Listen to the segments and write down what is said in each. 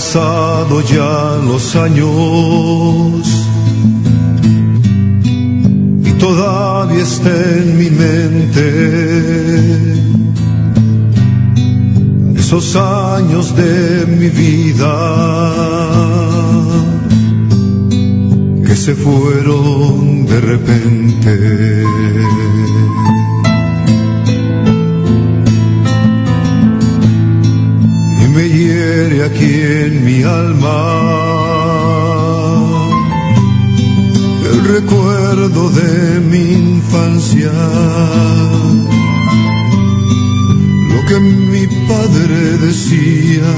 pasado ya los años y todavía está en mi mente esos años de mi vida que se fueron de repente. Aquí en mi alma el recuerdo de mi infancia, lo que mi padre decía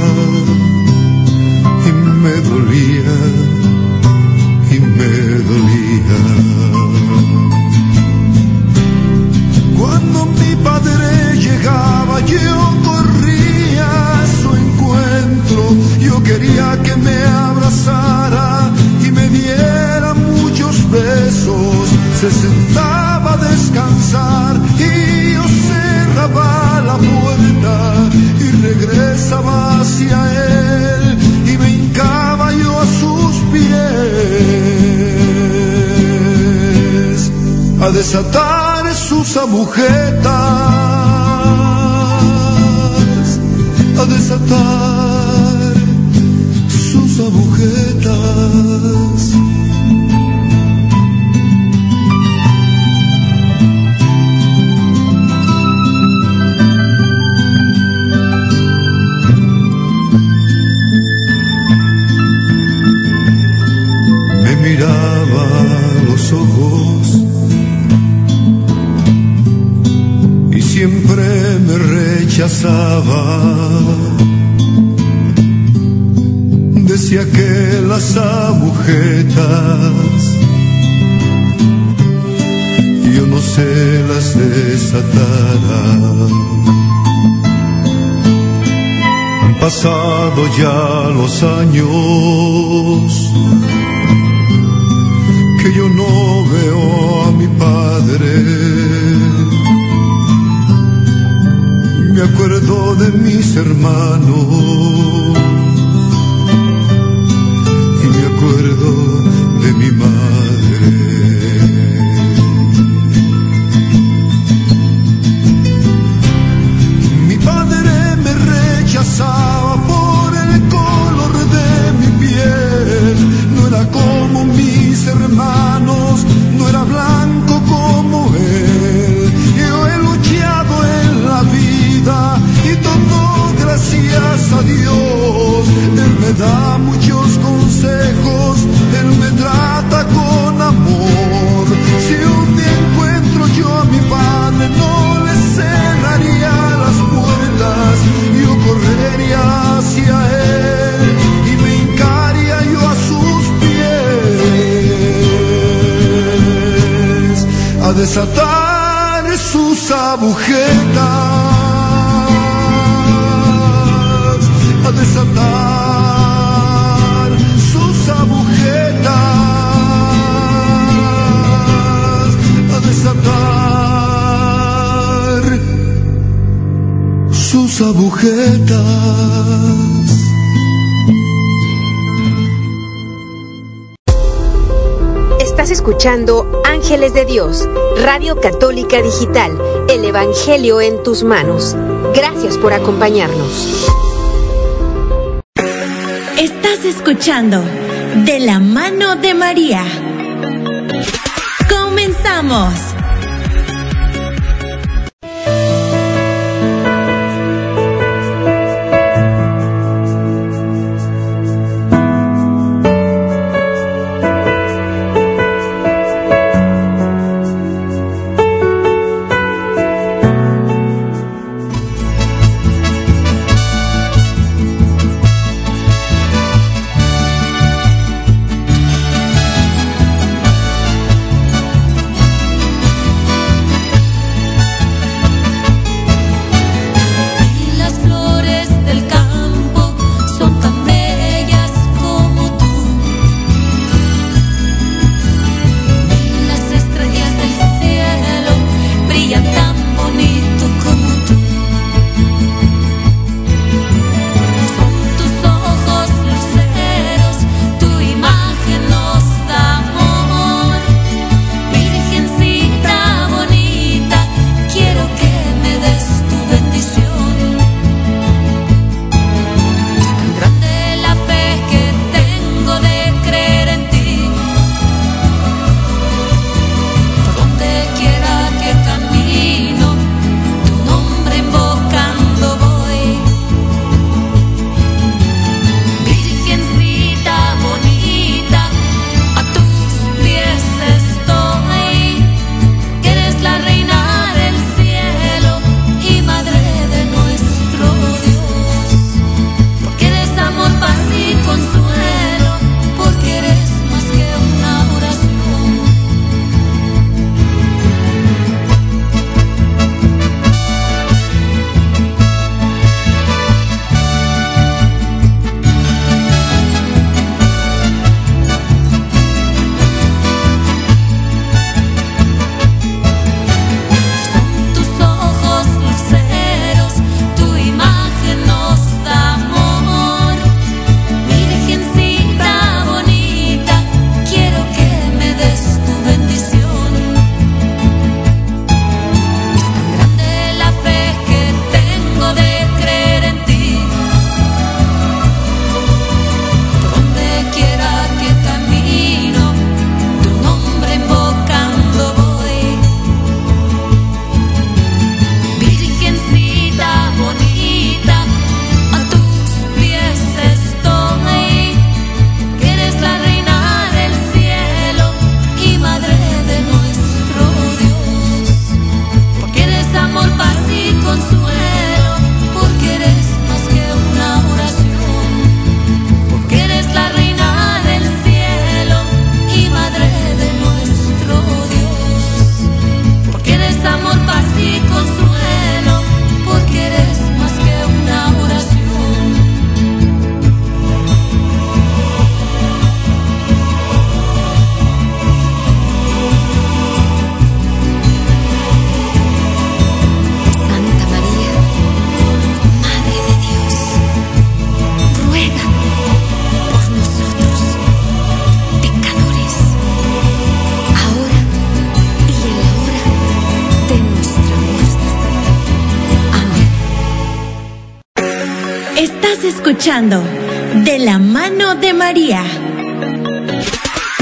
y me dolía y me dolía. Cuando mi padre llegaba yo y yo cerraba la puerta y regresaba hacia él y me hincaba yo a sus pies a desatar sus agujetas, a desatar agujetas. Siempre me rechazaba decía que las agujetas yo no sé las desatara. Han pasado ya los años que yo no veo a mi padre. Me acuerdo de mis hermanos. De mi madre. Mi padre me rechazaba por el color de mi piel, no era como mis hermanos, da muchos consejos, Él me trata con amor. Si un día encuentro yo a mi padre, no le cerraría las puertas, yo correría hacia Él y me hincaría yo a sus pies, a desatar sus agujetas. desatar sus agujetas, a desatar sus agujetas. Estás escuchando Ángeles de Dios, Radio Católica Digital, el Evangelio en tus manos. Gracias por acompañarnos. Estás escuchando De la mano de María. Comenzamos.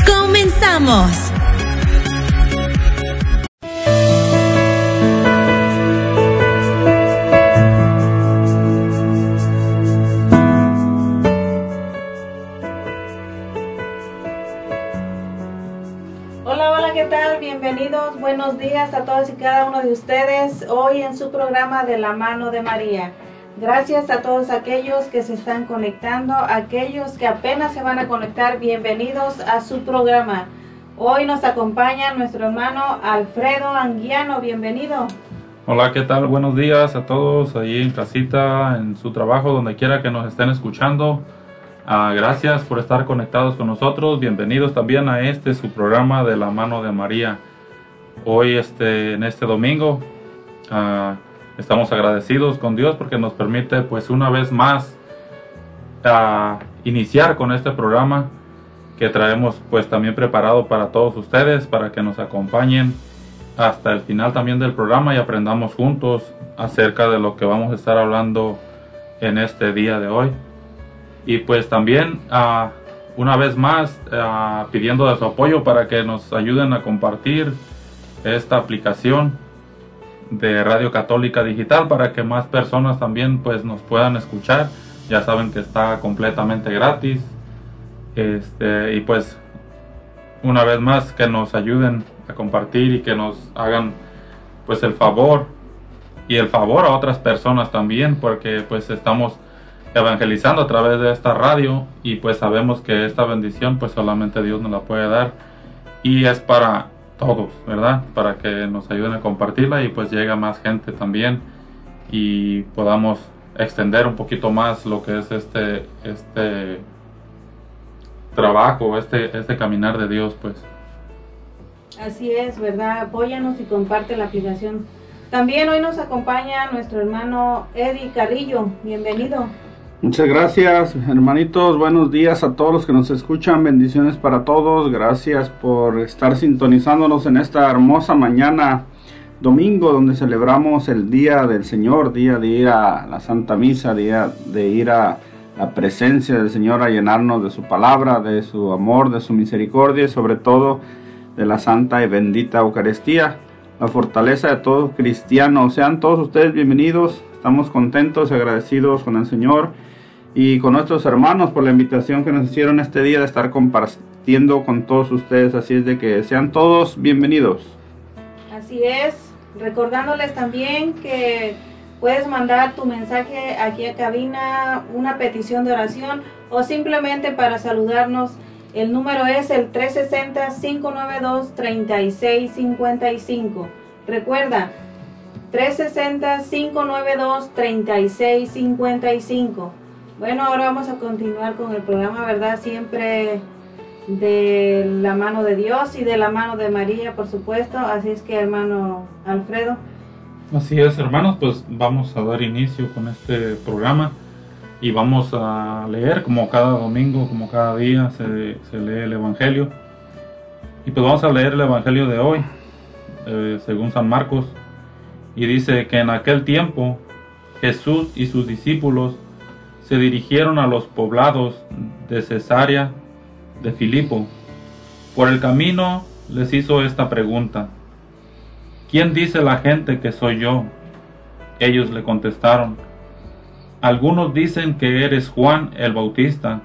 Comenzamos. Hola, hola, ¿qué tal? Bienvenidos, buenos días a todos y cada uno de ustedes hoy en su programa de la mano de María. Gracias a todos aquellos que se están conectando, aquellos que apenas se van a conectar, bienvenidos a su programa. Hoy nos acompaña nuestro hermano Alfredo Anguiano, bienvenido. Hola, ¿qué tal? Buenos días a todos ahí en casita, en su trabajo, donde quiera que nos estén escuchando. Ah, gracias por estar conectados con nosotros. Bienvenidos también a este su programa de la mano de María. Hoy, este, en este domingo, ah, estamos agradecidos con Dios porque nos permite, pues, una vez más ah, iniciar con este programa que traemos, pues, también preparado para todos ustedes, para que nos acompañen hasta el final también del programa y aprendamos juntos acerca de lo que vamos a estar hablando en este día de hoy. Y pues también ah, una vez más ah, pidiendo de su apoyo para que nos ayuden a compartir esta aplicación de Radio Católica Digital para que más personas también pues nos puedan escuchar. Ya saben que está completamente gratis. Este, y pues una vez más que nos ayuden a compartir y que nos hagan pues el favor y el favor a otras personas también porque pues estamos evangelizando a través de esta radio y pues sabemos que esta bendición pues solamente Dios nos la puede dar y es para todos, ¿verdad? Para que nos ayuden a compartirla y pues llegue a más gente también y podamos extender un poquito más lo que es este este trabajo, este este caminar de Dios, pues. Así es, ¿verdad? Apóyanos y comparte la aplicación. También hoy nos acompaña nuestro hermano Eddie Carrillo. Bienvenido. Muchas gracias, hermanitos. Buenos días a todos los que nos escuchan. Bendiciones para todos. Gracias por estar sintonizándonos en esta hermosa mañana, domingo, donde celebramos el Día del Señor, día de ir a la Santa Misa, día de ir a la presencia del Señor, a llenarnos de su palabra, de su amor, de su misericordia y sobre todo de la Santa y bendita Eucaristía, la fortaleza de todo cristiano. Sean todos ustedes bienvenidos. Estamos contentos y agradecidos con el Señor y con nuestros hermanos por la invitación que nos hicieron este día de estar compartiendo con todos ustedes. Así es de que sean todos bienvenidos. Así es, recordándoles también que puedes mandar tu mensaje aquí a cabina, una petición de oración o simplemente para saludarnos. El número es el 360-592-3655. Recuerda, 360-592-3655. Bueno, ahora vamos a continuar con el programa, ¿verdad? Siempre de la mano de Dios y de la mano de María, por supuesto. Así es que, hermano Alfredo. Así es, hermanos, pues vamos a dar inicio con este programa y vamos a leer como cada domingo, como cada día se, lee el Evangelio. Y pues vamos a leer el Evangelio de hoy, eh, según San Marcos. Y dice que en aquel tiempo Jesús y sus discípulos se dirigieron a los poblados de Cesarea de Filipo. Por el camino les hizo esta pregunta. ¿Quién dice la gente que soy yo? Ellos le contestaron. Algunos dicen que eres Juan el Bautista,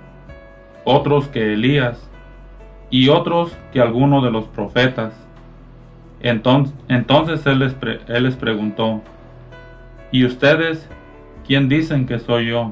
otros que Elías, y otros que alguno de los profetas. Entonces, él les preguntó, ¿y ustedes quién dicen que soy yo?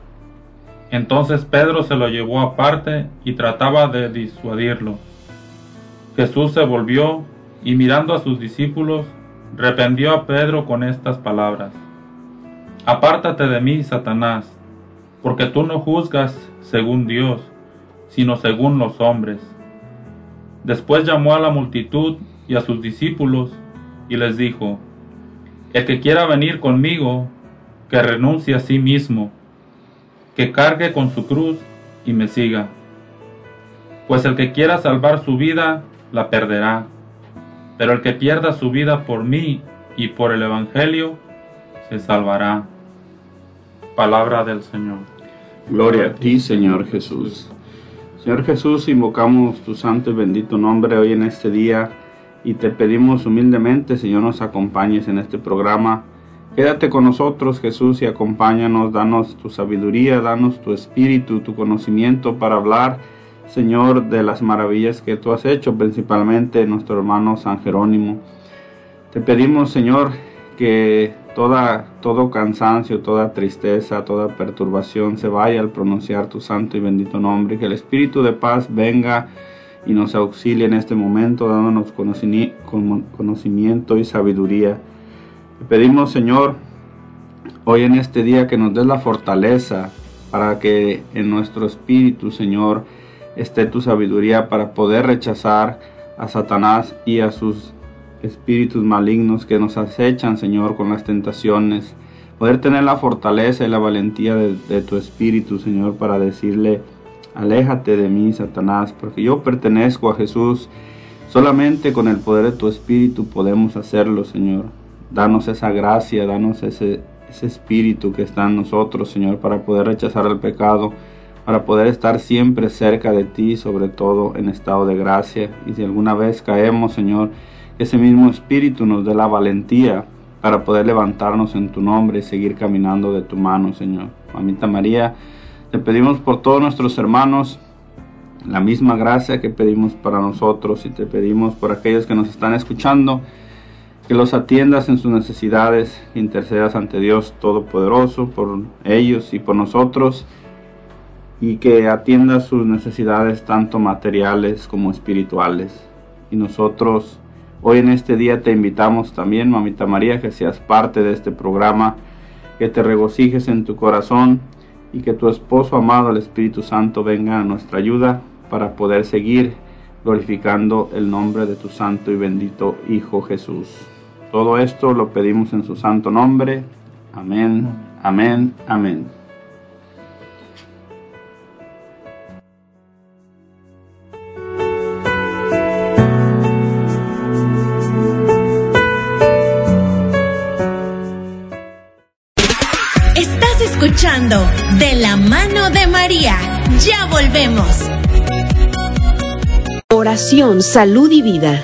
entonces Pedro se lo llevó aparte y trataba de disuadirlo. Jesús se volvió y mirando a sus discípulos, reprendió a Pedro con estas palabras. Apártate de mí, Satanás, porque tú no juzgas según Dios, sino según los hombres. Después llamó a la multitud y a sus discípulos y les dijo, El que quiera venir conmigo, que renuncie a sí mismo, que cargue con su cruz y me siga. Pues el que quiera salvar su vida, la perderá, pero el que pierda su vida por mí y por el Evangelio, se salvará. Palabra del Señor. Gloria a ti, Señor Jesús. Señor Jesús, invocamos tu santo y bendito nombre hoy en este día y te pedimos humildemente, Señor, nos acompañes en este programa. Quédate con nosotros, Jesús, y acompáñanos, danos tu sabiduría, danos tu espíritu, tu conocimiento para hablar, Señor, de las maravillas que tú has hecho, principalmente nuestro hermano San Jerónimo. Te pedimos, Señor, que toda, todo cansancio, toda tristeza, toda perturbación se vaya al pronunciar tu santo y bendito nombre, que el Espíritu de paz venga y nos auxilie en este momento, dándonos conocimiento y sabiduría. Te pedimos, Señor, hoy en este día que nos des la fortaleza para que en nuestro espíritu, Señor, esté tu sabiduría para poder rechazar a Satanás y a sus espíritus malignos que nos acechan, Señor, con las tentaciones. Poder tener la fortaleza y la valentía de, tu espíritu, Señor, para decirle, aléjate de mí, Satanás, porque yo pertenezco a Jesús. Solamente con el poder de tu espíritu podemos hacerlo, Señor. Danos esa gracia, danos ese, ese espíritu que está en nosotros, Señor, para poder rechazar el pecado, para poder estar siempre cerca de ti, sobre todo en estado de gracia. Y si alguna vez caemos, Señor, ese mismo Espíritu nos dé la valentía para poder levantarnos en tu nombre y seguir caminando de tu mano, Señor. Mamita María, te pedimos por todos nuestros hermanos la misma gracia que pedimos para nosotros y te pedimos por aquellos que nos están escuchando, que los atiendas en sus necesidades, intercedas ante Dios Todopoderoso por ellos y por nosotros y que atiendas sus necesidades tanto materiales como espirituales. Y nosotros Hoy en este día te invitamos también, mamita María, que seas parte de este programa, que te regocijes en tu corazón y que tu esposo amado, el Espíritu Santo, venga a nuestra ayuda para poder seguir glorificando el nombre de tu santo y bendito Hijo Jesús. Todo esto lo pedimos en su santo nombre. Amén, amén, amén. De la mano de María. Ya volvemos. Oración, salud y vida.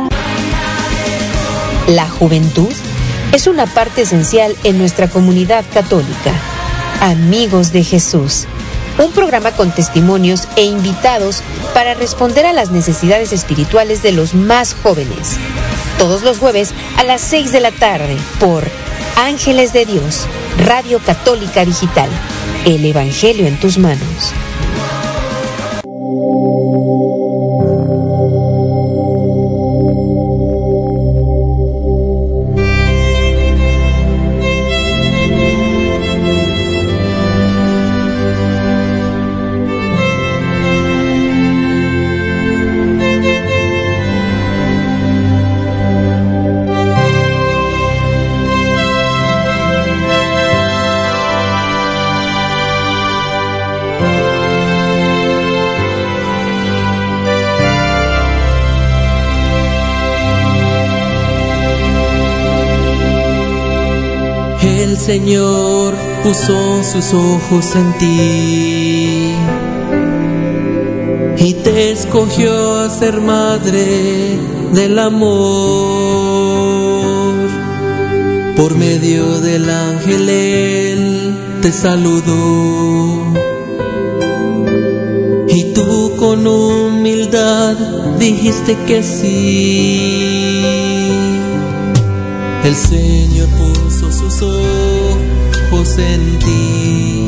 La juventud es una parte esencial en nuestra comunidad católica. Amigos de Jesús, un programa con testimonios e invitados para responder a las necesidades espirituales de los más jóvenes. Todos los jueves a las 6 de la tarde por Ángeles de Dios, Radio Católica Digital el Evangelio en tus manos. Señor puso sus ojos en ti y te escogió a ser madre del amor. Por medio del ángel él te saludó con humildad dijiste que sí. El Señor puso sus ojos en ti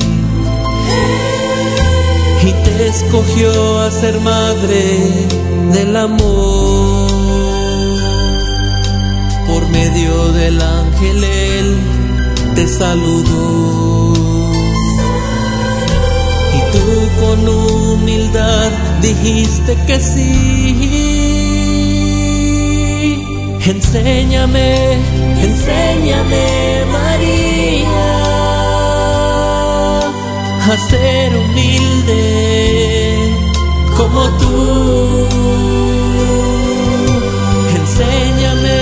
y te escogió a ser madre del amor. Por medio del ángel él te saludó. Y tú con humildad dijiste que sí. Enséñame, enséñame María a ser humilde como tú. Enséñame,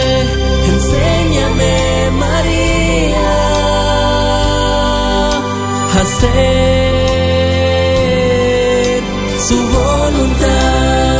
enséñame María a hacer su voluntad.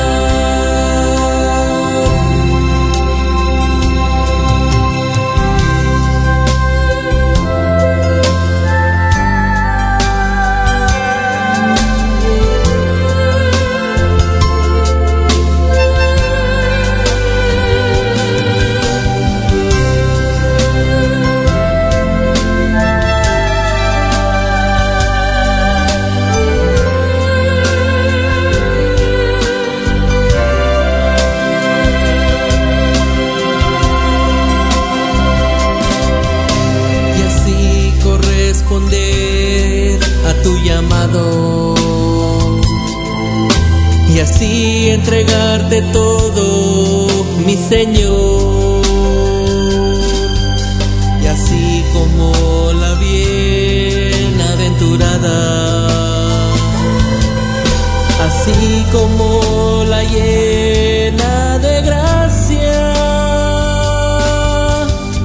Y así entregarte todo mi Señor. Y así como la bienaventurada. Así como la llena de gracia.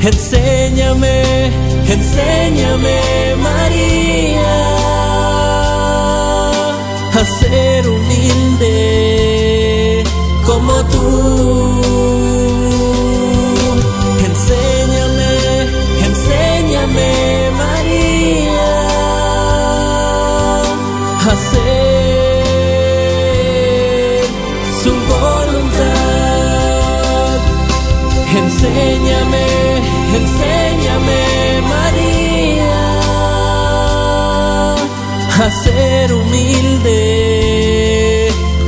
Enséñame, enséñame María como tú. Enséñame, enséñame María a hacer su voluntad. Enséñame, enséñame María a ser humilde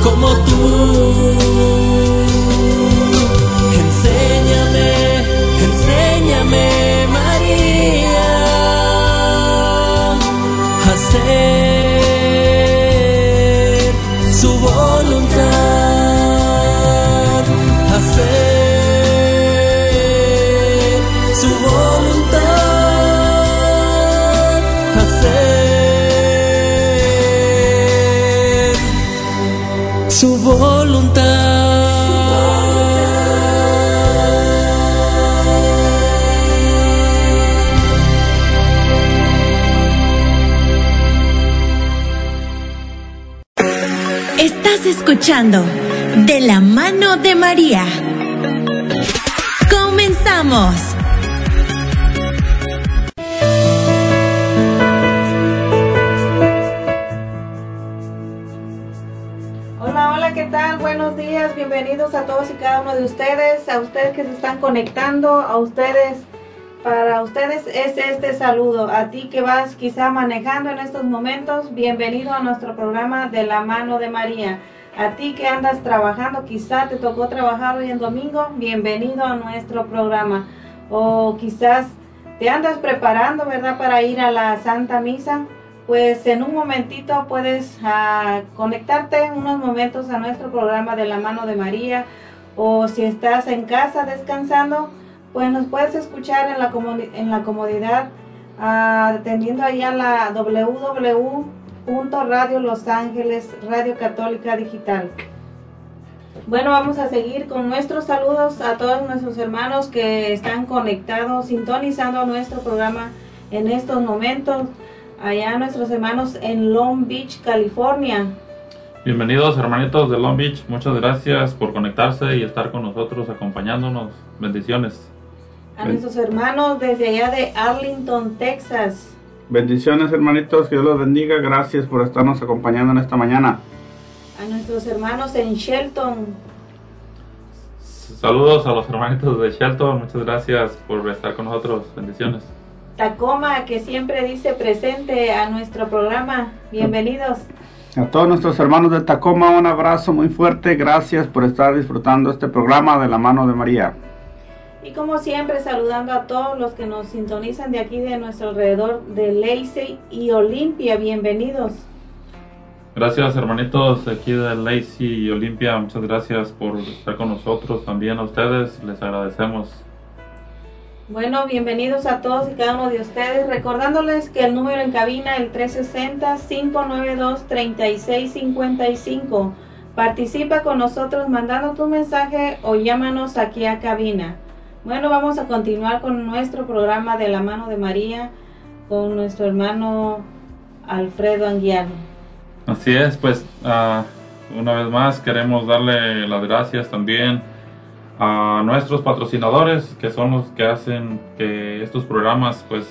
como tú. Enséñame, enséñame María a hacer De la mano de María. Comenzamos. Hola, hola, ¿qué tal? Buenos días, bienvenidos a todos y cada uno de ustedes, a ustedes que se están conectando, a ustedes, para ustedes es este saludo, a ti que vas quizá manejando en estos momentos, bienvenido a nuestro programa de la mano de María. A ti que andas trabajando, quizá te tocó trabajar hoy en domingo, bienvenido a nuestro programa. O quizás te andas preparando, ¿verdad?, para ir a la Santa Misa pues en un momentito puedes ah, conectarte unos momentos a nuestro programa de la mano de María o si estás en casa descansando, pues nos puedes escuchar en la, comodi- en la comodidad ah, atendiendo ahí a la www.radio Los Ángeles Radio Católica Digital. Bueno, vamos a seguir con nuestros saludos a todos nuestros hermanos que están conectados, sintonizando nuestro programa en estos momentos allá nuestros hermanos en Long Beach, California. Bienvenidos hermanitos de Long Beach, muchas gracias por conectarse y estar con nosotros acompañándonos. Bendiciones. A nuestros hermanos desde allá de Arlington, Texas. Bendiciones hermanitos, que Dios los bendiga. Gracias por estarnos acompañando en esta mañana. A nuestros hermanos en Shelton. Saludos a los hermanitos de Shelton, muchas gracias por estar con nosotros, bendiciones. Tacoma, que siempre dice presente a nuestro programa, bienvenidos. A todos nuestros hermanos de Tacoma, un abrazo muy fuerte, gracias por estar disfrutando este programa de la mano de María. Y como siempre, saludando a todos los que nos sintonizan de aquí de nuestro alrededor de Lacey y Olimpia, bienvenidos. Gracias hermanitos aquí de Lacey y Olimpia, muchas gracias por estar con nosotros, también a ustedes, les agradecemos. Bueno, bienvenidos a todos y cada uno de ustedes, recordándoles que el número en cabina el 360-592-3655. Participa con nosotros mandando tu mensaje o llámanos aquí a cabina. Bueno, vamos a continuar con nuestro programa de la mano de María con nuestro hermano Alfredo Anguiano. Así es, pues uh, una vez más queremos darle las gracias también a nuestros patrocinadores que son los que hacen que estos programas pues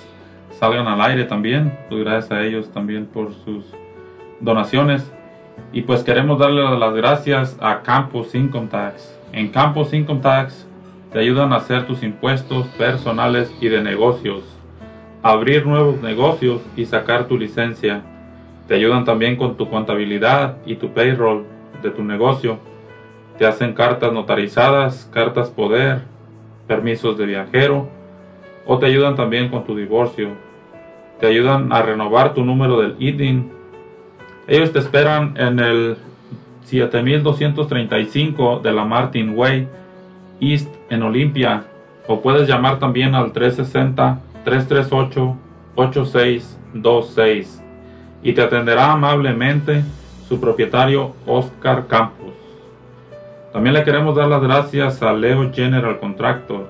salgan al aire también. Pues gracias a ellos también por sus donaciones. Y pues queremos darle las gracias a Campos Income Tax. En Campos Income Tax te ayudan a hacer tus impuestos personales y de negocios, abrir nuevos negocios y sacar tu licencia. Te ayudan también con tu contabilidad y tu payroll de tu negocio. Te hacen cartas notarizadas, cartas poder, permisos de viajero o te ayudan también con tu divorcio. Te ayudan a renovar tu número del IDIN. Ellos te esperan en el 7235 de la Martin Way East en Olimpia o puedes llamar también al 360-338-8626 y te atenderá amablemente su propietario Oscar Campos. También le queremos dar las gracias a Leo General Contractor.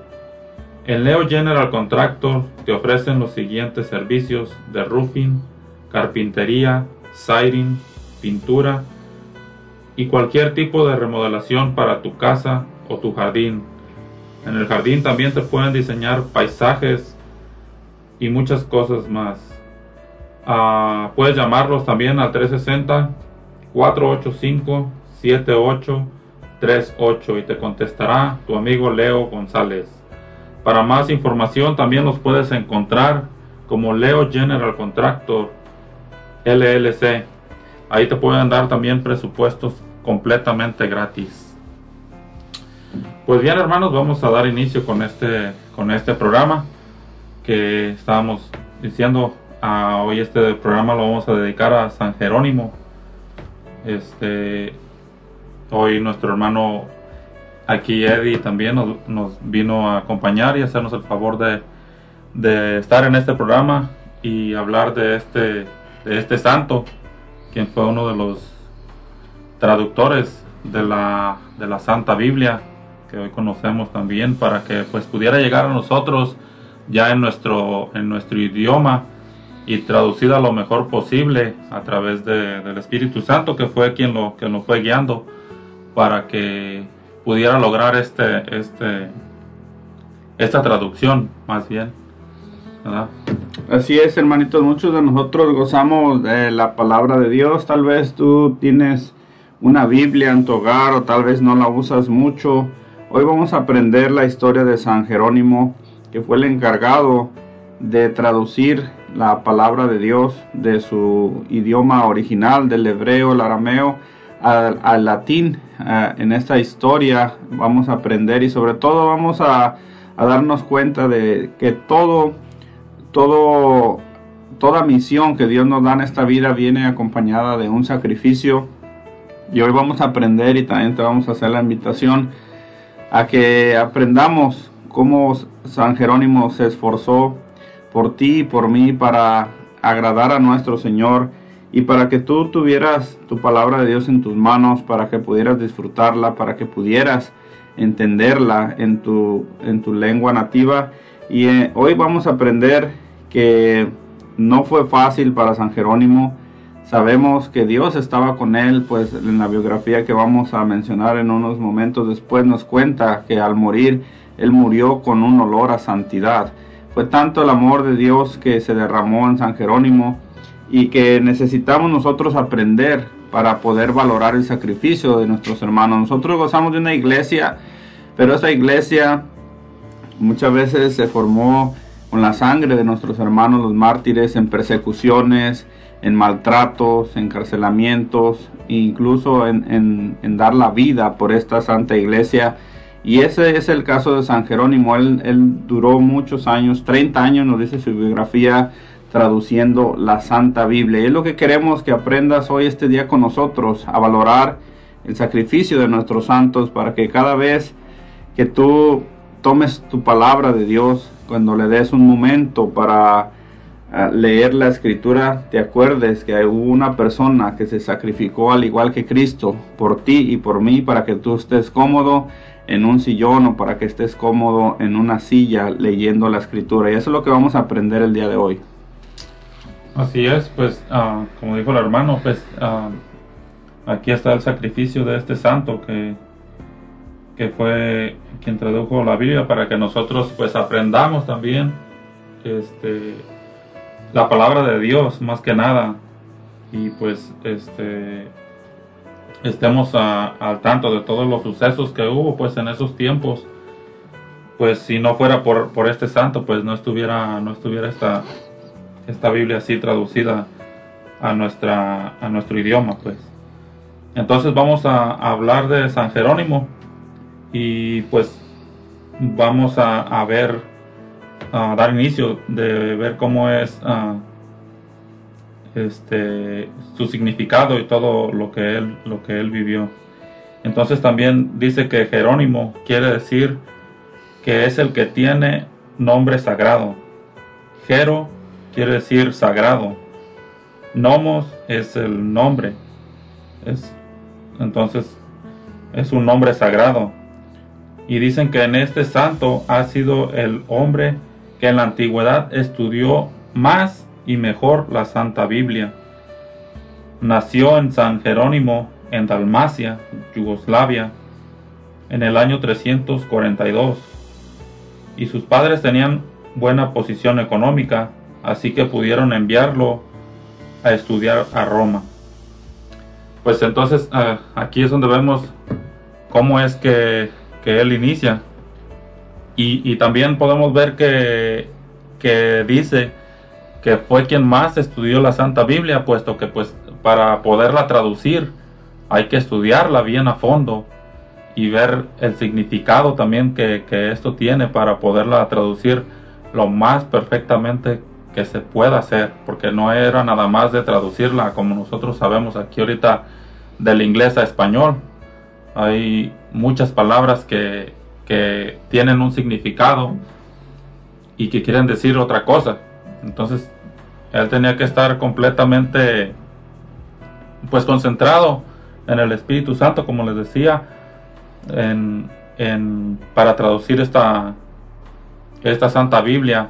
En Leo General Contractor te ofrecen los siguientes servicios de roofing, carpintería, siding, pintura y cualquier tipo de remodelación para tu casa o tu jardín. En el jardín también te pueden diseñar paisajes y muchas cosas más. Uh, puedes llamarlos también al 360-485-7838 y te contestará tu amigo Leo González. Para más información también los puedes encontrar como Leo General Contractor LLC. Ahí te pueden dar también presupuestos completamente gratis. Pues bien, hermanos, vamos a dar inicio con este con este programa que estábamos diciendo. Ah, hoy este programa lo vamos a dedicar a San Jerónimo. Este hoy nuestro hermano aquí Eddie también nos, vino a acompañar y hacernos el favor de, de estar en este programa y hablar de este de este santo, quien fue uno de los traductores de la, de la Santa Biblia que hoy conocemos también para que pues pudiera llegar a nosotros ya en nuestro en nuestro idioma y traducida lo mejor posible a través de, del Espíritu Santo que fue quien lo que nos fue guiando para que pudiera lograr este este esta traducción más bien ¿verdad? Así es, hermanitos, muchos de nosotros gozamos de la palabra de Dios. Tal vez tú tienes una Biblia en tu hogar o tal vez no la usas mucho. Hoy vamos a aprender la historia de San Jerónimo, que fue el encargado de traducir la palabra de Dios de su idioma original, del hebreo, el arameo, al, latín. Uh, en esta historia vamos a aprender y sobre todo vamos a, darnos cuenta de que todo, toda misión que Dios nos da en esta vida viene acompañada de un sacrificio. Y hoy vamos a aprender y también te vamos a hacer la invitación a que aprendamos cómo San Jerónimo se esforzó por ti y por mí para agradar a nuestro Señor y para que tú tuvieras tu palabra de Dios en tus manos, para que pudieras disfrutarla, para que pudieras entenderla en tu, en tu lengua nativa. Y eh, hoy vamos a aprender que no fue fácil para San Jerónimo. Sabemos que Dios estaba con él, pues en la biografía que vamos a mencionar en unos momentos después nos cuenta que al morir él murió con un olor a santidad. Fue tanto el amor de Dios que se derramó en San Jerónimo y que necesitamos nosotros aprender para poder valorar el sacrificio de nuestros hermanos. Nosotros gozamos de una iglesia, pero esa iglesia muchas veces se formó con la sangre de nuestros hermanos los mártires en persecuciones, en maltratos, encarcelamientos, incluso en, dar la vida por esta santa iglesia. Y ese es el caso de San Jerónimo. Él, él duró muchos años, 30 años, nos dice su biografía, traduciendo la Santa Biblia. Y es lo que queremos que aprendas hoy este día con nosotros, a valorar el sacrificio de nuestros santos para que cada vez que tú tomes tu palabra de Dios, cuando le des un momento para ah, leer la escritura, te acuerdes que hubo una persona que se sacrificó al igual que Cristo por ti y por mí para que tú estés cómodo en un sillón o para que estés cómodo en una silla leyendo la escritura. Y eso es lo que vamos a aprender el día de hoy. Así es, pues ah, como dijo el hermano, pues ah, aquí está el sacrificio de este santo que, que fue quien tradujo la Biblia para que nosotros pues aprendamos también este, la palabra de Dios más que nada. Y pues este estemos al tanto de todos los sucesos que hubo pues en esos tiempos. Pues si no fuera por, por este santo pues no estuviera no estuviera esta esta Biblia así traducida a, nuestra, a nuestro idioma, pues. Entonces vamos a, hablar de San Jerónimo. Y pues vamos a, ver, a dar inicio de ver cómo es ah, este, su significado y todo lo que él, lo que él vivió. Entonces también dice que Jerónimo quiere decir que es el que tiene nombre sagrado. Jero quiere decir sagrado. Nomos es el nombre. Es, entonces es un nombre sagrado. Y dicen que en este santo ha sido el hombre que en la antigüedad estudió más y mejor la Santa Biblia. Nació en San Jerónimo, en Dalmacia, Yugoslavia, en el año 342. Y sus padres tenían buena posición económica así que pudieron enviarlo a estudiar a Roma. Pues entonces ah, aquí es donde vemos cómo es que, él inicia. Y, también podemos ver que, que dice que fue quien más estudió la Santa Biblia, puesto que pues para poderla traducir hay que estudiarla bien a fondo y ver el significado también que, que esto tiene para poderla traducir lo más perfectamente que se pueda hacer, porque no era nada más de traducirla como nosotros sabemos aquí ahorita del inglés a español. Hay muchas palabras que, que tienen un significado y que quieren decir otra cosa. Entonces, él tenía que estar completamente pues concentrado en el Espíritu Santo, como les decía, para traducir esta, esta Santa Biblia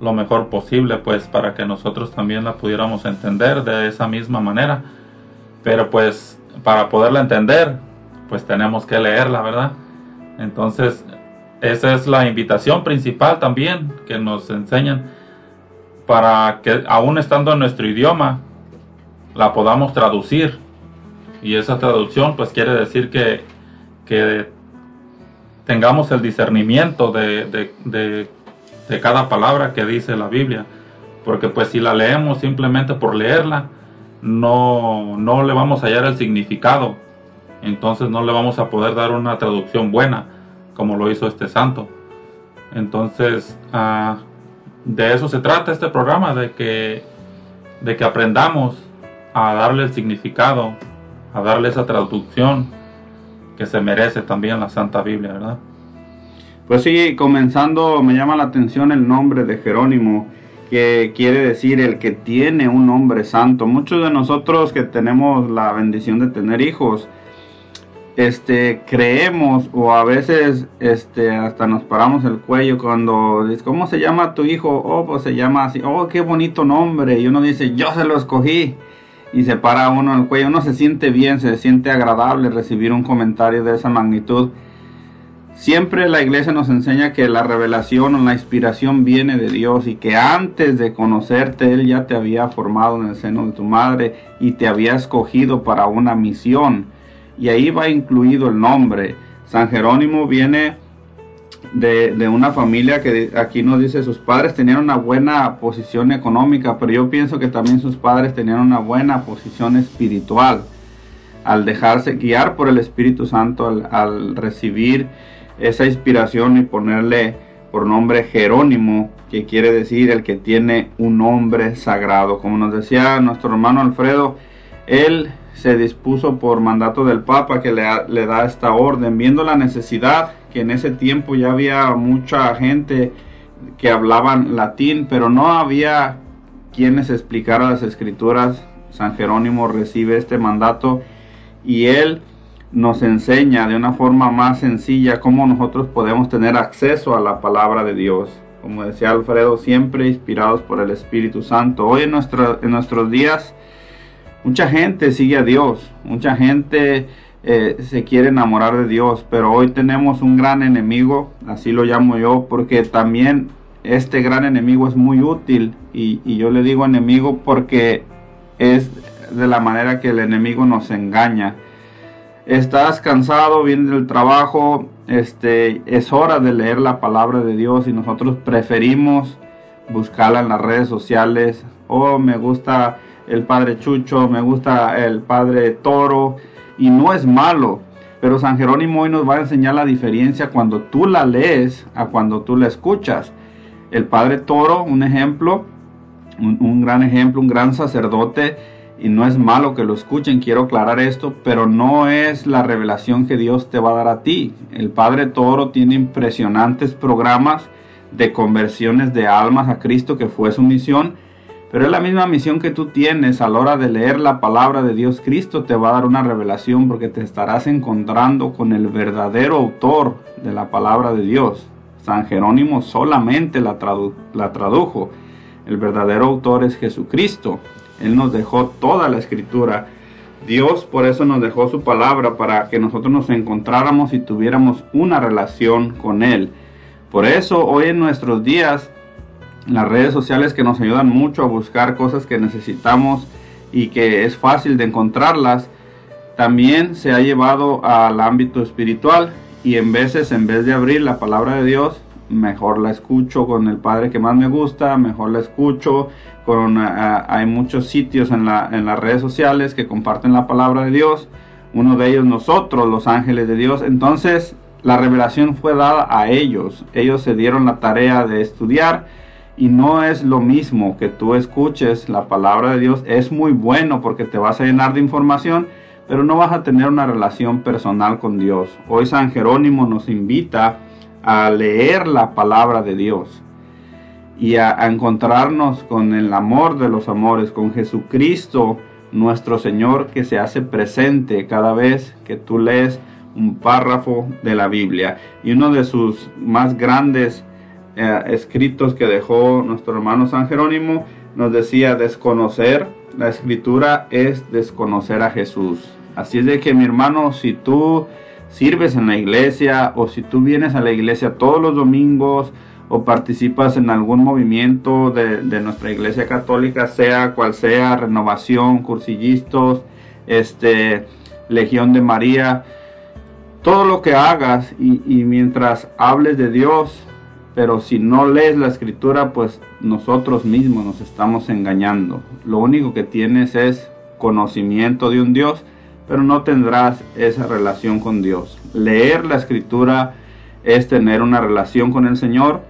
lo mejor posible, pues para que nosotros también la pudiéramos entender de esa misma manera. Pero pues para poderla entender, pues tenemos que leerla, ¿verdad? Entonces, esa es la invitación principal también que nos enseñan para que aún estando en nuestro idioma, la podamos traducir. Y esa traducción pues quiere decir que, que tengamos el discernimiento de, de, de de cada palabra que dice la Biblia. Porque pues si la leemos simplemente por leerla, no, no le vamos a hallar el significado. Entonces no le vamos a poder dar una traducción buena, como lo hizo este santo. Entonces, ah, de eso se trata este programa, de que, de que aprendamos a darle el significado, a darle esa traducción que se merece también la Santa Biblia, ¿verdad? Pues sí, comenzando me llama la atención el nombre de Jerónimo, que quiere decir el que tiene un nombre santo. Muchos de nosotros que tenemos la bendición de tener hijos, este creemos o a veces este hasta nos paramos el cuello cuando dice cómo se llama tu hijo oh pues se llama así. Oh qué bonito nombre. Y uno dice yo se lo escogí. Y se para uno el cuello. Uno se siente bien se siente agradable recibir un comentario de esa magnitud. Siempre la iglesia nos enseña que la revelación o la inspiración viene de Dios y que antes de conocerte Él ya te había formado en el seno de tu madre y te había escogido para una misión. Y ahí va incluido el nombre. San Jerónimo viene de, de, una familia que aquí nos dice sus padres tenían una buena posición económica, pero yo pienso que también sus padres tenían una buena posición espiritual al dejarse guiar por el Espíritu Santo, al, al recibir esa inspiración y ponerle por nombre Jerónimo, que quiere decir el que tiene un nombre sagrado. Como nos decía nuestro hermano Alfredo, él se dispuso por mandato del Papa que le, da esta orden, viendo la necesidad que en ese tiempo ya había mucha gente que hablaban latín, pero no había quienes explicaran las escrituras. San Jerónimo recibe este mandato y él nos enseña de una forma más sencilla cómo nosotros podemos tener acceso a la palabra de Dios. Como decía Alfredo, siempre inspirados por el Espíritu Santo. Hoy en, nuestro, en nuestros días, mucha gente sigue a Dios, mucha gente eh, se quiere enamorar de Dios, pero hoy tenemos un gran enemigo, así lo llamo yo, porque también este gran enemigo es muy útil y, yo le digo enemigo porque es de la manera que el enemigo nos engaña estás cansado, viene del trabajo, este, es hora de leer la palabra de Dios y nosotros preferimos buscarla en las redes sociales. Oh, me gusta el Padre Chucho, me gusta el Padre Toro y no es malo. Pero San Jerónimo hoy nos va a enseñar la diferencia cuando tú la lees a cuando tú la escuchas. El Padre Toro, un ejemplo, un, gran ejemplo, un gran sacerdote, y no es malo que lo escuchen, quiero aclarar esto, pero no es la revelación que Dios te va a dar a ti. El Padre Toro tiene impresionantes programas de conversiones de almas a Cristo, que fue su misión, pero es la misma misión que tú tienes a la hora de leer la palabra de Dios. Cristo te va a dar una revelación porque te estarás encontrando con el verdadero autor de la palabra de Dios. San Jerónimo solamente la, la tradujo. El verdadero autor es Jesucristo. Él nos dejó toda la escritura. Dios por eso nos dejó su palabra para que nosotros nos encontráramos y tuviéramos una relación con Él. Por eso hoy en nuestros días las redes sociales que nos ayudan mucho a buscar cosas que necesitamos y que es fácil de encontrarlas, también se ha llevado al ámbito espiritual y en veces en vez de abrir la palabra de Dios, mejor la escucho con el padre que más me gusta, mejor la escucho con, hay muchos sitios en, la, en las redes sociales que comparten la palabra de Dios, uno de ellos nosotros, los ángeles de Dios, entonces la revelación fue dada a ellos, ellos se dieron la tarea de estudiar y no es lo mismo que tú escuches la palabra de Dios, es muy bueno porque te vas a llenar de información, pero no vas a tener una relación personal con Dios. Hoy San Jerónimo nos invita a leer la palabra de Dios y a, encontrarnos con el amor de los amores, con Jesucristo nuestro Señor que se hace presente cada vez que tú lees un párrafo de la Biblia. Y uno de sus más grandes eh, escritos que dejó nuestro hermano San Jerónimo nos decía, desconocer la escritura es desconocer a Jesús. Así es de que mi hermano, si tú sirves en la iglesia o si tú vienes a la iglesia todos los domingos, o participas en algún movimiento de, nuestra iglesia católica, sea cual sea, renovación, cursillistas, este, Legión de María, todo lo que hagas y, y mientras hables de Dios, pero si no lees la escritura, pues nosotros mismos nos estamos engañando. Lo único que tienes es conocimiento de un Dios, pero no tendrás esa relación con Dios. Leer la escritura es tener una relación con el Señor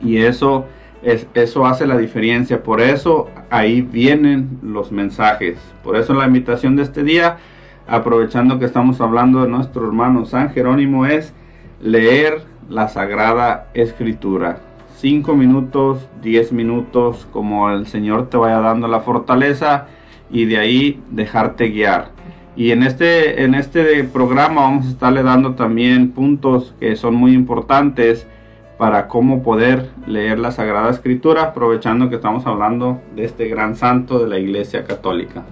y eso, es, eso hace la diferencia. Por eso ahí vienen los mensajes. Por eso la invitación de este día, aprovechando que estamos hablando de nuestro hermano San Jerónimo, es leer la Sagrada Escritura. Cinco minutos, diez minutos, como el Señor te vaya dando la fortaleza y de ahí dejarte guiar. Y en este, en este programa vamos a estarle dando también puntos que son muy importantes para cómo poder leer la Sagrada Escritura, aprovechando que estamos hablando de este gran santo de la Iglesia Católica.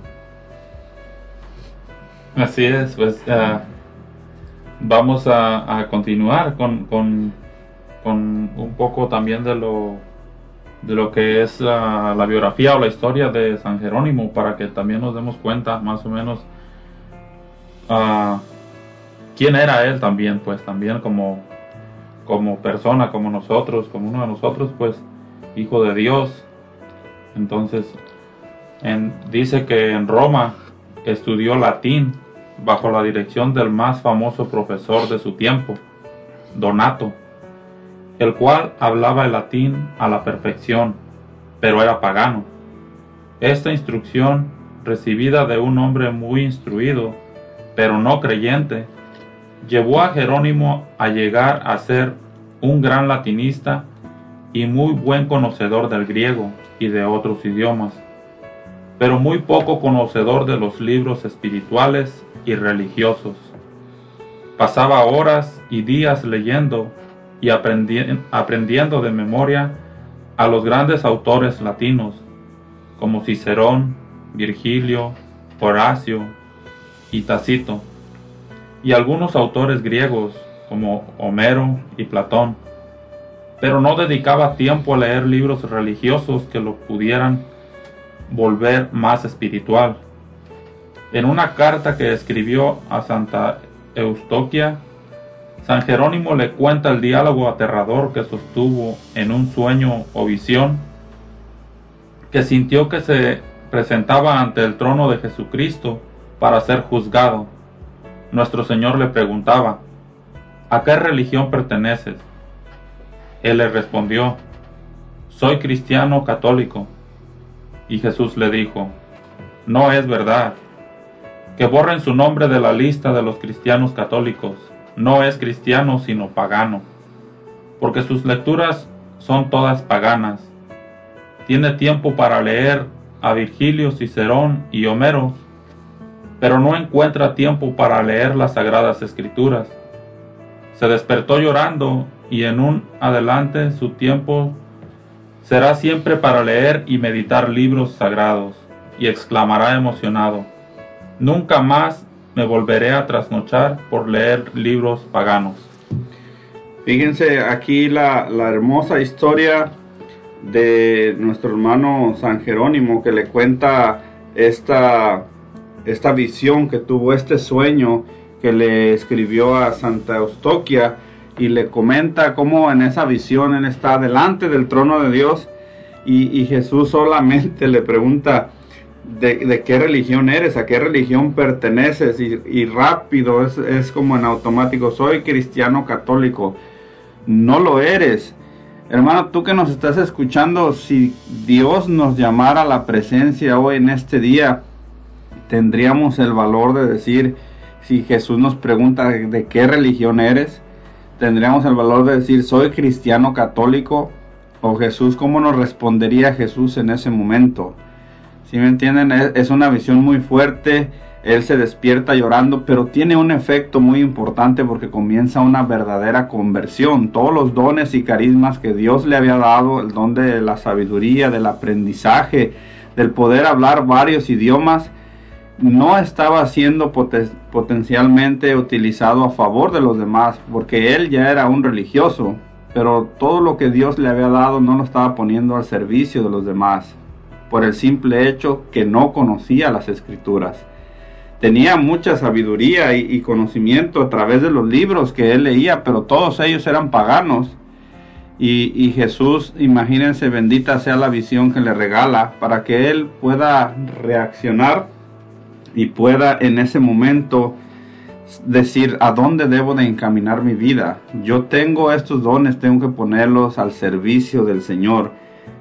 Así es, pues uh, vamos a, continuar con, con, un poco también de lo, de lo que es la, biografía o la historia de San Jerónimo para que también nos demos cuenta más o menos uh, quién era él también, pues también como, como persona, como nosotros, como uno de nosotros, pues hijo de Dios. Entonces, en, dice que en Roma estudió latín bajo la dirección del más famoso profesor de su tiempo, Donato, el cual hablaba el latín a la perfección, pero era pagano. Esta instrucción, recibida de un hombre muy instruido, pero no creyente, llevó a Jerónimo a llegar a ser un gran latinista y muy buen conocedor del griego y de otros idiomas, pero muy poco conocedor de los libros espirituales y religiosos. Pasaba horas y días leyendo y aprendiendo de memoria a los grandes autores latinos, como Cicerón, Virgilio, Horacio y Tacito, y algunos autores griegos, como Homero y Platón, pero no dedicaba tiempo a leer libros religiosos que lo pudieran volver más espiritual. En una carta que escribió a Santa Eustoquia, San Jerónimo le cuenta el diálogo aterrador que sostuvo en un sueño o visión, que sintió que se presentaba ante el trono de Jesucristo para ser juzgado. Nuestro Señor le preguntaba, ¿a qué religión perteneces? Él le respondió, soy cristiano católico. Y Jesús le dijo, no es verdad que borren su nombre de la lista de los cristianos católicos. No es cristiano sino pagano, porque sus lecturas son todas paganas. Tiene tiempo para leer a Virgilio, Cicerón y Homero, pero no encuentra tiempo para leer las sagradas escrituras. Se despertó llorando y en un adelante su tiempo será siempre para leer y meditar libros sagrados, y exclamará emocionado, Nunca más me volveré a trasnochar por leer libros paganos. Fíjense aquí la, hermosa historia de nuestro hermano San Jerónimo que le cuenta esta, esta visión que tuvo, este sueño que le escribió a Santa Eustoquia y le comenta cómo en esa visión él está delante del trono de Dios y, y Jesús solamente le pregunta, de, qué religión eres, a qué religión perteneces y, rápido es, es, como en automático, soy cristiano católico. No lo eres. Hermano, tú que nos estás escuchando, si Dios nos llamara a la presencia hoy en este día, tendríamos el valor de decir, si Jesús nos pregunta de qué religión eres, tendríamos el valor de decir, soy cristiano católico, o Jesús, ¿cómo nos respondería Jesús en ese momento? Si me entienden, es, una visión muy fuerte. Él se despierta llorando, pero tiene un efecto muy importante porque comienza una verdadera conversión. Todos los dones y carismas que Dios le había dado, el don de la sabiduría, del aprendizaje, del poder hablar varios idiomas, no estaba siendo potencialmente utilizado a favor de los demás, porque él ya era un religioso, pero todo lo que Dios le había dado no lo estaba poniendo al servicio de los demás por el simple hecho que no conocía las escrituras. Tenía mucha sabiduría y, conocimiento a través de los libros que él leía, pero todos ellos eran paganos. Y, y, Jesús, imagínense, bendita sea la visión que le regala para que él pueda reaccionar y pueda en ese momento decir a dónde debo de encaminar mi vida. Yo tengo estos dones, tengo que ponerlos al servicio del Señor.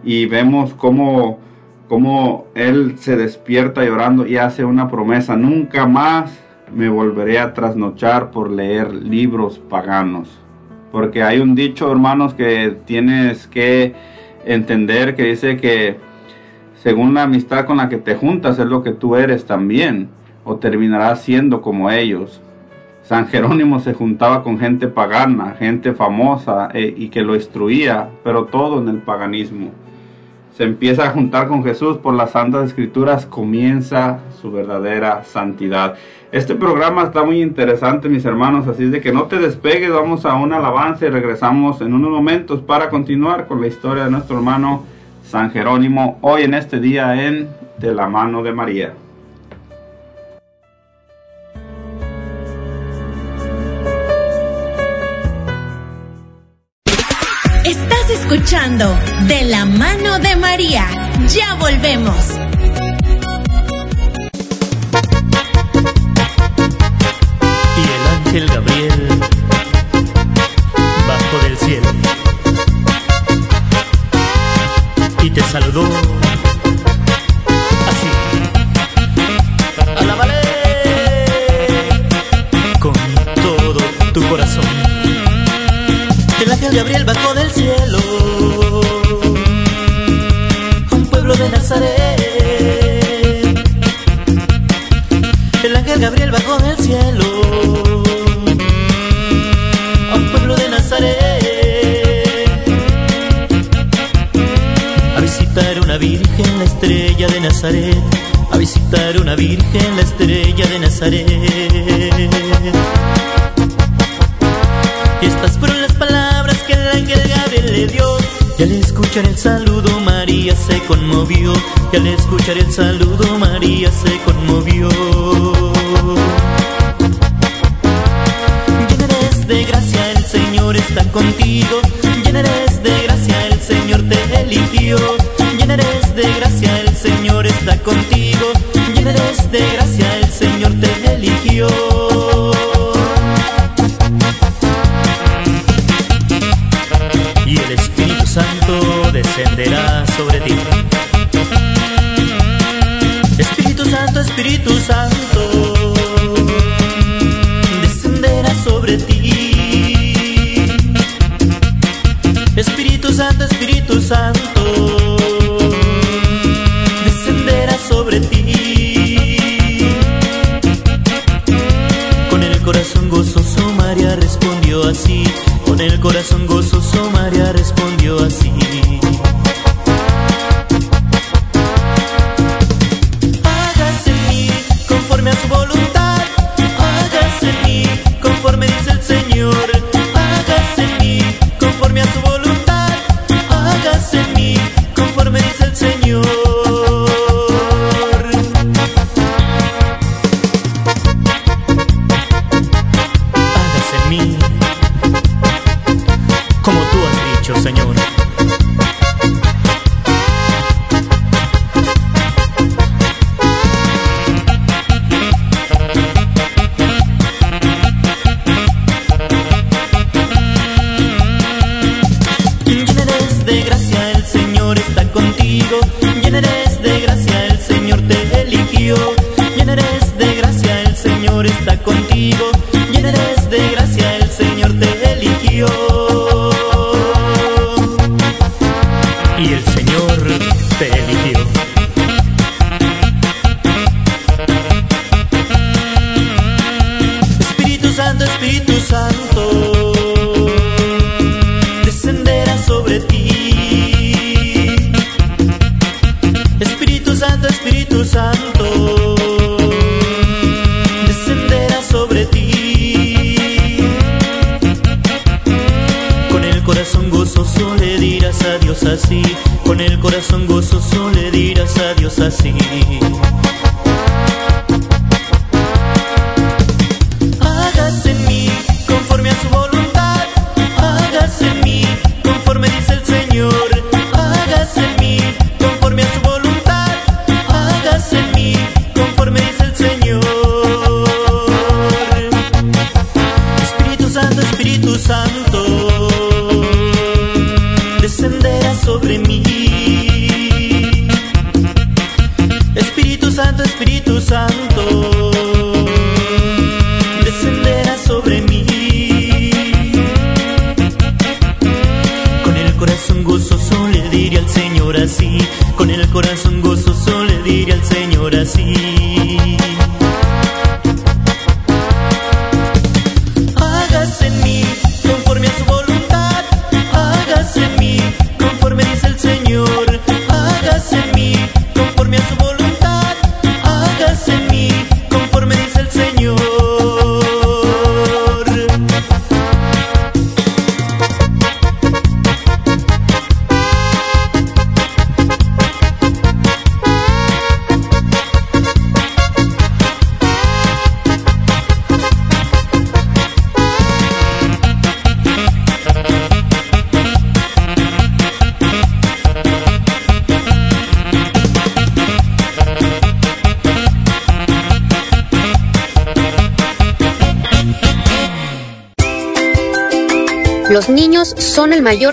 Y vemos cómo cómo él se despierta llorando y hace una promesa, nunca más me volveré a trasnochar por leer libros paganos. Porque hay un dicho, hermanos, que tienes que entender que dice que según la amistad con la que te juntas es lo que tú eres también, o terminarás siendo como ellos. San Jerónimo se juntaba con gente pagana, gente famosa eh, y que lo instruía, pero todo en el paganismo. Se empieza a juntar con Jesús por las Santas Escrituras, comienza su verdadera santidad. Este programa está muy interesante, mis hermanos, así es de que no te despegues, vamos a un alabanza y regresamos en unos momentos para continuar con la historia de nuestro hermano San Jerónimo, hoy en este día en De la mano de María. De la mano de María. Ya volvemos. Y el ángel Gabriel bajó del cielo y te saludó virgen la estrella de Nazaret a visitar una virgen la estrella de Nazaret y estas fueron las palabras que el ángel Gabriel le dio. Y al escuchar el saludo María se conmovió. Y al escuchar el saludo María se conmovió. Llena de gracia, el Señor está contigo. Llena descenderá sobre ti. Espíritu Santo, Espíritu Santo, descenderá sobre ti. Espíritu Santo, Espíritu Santo, descenderá sobre ti. Con el corazón gozoso María respondió así. Con el corazón gozoso María respondió así.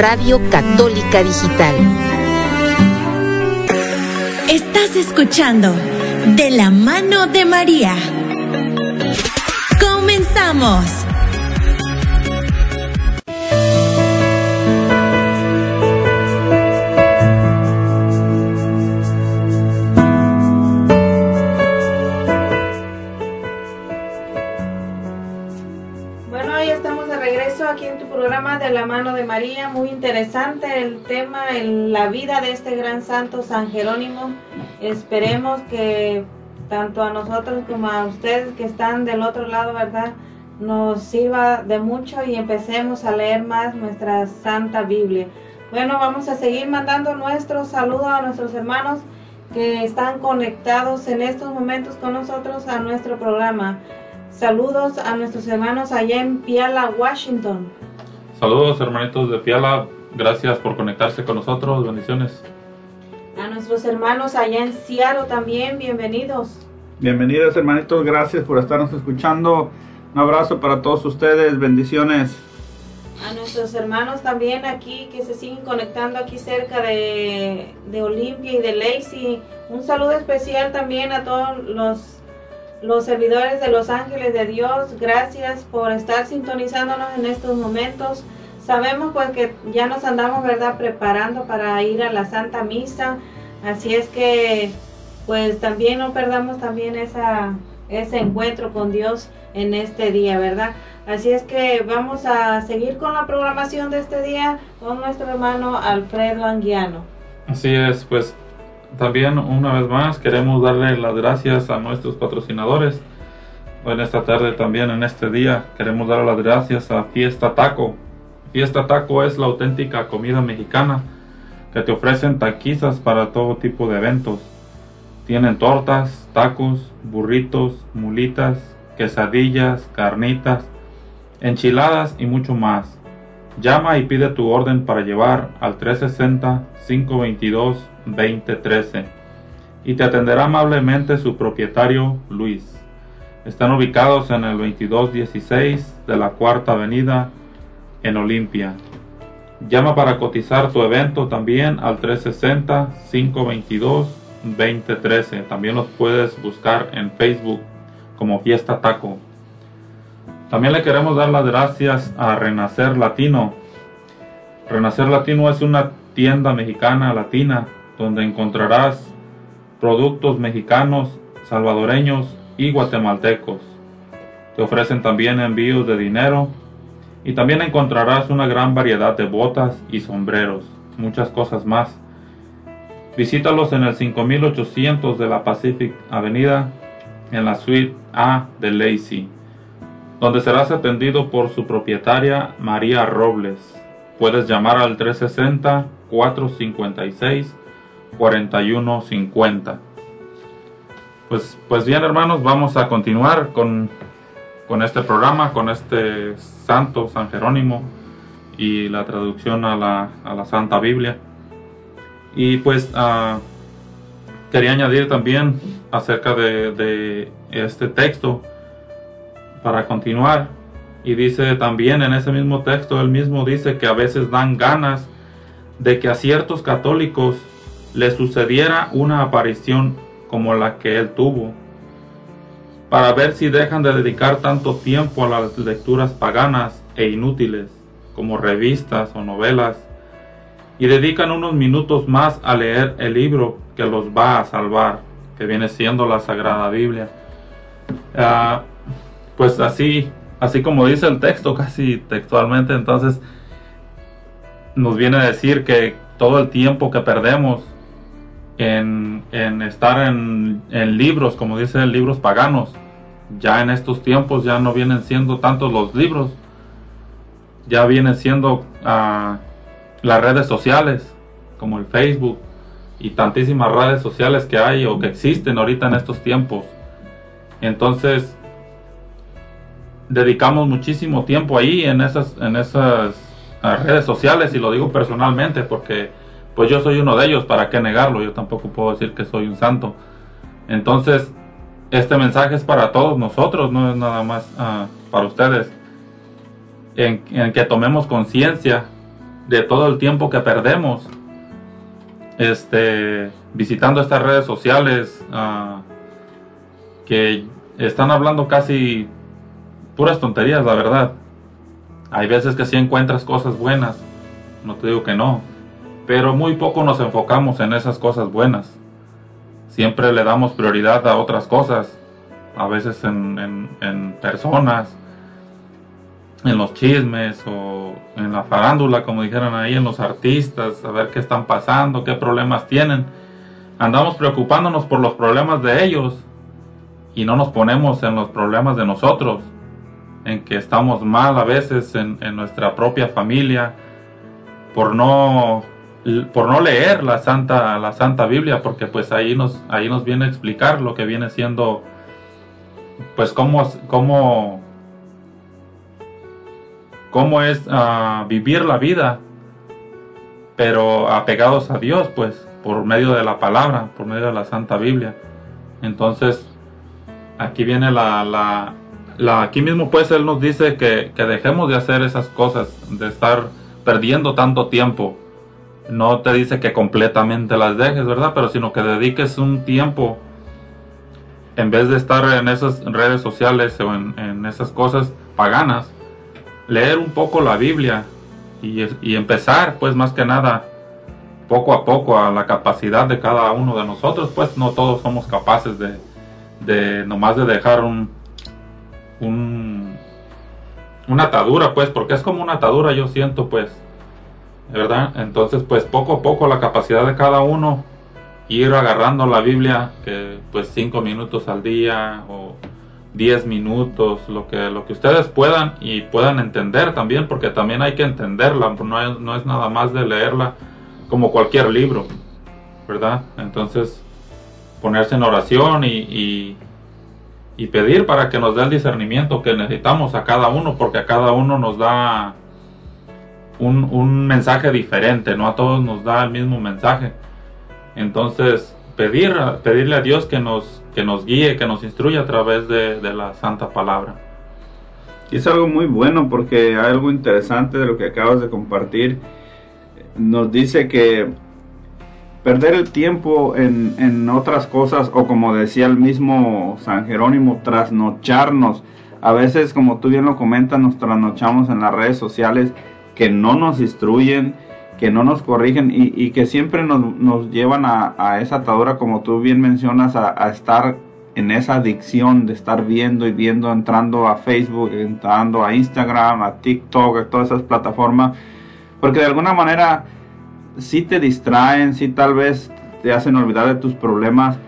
Radio Católica Digital. Estás escuchando De la mano de María. Comenzamos. María. Muy interesante el tema, el- la vida de este gran santo San Jerónimo. Esperemos que tanto a nosotros como a ustedes que están del otro lado, ¿verdad? Nos sirva de mucho y empecemos a leer más nuestra Santa Biblia. Bueno, vamos a seguir mandando nuestros saludos a nuestros hermanos que están conectados en estos momentos con nosotros a nuestro programa. Saludos a nuestros hermanos allá en Piala, Washington. Saludos hermanitos de Fiala, gracias por conectarse con nosotros, bendiciones. A nuestros hermanos allá en Seattle también, bienvenidos. Bienvenidos hermanitos, gracias por estarnos escuchando. Un abrazo para todos ustedes, bendiciones. A nuestros hermanos también aquí que se siguen conectando aquí cerca de, de Olimpia y de Lacey. Un saludo especial también a todos los, los servidores de los ángeles de Dios. Gracias por estar sintonizándonos en estos momentos. Sabemos pues que ya nos andamos, ¿verdad?, preparando para ir a la Santa Misa. Así es que pues también no perdamos también esa, ese encuentro con Dios en este día, ¿verdad? Así es que vamos a seguir con la programación de este día con nuestro hermano Alfredo Anguiano. Así es, pues también una vez más queremos darle las gracias a nuestros patrocinadores. En esta tarde también, en este día, queremos dar las gracias a Fiesta Taco. Fiesta Taco es la auténtica comida mexicana que te ofrecen taquizas para todo tipo de eventos. Tienen tortas, tacos, burritos, mulitas, quesadillas, carnitas, enchiladas y mucho más. Llama y pide tu orden para llevar al 360-522-2013 y te atenderá amablemente su propietario Luis. Están ubicados en el 2216 de la Cuarta Avenida en Olimpia. Llama para cotizar tu evento también al 360-522-2013. También los puedes buscar en Facebook como Fiesta Taco. También le queremos dar las gracias a Renacer Latino. Renacer Latino es una tienda mexicana latina donde encontrarás productos mexicanos, salvadoreños y guatemaltecos. Te ofrecen también envíos de dinero y también encontrarás una gran variedad de botas y sombreros, muchas cosas más. Visítalos en el 5800 de la Pacific Avenida en la suite A de Lacey, donde serás atendido por su propietaria María Robles. Puedes llamar al 360-456-4150. Pues, pues bien hermanos, vamos a continuar con, con este programa, con este santo San Jerónimo y la traducción a la, a la Santa Biblia. Y pues ah, quería añadir también acerca de, de este texto para continuar. Y dice también en ese mismo texto, él mismo dice que a veces dan ganas de que a ciertos católicos le sucediera una aparición como la que él tuvo, para ver si dejan de dedicar tanto tiempo a las lecturas paganas e inútiles como revistas o novelas y dedican unos minutos más a leer el libro que los va a salvar, que viene siendo la Sagrada Biblia. Ah, pues así, así como dice el texto, casi textualmente, entonces nos viene a decir que todo el tiempo que perdemos en, estar en, libros, como dice, libros paganos, ya en estos tiempos ya no vienen siendo tantos los libros, ya vienen siendo uh, las redes sociales, como el Facebook y tantísimas redes sociales que hay o que existen ahorita en estos tiempos. Entonces, dedicamos muchísimo tiempo ahí en esas, en esas redes sociales y lo digo personalmente porque pues yo soy uno de ellos, ¿para qué negarlo? Yo tampoco puedo decir que soy un santo. Entonces, este mensaje es para todos nosotros, no es nada más ah, para ustedes. En, que tomemos conciencia de todo el tiempo que perdemos este, visitando estas redes sociales ah, que están hablando casi puras tonterías, la verdad. Hay veces que sí encuentras cosas buenas, no te digo que no, pero muy poco nos enfocamos en esas cosas buenas. Siempre le damos prioridad a otras cosas, a veces en, en, personas, en los chismes o en la farándula, como dijeron ahí, en los artistas, a ver qué están pasando, qué problemas tienen. Andamos preocupándonos por los problemas de ellos y no nos ponemos en los problemas de nosotros, en que estamos mal a veces en, nuestra propia familia, por no por no leer la Santa, la Santa Biblia, porque pues ahí nos, ahí nos viene a explicar lo que viene siendo, pues cómo, cómo, cómo es uh, vivir la vida, pero apegados a Dios, pues, por medio de la palabra, por medio de la Santa Biblia. Entonces, aquí viene la, la aquí mismo pues Él nos dice que, que dejemos de hacer esas cosas, de estar perdiendo tanto tiempo no te dice que completamente las dejes, ¿verdad? Pero sino que dediques un tiempo, en vez de estar en esas redes sociales o en, esas cosas paganas, leer un poco la Biblia y, empezar, pues más que nada, poco a poco a la capacidad de cada uno de nosotros, pues no todos somos capaces de, de nomás de dejar un, un, una atadura, pues, porque es como una atadura, yo siento, pues, ¿verdad? Entonces, pues poco a poco la capacidad de cada uno ir agarrando la Biblia, que pues cinco minutos al día o diez minutos, lo que, lo que ustedes puedan y puedan entender también, porque también hay que entenderla, no es, no es nada más de leerla como cualquier libro, ¿verdad? Entonces, ponerse en oración y, y pedir para que nos dé el discernimiento que necesitamos a cada uno, porque a cada uno nos da un, mensaje diferente, no a todos nos da el mismo mensaje. Entonces, pedir, pedirle a Dios que nos, que nos guíe, que nos instruya a través de, la santa palabra. Y es algo muy bueno porque hay algo interesante de lo que acabas de compartir. Nos dice que perder el tiempo en, en, otras cosas o como decía el mismo San Jerónimo, trasnocharnos. A veces, como tú bien lo comentas, nos trasnochamos en las redes sociales que no nos instruyen, que no nos corrigen y, que siempre nos, llevan a, esa atadura, como tú bien mencionas, a, estar en esa adicción de estar viendo y viendo, entrando a Facebook, entrando a Instagram, a TikTok, a todas esas plataformas, porque de alguna manera sí te distraen, sí tal vez te hacen olvidar de tus problemas,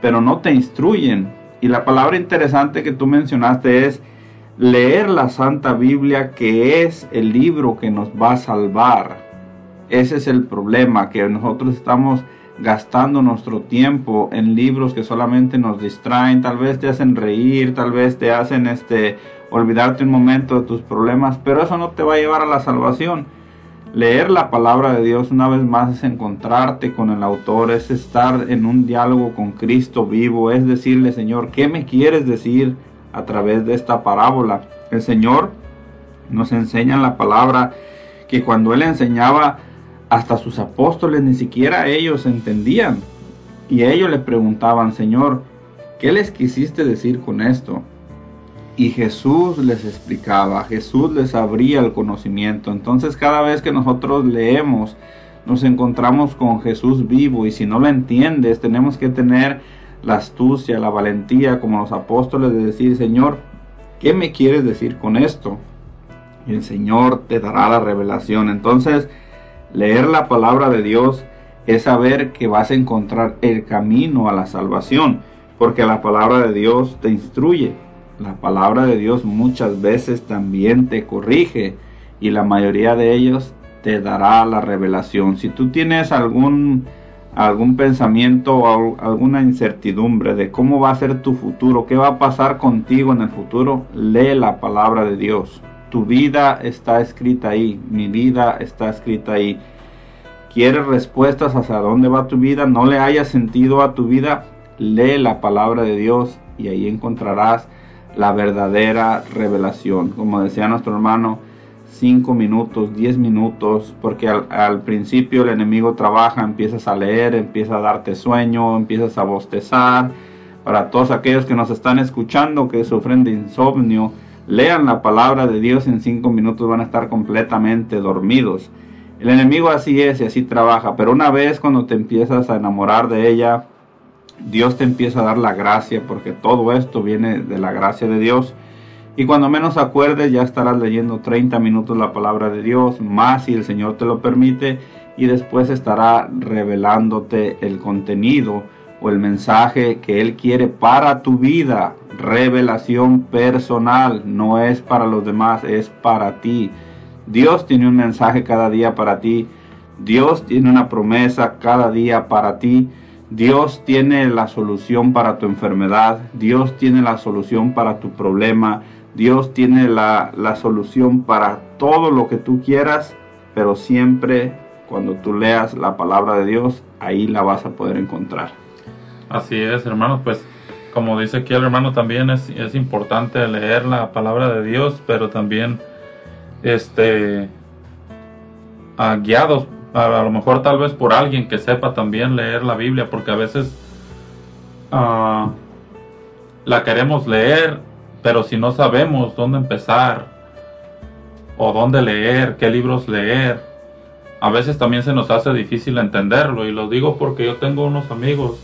pero no te instruyen. Y la palabra interesante que tú mencionaste es leer la Santa Biblia, que es el libro que nos va a salvar. Ese es el problema, que nosotros estamos gastando nuestro tiempo en libros que solamente nos distraen, tal vez te hacen reír, tal vez te hacen este olvidarte un momento de tus problemas, pero eso no te va a llevar a la salvación. Leer la palabra de Dios una vez más es encontrarte con el autor, es estar en un diálogo con Cristo vivo, es decirle, Señor, ¿qué me quieres decir? a través de esta parábola. El Señor nos enseña en la palabra que cuando Él enseñaba hasta sus apóstoles ni siquiera ellos entendían. Y ellos le preguntaban, Señor, ¿qué les quisiste decir con esto? Y Jesús les explicaba, Jesús les abría el conocimiento. Entonces cada vez que nosotros leemos, nos encontramos con Jesús vivo y si no lo entiendes, tenemos que tener la astucia, la valentía como los apóstoles de decir, Señor, ¿qué me quieres decir con esto? Y el Señor te dará la revelación. Entonces, leer la palabra de Dios es saber que vas a encontrar el camino a la salvación, porque la palabra de Dios te instruye. La palabra de Dios muchas veces también te corrige y la mayoría de ellos te dará la revelación. Si tú tienes algún algún pensamiento o alguna incertidumbre de cómo va a ser tu futuro, qué va a pasar contigo en el futuro, lee la palabra de Dios. Tu vida está escrita ahí, mi vida está escrita ahí. ¿Quieres respuestas hacia dónde va tu vida? ¿No le haya sentido a tu vida? Lee la palabra de Dios y ahí encontrarás la verdadera revelación. Como decía nuestro hermano, 5 minutos, 10 minutos, porque al, principio el enemigo trabaja, empiezas a leer, empieza a darte sueño, empiezas a bostezar. Para todos aquellos que nos están escuchando que sufren de insomnio, lean la palabra de Dios en 5 minutos, van a estar completamente dormidos. El enemigo así es y así trabaja, pero una vez cuando te empiezas a enamorar de ella, Dios te empieza a dar la gracia, porque todo esto viene de la gracia de Dios y cuando menos acuerdes ya estarás leyendo 30 minutos la palabra de Dios, más si el Señor te lo permite, y después estará revelándote el contenido o el mensaje que Él quiere para tu vida. Revelación personal, no es para los demás, es para ti. Dios tiene un mensaje cada día para ti. Dios tiene una promesa cada día para ti. Dios tiene la solución para tu enfermedad. Dios tiene la solución para tu problema. Dios tiene la, solución para todo lo que tú quieras, pero siempre cuando tú leas la palabra de Dios, ahí la vas a poder encontrar. Así es, hermano, pues como dice aquí el hermano, también es, es importante leer la palabra de Dios, pero también este guiados a, lo mejor tal vez por alguien que sepa también leer la Biblia, porque a veces ah, la queremos leer pero si no sabemos dónde empezar o dónde leer, qué libros leer, a veces también se nos hace difícil entenderlo. Y lo digo porque yo tengo unos amigos,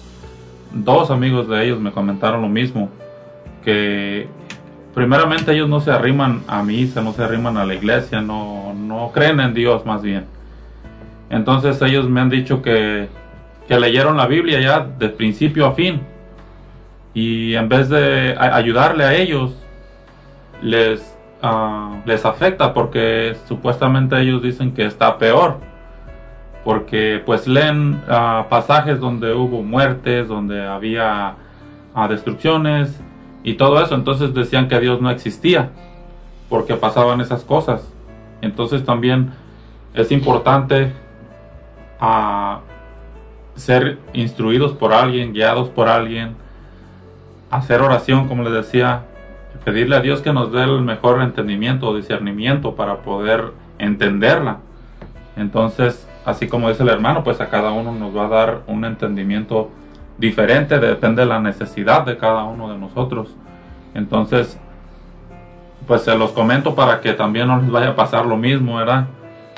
dos amigos de ellos me comentaron lo mismo, que primeramente ellos no se arriman a misa, no se arriman a la iglesia, no, no creen en Dios más bien. Entonces ellos me han dicho que, que leyeron la Biblia ya de principio a fin y en vez de ayudarle a ellos, les, ah, les afecta porque supuestamente ellos dicen que está peor. Porque pues leen ah, pasajes donde hubo muertes, donde había ah, destrucciones y todo eso. Entonces decían que Dios no existía porque pasaban esas cosas. Entonces también es importante ser instruidos por alguien, guiados por alguien, hacer oración, como les decía, pedirle a Dios que nos dé el mejor entendimiento o discernimiento para poder entenderla. Entonces, así como dice el hermano, pues a cada uno nos va a dar un entendimiento diferente, depende de la necesidad de cada uno de nosotros. Entonces, pues se los comento para que también no les vaya a pasar lo mismo, ¿verdad?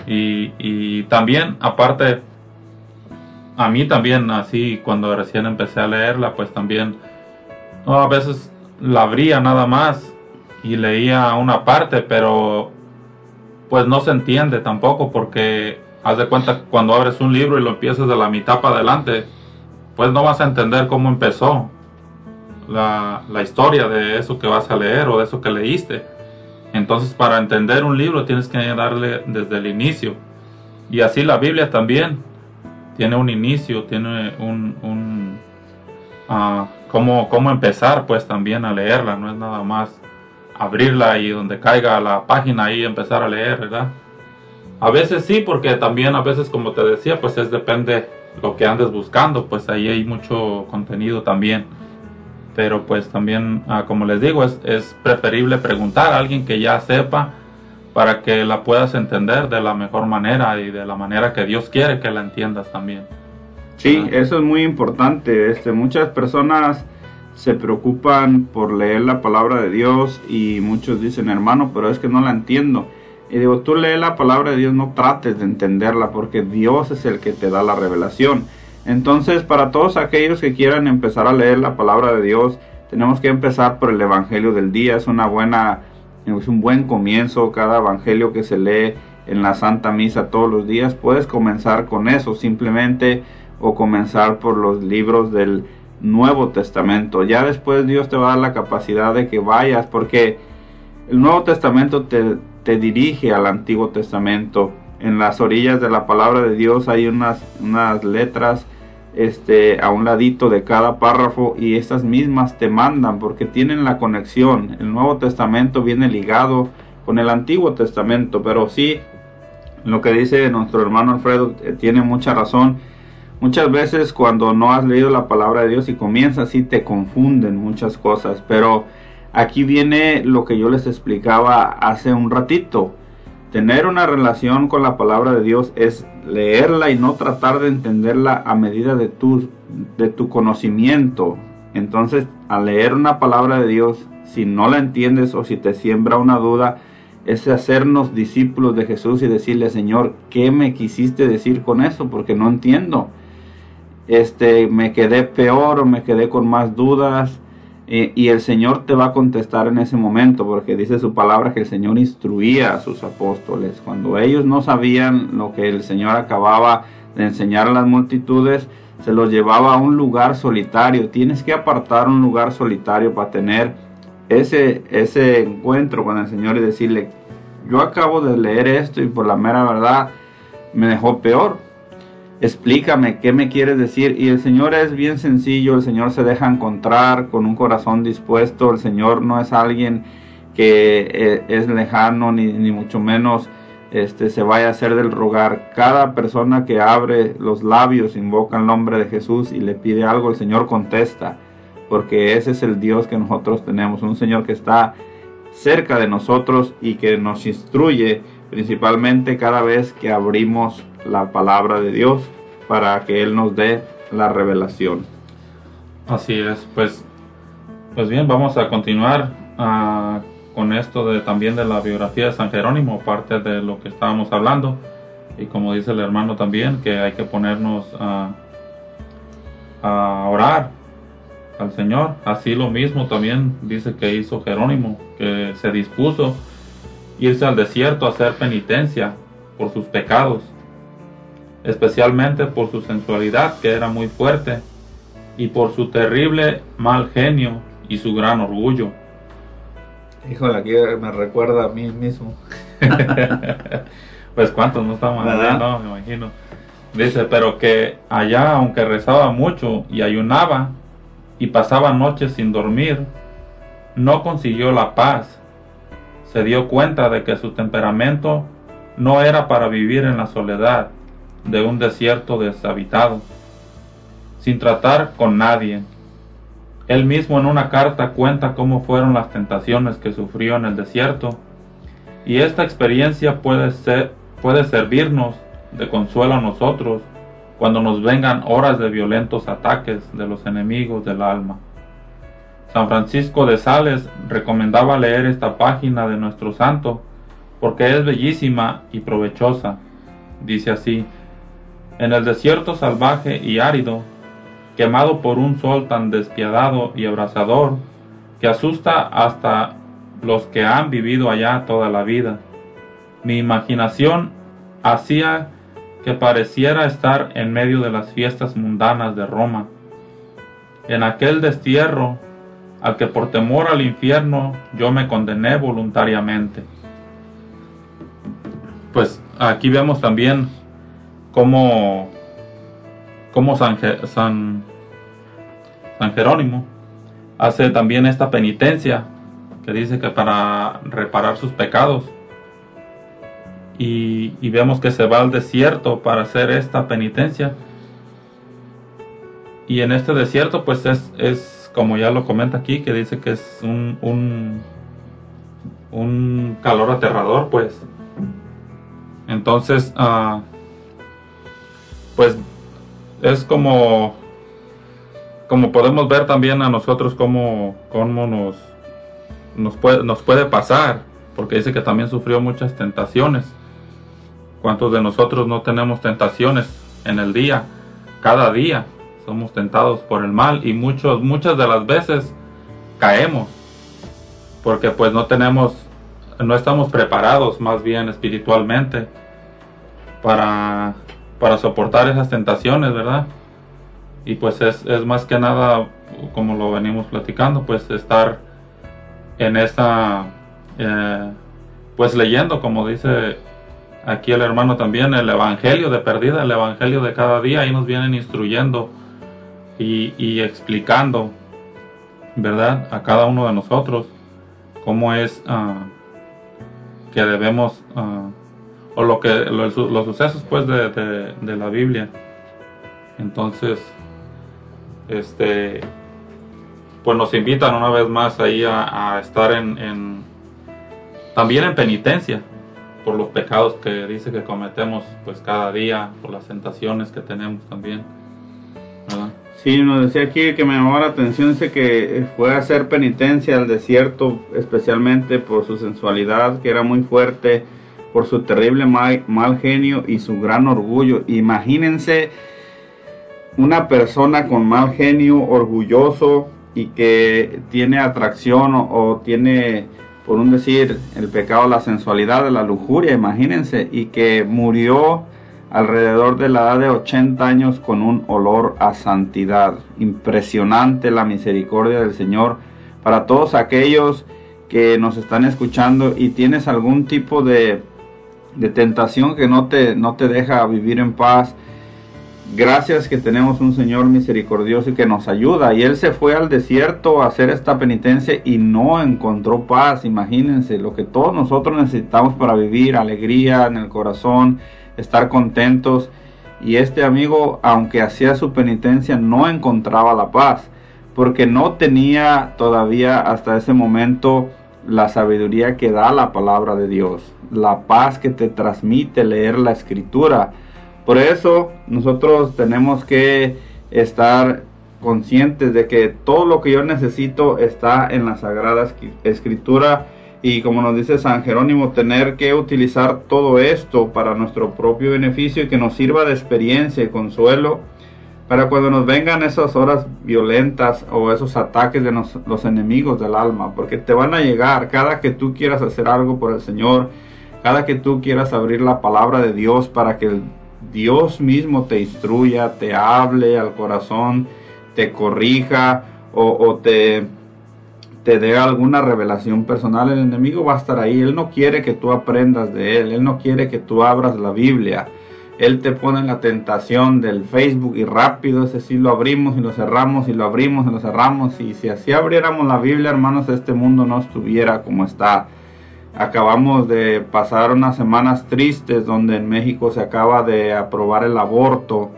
Y, y también, aparte, a mí también, así, cuando recién empecé a leerla, pues también no, a veces la abría nada más y leía una parte, pero pues no se entiende tampoco porque haz de cuenta cuando abres un libro y lo empiezas de la mitad para adelante, pues no vas a entender cómo empezó la, la historia de eso que vas a leer o de eso que leíste. Entonces para entender un libro tienes que darle desde el inicio. Y así la Biblia también tiene un inicio, tiene un, un uh, cómo, cómo empezar pues también a leerla, no es nada más abrirla y donde caiga la página ahí empezar a leer, ¿verdad? A veces sí, porque también a veces como te decía, pues es depende lo que andes buscando, pues ahí hay mucho contenido también. Pero pues también, ah, como les digo, es, es preferible preguntar a alguien que ya sepa para que la puedas entender de la mejor manera y de la manera que Dios quiere que la entiendas también. Sí, eso es muy importante. Este, muchas personas se preocupan por leer la palabra de Dios y muchos dicen, hermano, pero es que no la entiendo. Y digo, tú lee la palabra de Dios, no trates de entenderla porque Dios es el que te da la revelación. Entonces, para todos aquellos que quieran empezar a leer la palabra de Dios, tenemos que empezar por el Evangelio del día. Es una buena, es un buen comienzo. Cada Evangelio que se lee en la Santa Misa todos los días, puedes comenzar con eso simplemente o comenzar por los libros del Nuevo Testamento. Ya después Dios te va a dar la capacidad de que vayas porque el Nuevo Testamento te, te dirige al Antiguo Testamento. En las orillas de la palabra de Dios hay unas, unas letras este, a un ladito de cada párrafo y estas mismas te mandan porque tienen la conexión. El Nuevo Testamento viene ligado con el Antiguo Testamento, pero sí, lo que dice nuestro hermano Alfredo eh, tiene mucha razón. Muchas veces cuando no has leído la palabra de Dios y comienzas así te confunden muchas cosas, pero aquí viene lo que yo les explicaba hace un ratito. Tener una relación con la palabra de Dios es leerla y no tratar de entenderla a medida de tu, de tu conocimiento. Entonces, al leer una palabra de Dios, si no la entiendes o si te siembra una duda, es hacernos discípulos de Jesús y decirle, Señor, ¿qué me quisiste decir con eso? Porque no entiendo. Este, me quedé peor o me quedé con más dudas y el Señor te va a contestar en ese momento, porque dice su palabra que el Señor instruía a sus apóstoles. Cuando ellos no sabían lo que el Señor acababa de enseñar a las multitudes, se los llevaba a un lugar solitario. Tienes que apartar un lugar solitario para tener ese, ese encuentro con el Señor y decirle, yo acabo de leer esto y por la mera verdad me dejó peor explícame qué me quieres decir. Y el Señor es bien sencillo, el Señor se deja encontrar con un corazón dispuesto, el Señor no es alguien que eh, es lejano ni, ni, mucho menos este, se vaya a hacer del rogar. Cada persona que abre los labios invoca el nombre de Jesús y le pide algo, el Señor contesta, porque ese es el Dios que nosotros tenemos, un Señor que está cerca de nosotros y que nos instruye principalmente cada vez que abrimos la palabra de Dios para que Él nos dé la revelación. Así es, pues, pues bien, vamos a continuar uh, con esto de también de la biografía de San Jerónimo, parte de lo que estábamos hablando. Y como dice el hermano también, que hay que ponernos a, a orar al Señor. Así lo mismo también dice que hizo Jerónimo, que se dispuso irse al desierto a hacer penitencia por sus pecados especialmente por su sensualidad que era muy fuerte y por su terrible mal genio y su gran orgullo. Híjole, aquí me recuerda a mí mismo. pues cuántos no estamos allá, no, me imagino. Dice, pero que allá, aunque rezaba mucho y ayunaba y pasaba noches sin dormir, no consiguió la paz. Se dio cuenta de que su temperamento no era para vivir en la soledad, de un desierto deshabitado, sin tratar con nadie. Él mismo en una carta cuenta cómo fueron las tentaciones que sufrió en el desierto, y esta experiencia puede, ser, puede servirnos de consuelo a nosotros cuando nos vengan horas de violentos ataques de los enemigos del alma. San Francisco de Sales recomendaba leer esta página de nuestro santo porque es bellísima y provechosa. Dice así, en el desierto salvaje y árido, quemado por un sol tan despiadado y abrasador, que asusta hasta los que han vivido allá toda la vida. Mi imaginación hacía que pareciera estar en medio de las fiestas mundanas de Roma, en aquel destierro al que por temor al infierno yo me condené voluntariamente. Pues aquí vemos también como, como San, San, San Jerónimo hace también esta penitencia que dice que para reparar sus pecados. Y, y, vemos que se va al desierto para hacer esta penitencia. Y en este desierto pues es, es como ya lo comenta aquí que dice que es un, un, un calor aterrador pues. Entonces uh, pues es como como podemos ver también a nosotros cómo, cómo nos, nos, puede, nos puede pasar, porque dice que también sufrió muchas tentaciones. ¿Cuántos de nosotros no tenemos tentaciones en el día? Cada día somos tentados por el mal y muchos, muchas de las veces caemos porque pues no tenemos, no estamos preparados más bien espiritualmente para, para soportar esas tentaciones, ¿verdad? Y pues es, más que nada, como lo venimos platicando, pues estar en esa, eh, pues leyendo, como dice aquí el hermano también, el Evangelio de perdida, el Evangelio de cada día, ahí nos vienen instruyendo y, y explicando, ¿verdad? A cada uno de nosotros cómo es ah, que debemos, ah, o lo que los, los sucesos pues de, de, la Biblia. Entonces, este, pues nos invitan una vez más ahí a, estar en, en, también en penitencia por los pecados que dice que cometemos pues cada día, por las tentaciones que tenemos también. Sí, nos decía aquí que me llamó la atención, dice que fue a hacer penitencia al desierto, especialmente por su sensualidad, que era muy fuerte, por su terrible mal, genio y su gran orgullo. Imagínense una persona con mal genio, orgulloso y que tiene atracción o, o tiene, por un decir, el pecado, la sensualidad, la lujuria, imagínense, y que murió alrededor de la edad de 80 años con un olor a santidad. Impresionante la misericordia del Señor para todos aquellos que nos están escuchando y tienes algún tipo de, de tentación que no te, no te deja vivir en paz. Gracias que tenemos un Señor misericordioso y que nos ayuda. Y Él se fue al desierto a hacer esta penitencia y no encontró paz. Imagínense lo que todos nosotros necesitamos para vivir, alegría en el corazón, estar contentos. Y este amigo, aunque hacía su penitencia, no encontraba la paz, porque no tenía todavía hasta ese momento la sabiduría que da la palabra de Dios, la paz que te transmite leer la escritura. Por eso nosotros tenemos que estar conscientes de que todo lo que yo necesito está en la sagrada escritura y como nos dice San Jerónimo, tener que utilizar todo esto para nuestro propio beneficio y que nos sirva de experiencia y consuelo para cuando nos vengan esas horas violentas o esos ataques de los enemigos del alma, porque te van a llegar cada que tú quieras hacer algo por el Señor, cada que tú quieras abrir la palabra de Dios para que Dios mismo te instruya, te hable al corazón, te corrija o, o te te dé alguna revelación personal, el enemigo va a estar ahí. Él no quiere que tú aprendas de él, él no quiere que tú abras la Biblia. Él te pone en la tentación del Facebook y rápido ese sí lo abrimos y lo cerramos y lo abrimos y lo cerramos. Y si así abriéramos la Biblia, hermanos, este mundo no estuviera como está. Acabamos de pasar unas semanas tristes donde en México se acaba de aprobar el aborto.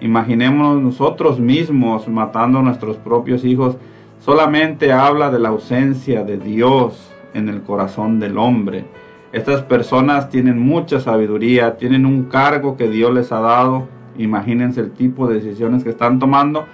Imaginémonos nosotros mismos matando a nuestros propios hijos solamente habla de la ausencia de Dios en el corazón del hombre. Estas personas tienen mucha sabiduría, tienen un cargo que Dios les ha dado. Imagínense el tipo de decisiones que están tomando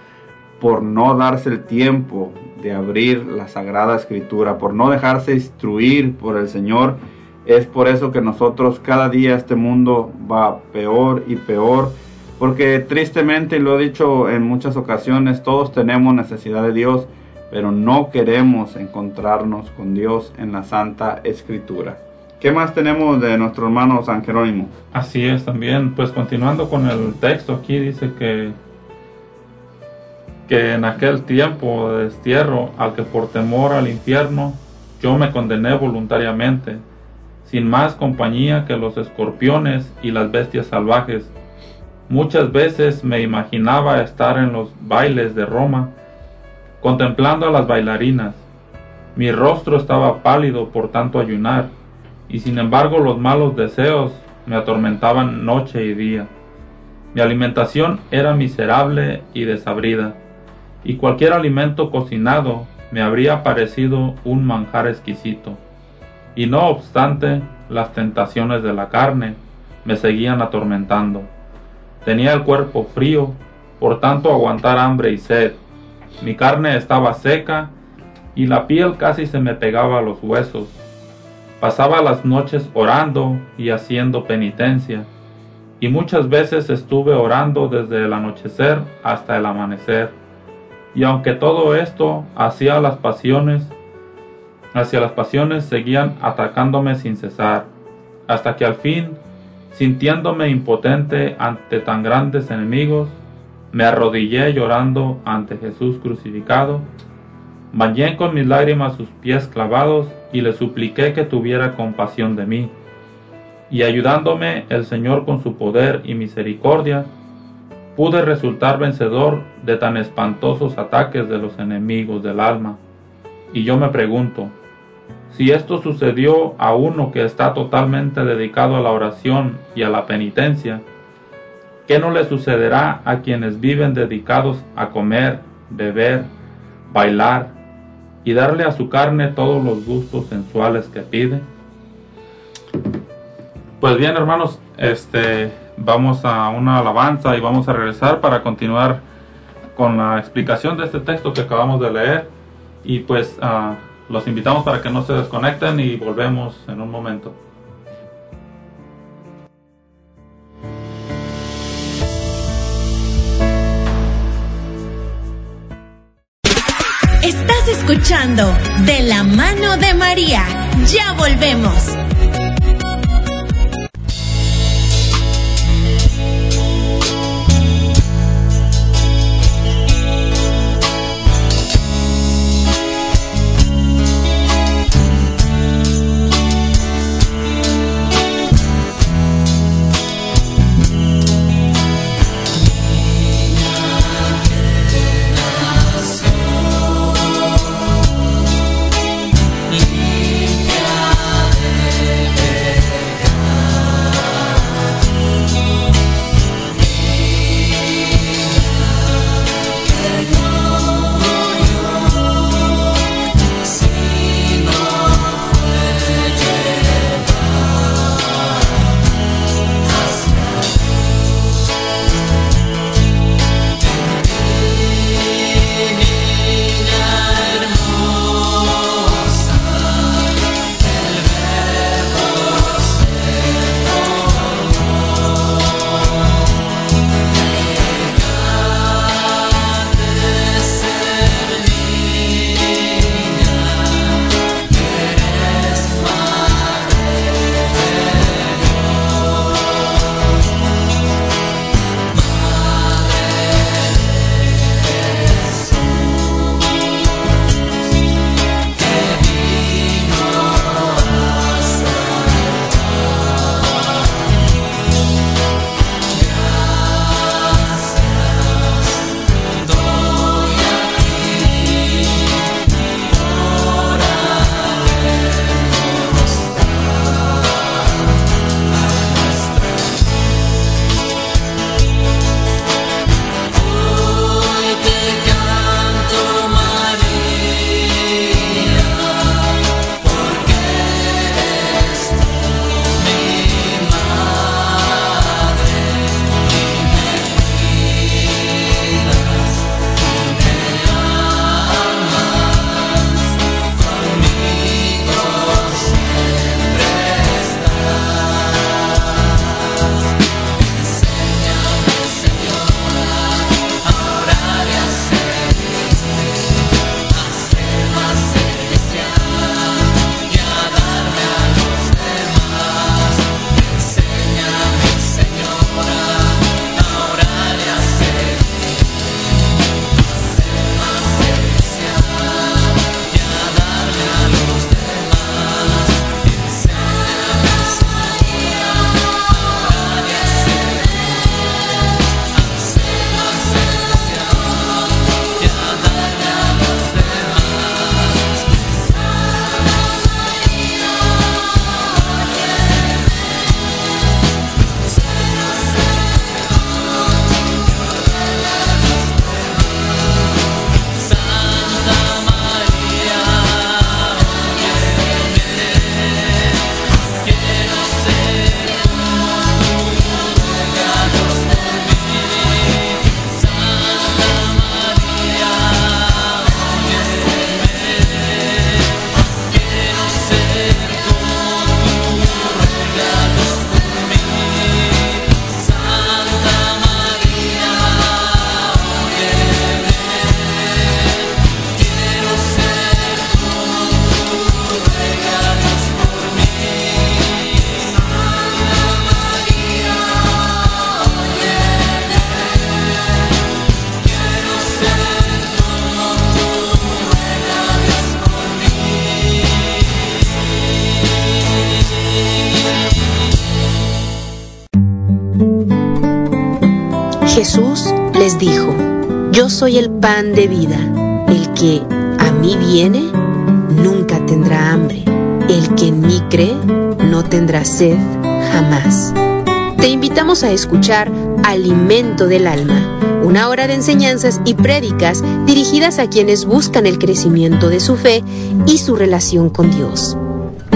por no darse el tiempo de abrir la Sagrada Escritura, por no dejarse instruir por el Señor. Es por eso que nosotros cada día este mundo va peor y peor, porque tristemente, y lo he dicho en muchas ocasiones, todos tenemos necesidad de Dios pero no queremos encontrarnos con Dios en la Santa Escritura. ¿Qué más tenemos de nuestro hermano San Jerónimo? Así es también, pues continuando con el texto aquí dice que que en aquel tiempo de destierro al que por temor al infierno yo me condené voluntariamente, sin más compañía que los escorpiones y las bestias salvajes. Muchas veces me imaginaba estar en los bailes de Roma, contemplando a las bailarinas. Mi rostro estaba pálido por tanto ayunar, y sin embargo los malos deseos me atormentaban noche y día. Mi alimentación era miserable y desabrida, y cualquier alimento cocinado me habría parecido un manjar exquisito. Y no obstante, las tentaciones de la carne me seguían atormentando. Tenía el cuerpo frío, por tanto aguantar hambre y sed, Mi carne estaba seca y la piel casi se me pegaba a los huesos. Pasaba las noches orando y haciendo penitencia, y muchas veces estuve orando desde el anochecer hasta el amanecer. Y aunque todo esto hacía las pasiones, hacia las pasiones seguían atacándome sin cesar, hasta que al fin, sintiéndome impotente ante tan grandes enemigos, me arrodillé llorando ante Jesús crucificado Bañé con mis lágrimas sus pies clavados y le supliqué que tuviera compasión de mí. Y ayudándome el Señor con su poder y misericordia, pude resultar vencedor de tan espantosos ataques de los enemigos del alma. Y yo me pregunto, si esto sucedió a uno que está totalmente dedicado a la oración y a la penitencia, ¿qué no le sucederá a quienes viven dedicados a comer, beber, bailar, y darle a su carne todos los gustos sensuales que pide. Pues bien, hermanos, este vamos a una alabanza y vamos a regresar para continuar con la explicación de este texto que acabamos de leer y pues uh, los invitamos para que no se desconecten y volvemos en un momento. De la mano de María. Ya volvemos. Pan de vida. El que a mí viene nunca tendrá hambre. El que en mí cree no tendrá sed jamás. Te invitamos a escuchar Alimento del Alma, una hora de enseñanzas y prédicas dirigidas a quienes buscan el crecimiento de su fe y su relación con Dios.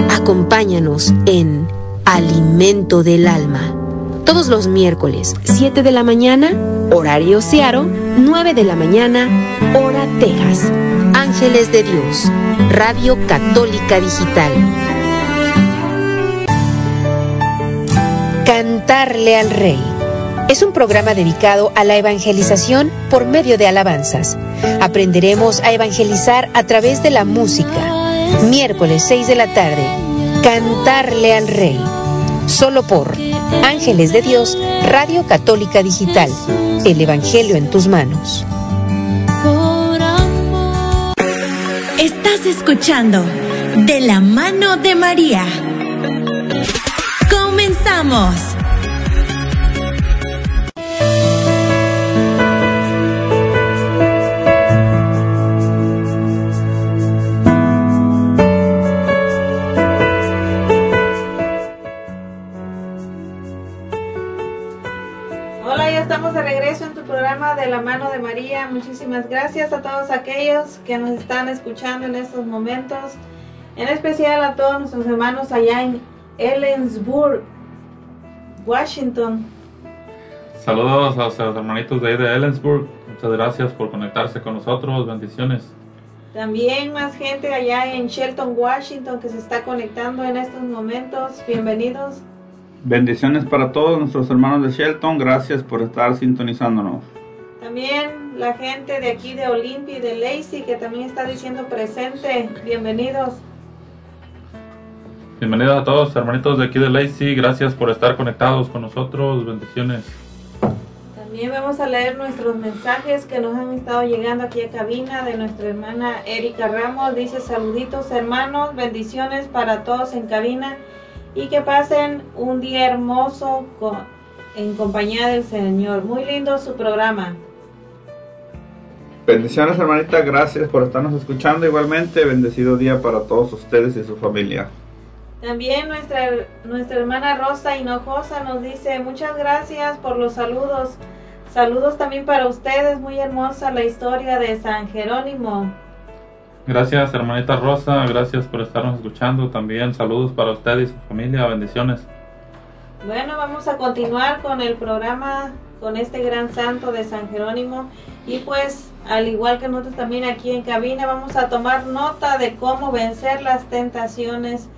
Acompáñanos en Alimento del Alma, todos los miércoles, 7 de la mañana, horario Searo, 9 de la mañana, hora Texas. Ángeles de Dios, Radio Católica Digital. Cantarle al Rey. Es un programa dedicado a la evangelización por medio de alabanzas. Aprenderemos a evangelizar a través de la música. Miércoles 6 de la tarde. Cantarle al Rey. Solo por Ángeles de Dios, Radio Católica Digital. El Evangelio en tus manos. Estás escuchando De la mano de María. Comenzamos. María. Muchísimas gracias a todos aquellos que nos están escuchando en estos momentos. En especial a todos nuestros hermanos allá en Ellensburg, Washington. Saludos a los hermanitos de ahí de Ellensburg. Muchas gracias por conectarse con nosotros. Bendiciones. También más gente allá en Shelton, Washington que se está conectando en estos momentos. Bienvenidos. Bendiciones para todos nuestros hermanos de Shelton. Gracias por estar sintonizándonos. También la gente de aquí de Olympia y de Lacey que también está diciendo presente. Bienvenidos. Bienvenidos a todos, hermanitos de aquí de Lacey. Gracias por estar conectados con nosotros. Bendiciones. También vamos a leer nuestros mensajes que nos han estado llegando aquí a cabina de nuestra hermana Erika Ramos. Dice saluditos hermanos, bendiciones para todos en cabina y que pasen un día hermoso con- en compañía del Señor. Muy lindo su programa. Bendiciones, hermanita. Gracias por estarnos escuchando. Igualmente, bendecido día para todos ustedes y su familia. También nuestra, nuestra hermana Rosa Hinojosa nos dice muchas gracias por los saludos. Saludos también para ustedes, muy hermosa la historia de San Jerónimo. Gracias, hermanita Rosa. Gracias por estarnos escuchando. También saludos para usted y su familia. Bendiciones. Bueno, vamos a continuar con el programa con este gran santo de San Jerónimo y pues al igual que nosotros también aquí en cabina vamos a tomar nota de cómo vencer las tentaciones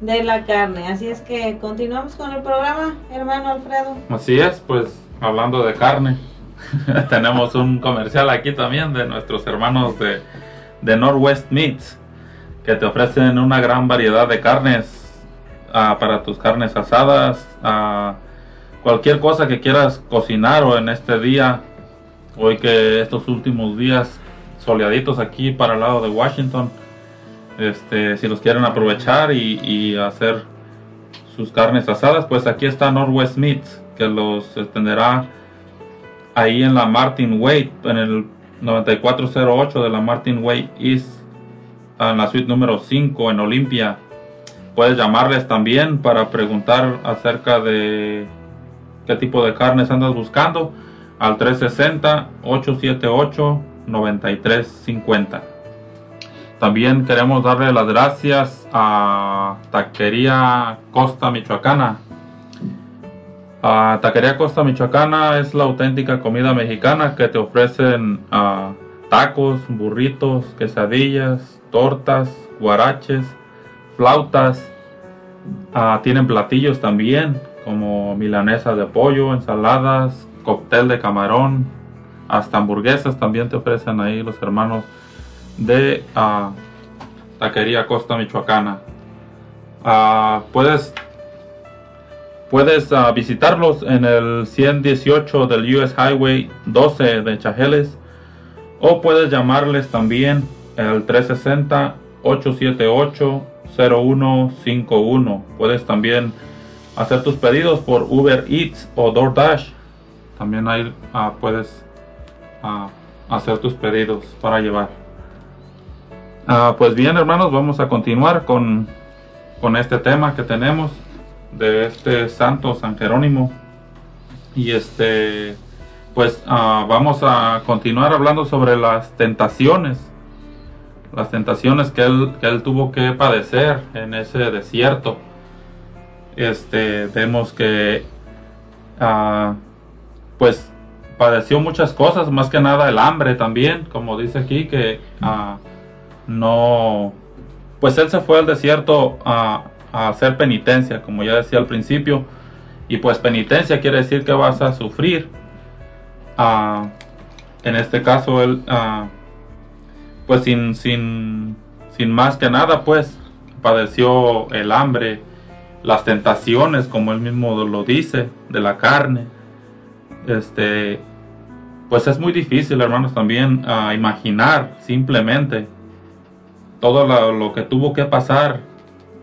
de la carne. Así es que continuamos con el programa, hermano Alfredo. Así es, pues hablando de carne, tenemos un comercial aquí también de nuestros hermanos de, de Northwest Meats, que te ofrecen una gran variedad de carnes ah, para tus carnes asadas, ah, cualquier cosa que quieras cocinar o en este día, hoy que estos últimos días soleaditos aquí para el lado de Washington, este, si los quieren aprovechar y, hacer sus carnes asadas, pues aquí está Northwest Meats, que los extenderá ahí en la Martin Way, en el 9408 de la Martin Way East, en la suite número 5 en Olympia. Puedes llamarles también para preguntar acerca de qué tipo de carnes andas buscando al 360-878-9350. También queremos darle las gracias a Taquería Costa Michoacana. Ah, Taquería Costa Michoacana es la auténtica comida mexicana que te ofrecen ah, tacos, burritos, quesadillas, tortas, guaraches, flautas. Ah, tienen platillos también como milanesa de pollo, ensaladas, cóctel de camarón, hasta hamburguesas también te ofrecen ahí los hermanos de ah, Taquería Costa Michoacana. Ah, puedes puedes ah, visitarlos en el 118 del US Highway 12 de Chajeles o puedes llamarles también al 360 878 0151. Puedes también hacer tus pedidos por Uber Eats o DoorDash. También ahí ah, puedes ah, hacer tus pedidos para llevar. Ah, pues bien, hermanos, vamos a continuar con, con este tema que tenemos de este santo San Jerónimo. Y este, pues vamos a continuar hablando sobre las tentaciones, las tentaciones que él, que él tuvo que padecer en ese desierto. Este, vemos que pues padeció muchas cosas, más que nada el hambre también, como dice aquí, que ah, no, pues él se fue al desierto a, hacer penitencia, como ya decía al principio, y pues penitencia quiere decir que vas a sufrir. Ah, en este caso él, ah, pues sin, sin, sin más que nada, pues padeció el hambre, las tentaciones, como él mismo lo dice, de la carne este, pues es muy difícil, hermanos, también a imaginar simplemente todo lo, que tuvo que pasar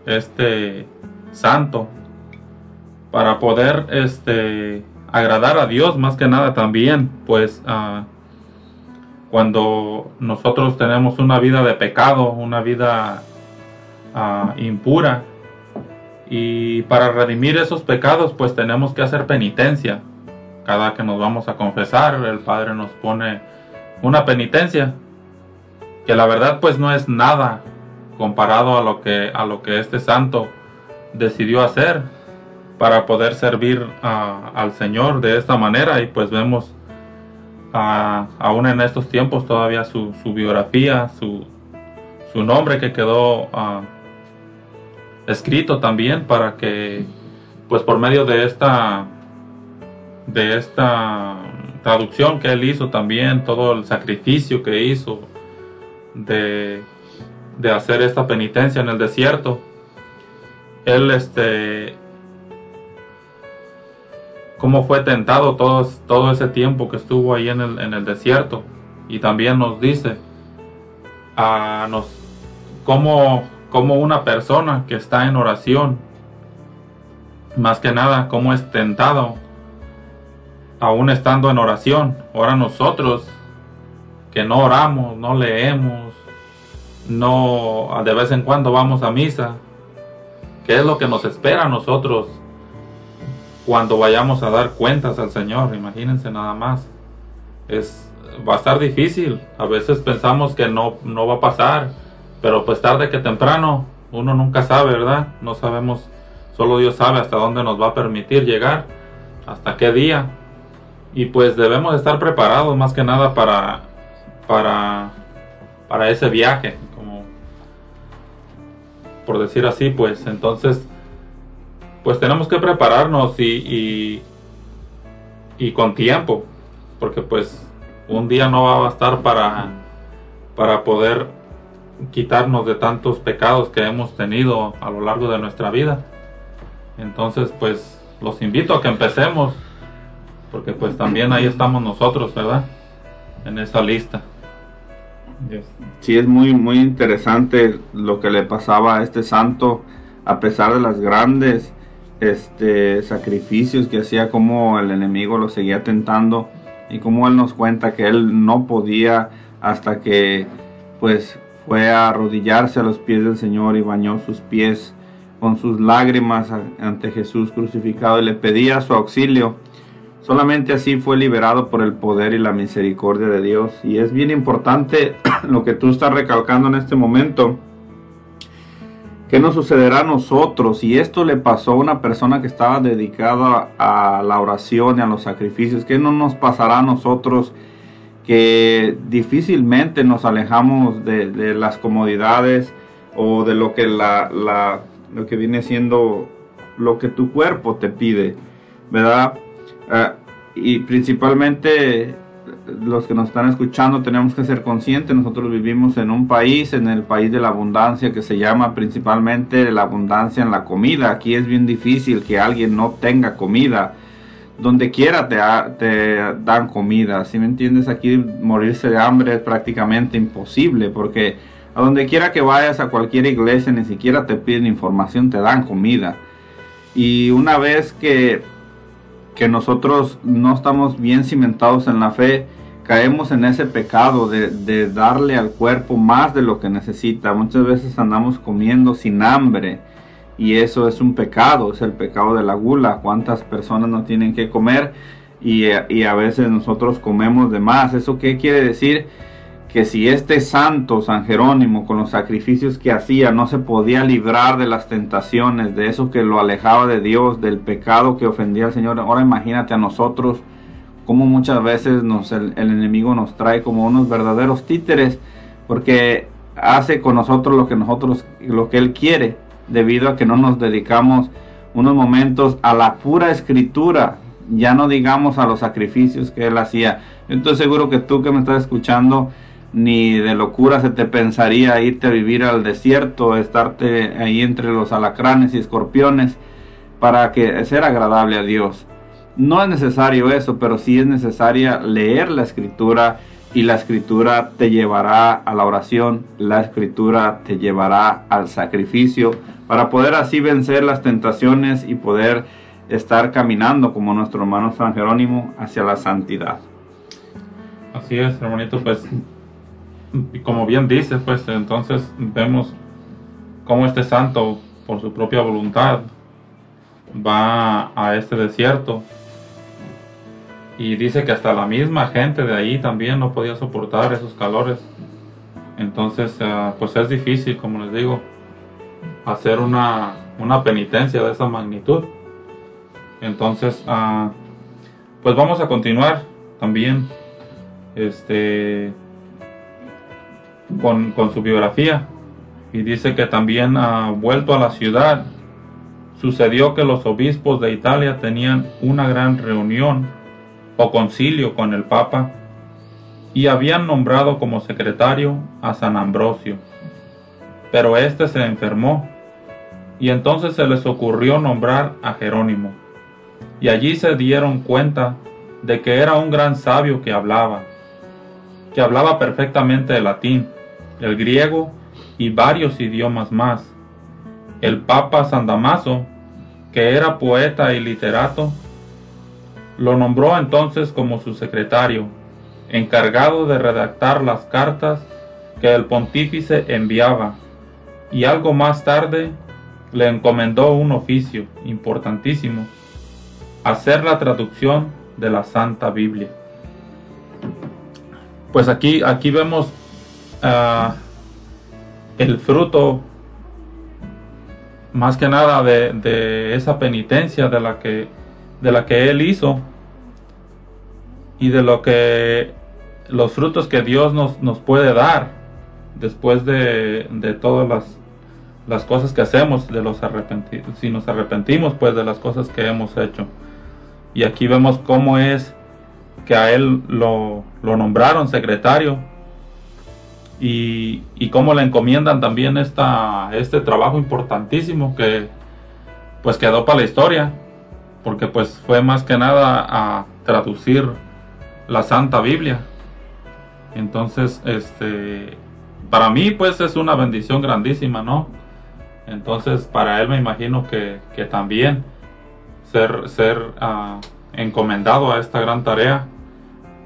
este santo para poder este agradar a Dios más que nada también, pues cuando nosotros tenemos una vida de pecado, una vida impura, y para redimir esos pecados, pues tenemos que hacer penitencia cada que nos vamos a confesar, el Padre nos pone una penitencia, que la verdad pues no es nada comparado a lo que, a lo que este santo decidió hacer para poder servir al Señor de esta manera. Y pues vemos aún en estos tiempos todavía su, biografía, su, su, nombre que quedó escrito también para que pues por medio de esta de esta traducción que él hizo también, todo el sacrificio que hizo de, de hacer esta penitencia en el desierto. Él, este, cómo fue tentado todo, ese tiempo que estuvo ahí en el, en el desierto. Y también nos dice a nos, cómo, cómo una persona que está en oración, más que nada, cómo es tentado aún estando en oración. Ahora nosotros que no oramos, no leemos, no de vez en cuando vamos a misa, ¿qué es lo que nos espera a nosotros cuando vayamos a dar cuentas al Señor? Imagínense nada más. Es va a estar difícil. A veces pensamos que no no va a pasar, pero pues tarde que temprano uno nunca sabe, ¿verdad? No sabemos, solo Dios sabe hasta dónde nos va a permitir llegar, hasta qué día y pues debemos estar preparados más que nada para para para ese viaje como por decir así pues. Entonces pues tenemos que prepararnos y, y, con tiempo porque pues un día no va a bastar para para poder quitarnos de tantos pecados que hemos tenido a lo largo de nuestra vida. Entonces pues los invito a que empecemos porque pues también ahí estamos nosotros, ¿verdad? En esa lista. Sí, es muy, muy interesante lo que le pasaba a este santo, a pesar de las grandes este, sacrificios que hacía, como el enemigo lo seguía tentando y como él nos cuenta que él no podía hasta que pues fue a arrodillarse a los pies del Señor y bañó sus pies con sus lágrimas ante Jesús crucificado y le pedía su auxilio Solamente así fue liberado por el poder y la misericordia de Dios. Y es bien importante lo que tú estás recalcando en este momento. ¿Qué nos sucederá a nosotros? Y esto le pasó a una persona que estaba dedicada a la oración y a los sacrificios. ¿Qué no nos pasará a nosotros que difícilmente nos alejamos de, las comodidades o de lo que, la, lo que viene siendo lo que tu cuerpo te pide? ¿Verdad? Ah, y principalmente los que nos están escuchando tenemos que ser conscientes, nosotros vivimos en un país, en el país de la abundancia que se llama principalmente la abundancia en la comida. Aquí es bien difícil que alguien no tenga comida. Donde quiera te, te dan comida, si me entiendes? Aquí morirse de hambre es prácticamente imposible porque a donde quiera que vayas a cualquier iglesia ni siquiera te piden información, te dan comida. Y una vez que que nosotros no estamos bien cimentados en la fe, caemos en ese pecado de, de, darle al cuerpo más de lo que necesita. Muchas veces andamos comiendo sin hambre y eso es un pecado, es el pecado de la gula. ¿Cuántas personas no tienen que comer y, y a veces nosotros comemos de más? ¿Eso qué quiere decir? Que si este santo San Jerónimo con los sacrificios que hacía no se podía librar de las tentaciones, de eso que lo alejaba de Dios, del pecado que ofendía al Señor, ahora imagínate a nosotros como muchas veces el enemigo nos trae como unos verdaderos títeres porque hace con nosotros lo que nosotros lo que él quiere debido a que no nos dedicamos unos momentos a la pura escritura ya no digamos a los sacrificios que él hacía. Yo estoy seguro que tú que me estás escuchando ni de locura se te pensaría irte a vivir al desierto, estarte ahí entre los alacranes y escorpiones para que ser agradable a Dios. No es necesario eso, pero sí es necesaria leer la escritura y la escritura te llevará a la oración, la escritura te llevará al sacrificio para poder así vencer las tentaciones y poder estar caminando como nuestro hermano San Jerónimo hacia la santidad. Así es, hermanito, pues como bien dice, pues entonces vemos cómo este santo, por su propia voluntad, va a este desierto. Y dice que hasta la misma gente de ahí también no podía soportar esos calores. Entonces, uh, pues es difícil, como les digo, hacer una, una penitencia de esa magnitud. Entonces, uh, pues vamos a continuar también. Este con, con su biografía y dice que también ha vuelto a la ciudad. Sucedió que los obispos de Italia tenían una gran reunión o concilio con el Papa y habían nombrado como secretario a San Ambrosio. Pero éste se enfermó y entonces se les ocurrió nombrar a Jerónimo. Y allí se dieron cuenta de que era un gran sabio que hablaba, que hablaba perfectamente el latín el griego y varios idiomas más. El Papa San Damaso, que era poeta y literato, lo nombró entonces como su secretario, encargado de redactar las cartas que el pontífice enviaba, y algo más tarde le encomendó un oficio importantísimo, hacer la traducción de la Santa Biblia. Pues aquí, aquí vemos uh, el fruto más que nada de, esa penitencia de la que de la que él hizo y de lo que los frutos que Dios nos, nos puede dar después de, de todas las, las, cosas que hacemos de los si nos arrepentimos pues de las cosas que hemos hecho. Y aquí vemos cómo es que a él lo, lo nombraron secretario y, cómo le encomiendan también esta, este trabajo importantísimo que pues quedó para la historia, porque pues fue más que nada a traducir la Santa Biblia. Entonces, este, para mí pues es una bendición grandísima, ¿no? Entonces, para él me imagino que, que también ser, ser uh, encomendado a esta gran tarea,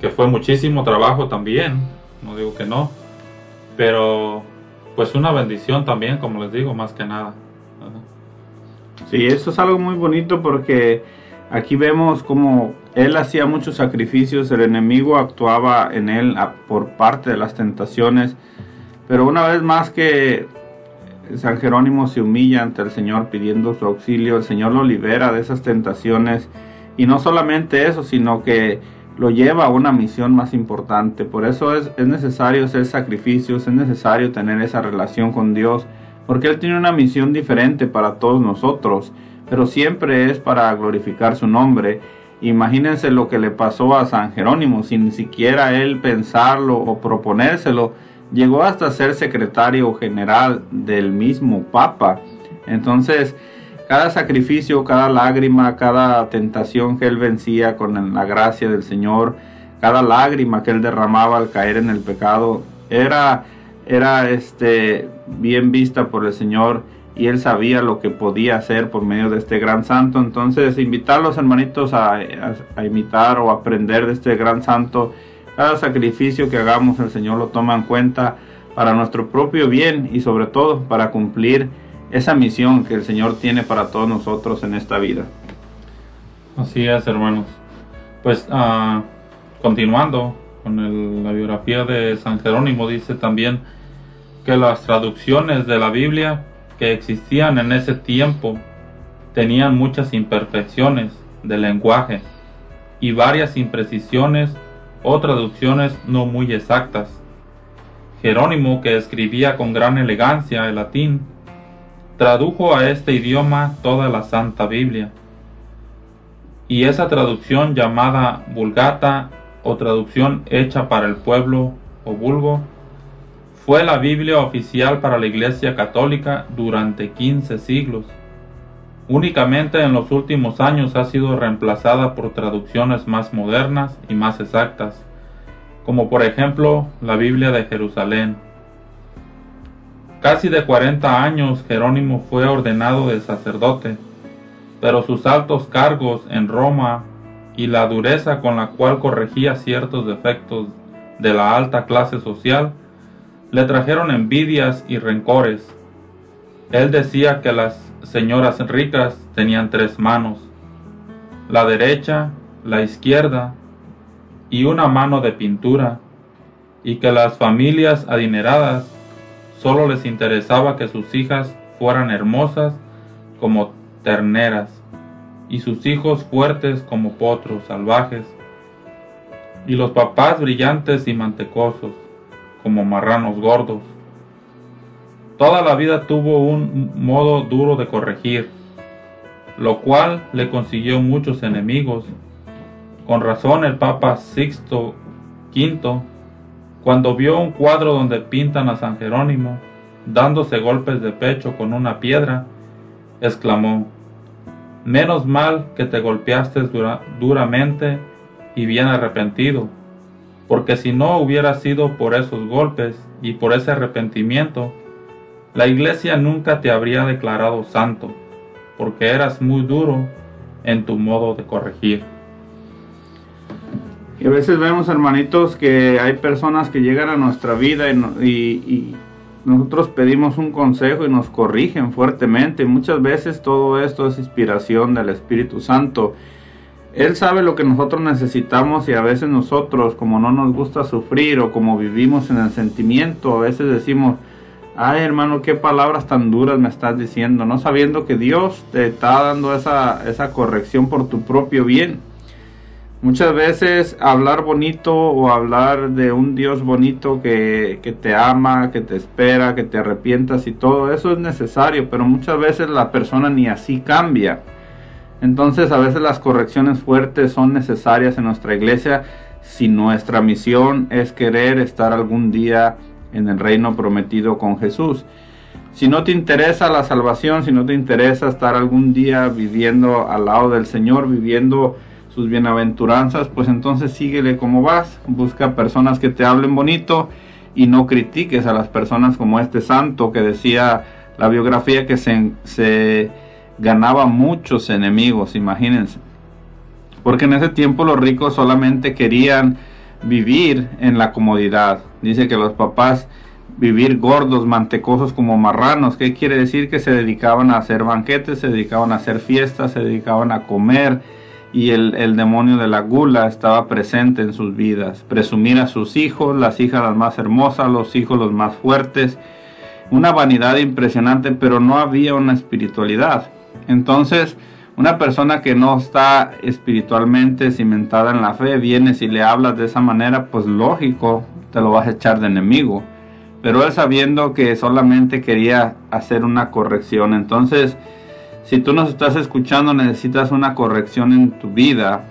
que fue muchísimo trabajo también, no digo que no, pero pues una bendición también, como les digo, más que nada. Sí, eso es algo muy bonito porque aquí vemos como él hacía muchos sacrificios, el enemigo actuaba en él por parte de las tentaciones, pero una vez más que San Jerónimo se humilla ante el Señor pidiendo su auxilio, el Señor lo libera de esas tentaciones y no solamente eso, sino que lo lleva a una misión más importante. Por eso es, es, necesario hacer sacrificios, es necesario tener esa relación con Dios, porque Él tiene una misión diferente para todos nosotros, pero siempre es para glorificar su nombre. Imagínense lo que le pasó a San Jerónimo, sin siquiera él pensarlo o proponérselo, llegó hasta ser secretario general del mismo Papa. Entonces, cada sacrificio, cada lágrima, cada tentación que él vencía con la gracia del Señor, cada lágrima que él derramaba al caer en el pecado, era, era este, bien vista por el Señor y él sabía lo que podía hacer por medio de este gran santo. Entonces, invitar a los hermanitos a, imitar o aprender de este gran santo. Cada sacrificio que hagamos, el Señor lo toma en cuenta para nuestro propio bien y sobre todo para cumplir esa misión que el Señor tiene para todos nosotros en esta vida. Así es, hermanos. Pues ah, continuando con la biografía de San Jerónimo, dice también que las traducciones de la Biblia que existían en ese tiempo tenían muchas imperfecciones de lenguaje y varias imprecisiones o traducciones no muy exactas. Jerónimo, que escribía con gran elegancia el latín, tradujo a este idioma toda la Santa Biblia. Y esa traducción llamada Vulgata o traducción hecha para el pueblo o vulgo fue la Biblia oficial para la Iglesia Católica durante 15 siglos. Únicamente en los últimos años ha sido reemplazada por traducciones más modernas y más exactas, como por ejemplo la Biblia de Jerusalén. Casi de 40 años Jerónimo fue ordenado de sacerdote, pero sus altos cargos en Roma y la dureza con la cual corregía ciertos defectos de la alta clase social le trajeron envidias y rencores. Él decía que las señoras ricas tenían tres manos, la derecha, la izquierda y una mano de pintura, y que las familias adineradas solo les interesaba que sus hijas fueran hermosas como terneras y sus hijos fuertes como potros salvajes, y los papás brillantes y mantecosos como marranos gordos. Toda la vida tuvo un modo duro de corregir, lo cual le consiguió muchos enemigos. Con razón el Papa Sixto V, cuando vio un cuadro donde pintan a San Jerónimo dándose golpes de pecho con una piedra, exclamó, Menos mal que te golpeaste dura- duramente y bien arrepentido, porque si no hubiera sido por esos golpes y por ese arrepentimiento, la iglesia nunca te habría declarado santo, porque eras muy duro en tu modo de corregir. Y a veces vemos, hermanitos, que hay personas que llegan a nuestra vida y, no- y- y nosotros pedimos un consejo y nos corrigen fuertemente. Muchas veces todo esto es inspiración del Espíritu Santo. Él sabe lo que nosotros necesitamos y a veces nosotros, como no nos gusta sufrir o como vivimos en el sentimiento, a veces decimos, ay hermano, qué palabras tan duras me estás diciendo, no sabiendo que Dios te está dando esa, esa corrección por tu propio bien. Muchas veces hablar bonito o hablar de un Dios bonito que, que te ama, que te espera, que te arrepientas y todo eso es necesario, pero muchas veces la persona ni así cambia. Entonces a veces las correcciones fuertes son necesarias en nuestra iglesia si nuestra misión es querer estar algún día en el reino prometido con Jesús. Si no te interesa la salvación, si no te interesa estar algún día viviendo al lado del Señor, viviendo sus bienaventuranzas, pues entonces síguele como vas, busca personas que te hablen bonito y no critiques a las personas como este santo que decía la biografía que se, se ganaba muchos enemigos, imagínense. Porque en ese tiempo los ricos solamente querían vivir en la comodidad. Dice que los papás vivir gordos, mantecosos como marranos. ¿Qué quiere decir? Que se dedicaban a hacer banquetes, se dedicaban a hacer fiestas, se dedicaban a comer y el, el demonio de la gula estaba presente en sus vidas. Presumir a sus hijos, las hijas las más hermosas, los hijos los más fuertes. Una vanidad impresionante, pero no había una espiritualidad. Entonces, una persona que no está espiritualmente cimentada en la fe, viene si le hablas de esa manera, pues lógico, te lo vas a echar de enemigo. Pero él sabiendo que solamente quería hacer una corrección, entonces, si tú nos estás escuchando, necesitas una corrección en tu vida.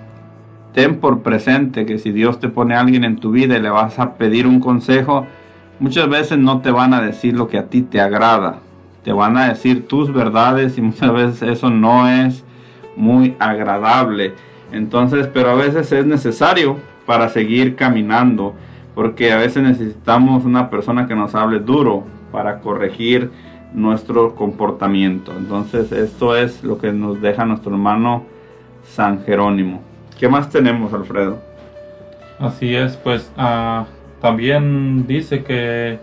Ten por presente que si Dios te pone a alguien en tu vida y le vas a pedir un consejo, muchas veces no te van a decir lo que a ti te agrada. Te van a decir tus verdades y muchas veces eso no es muy agradable. Entonces, pero a veces es necesario para seguir caminando, porque a veces necesitamos una persona que nos hable duro para corregir nuestro comportamiento. Entonces esto es lo que nos deja nuestro hermano San Jerónimo. ¿Qué más tenemos, Alfredo? Así es, pues ah, también dice que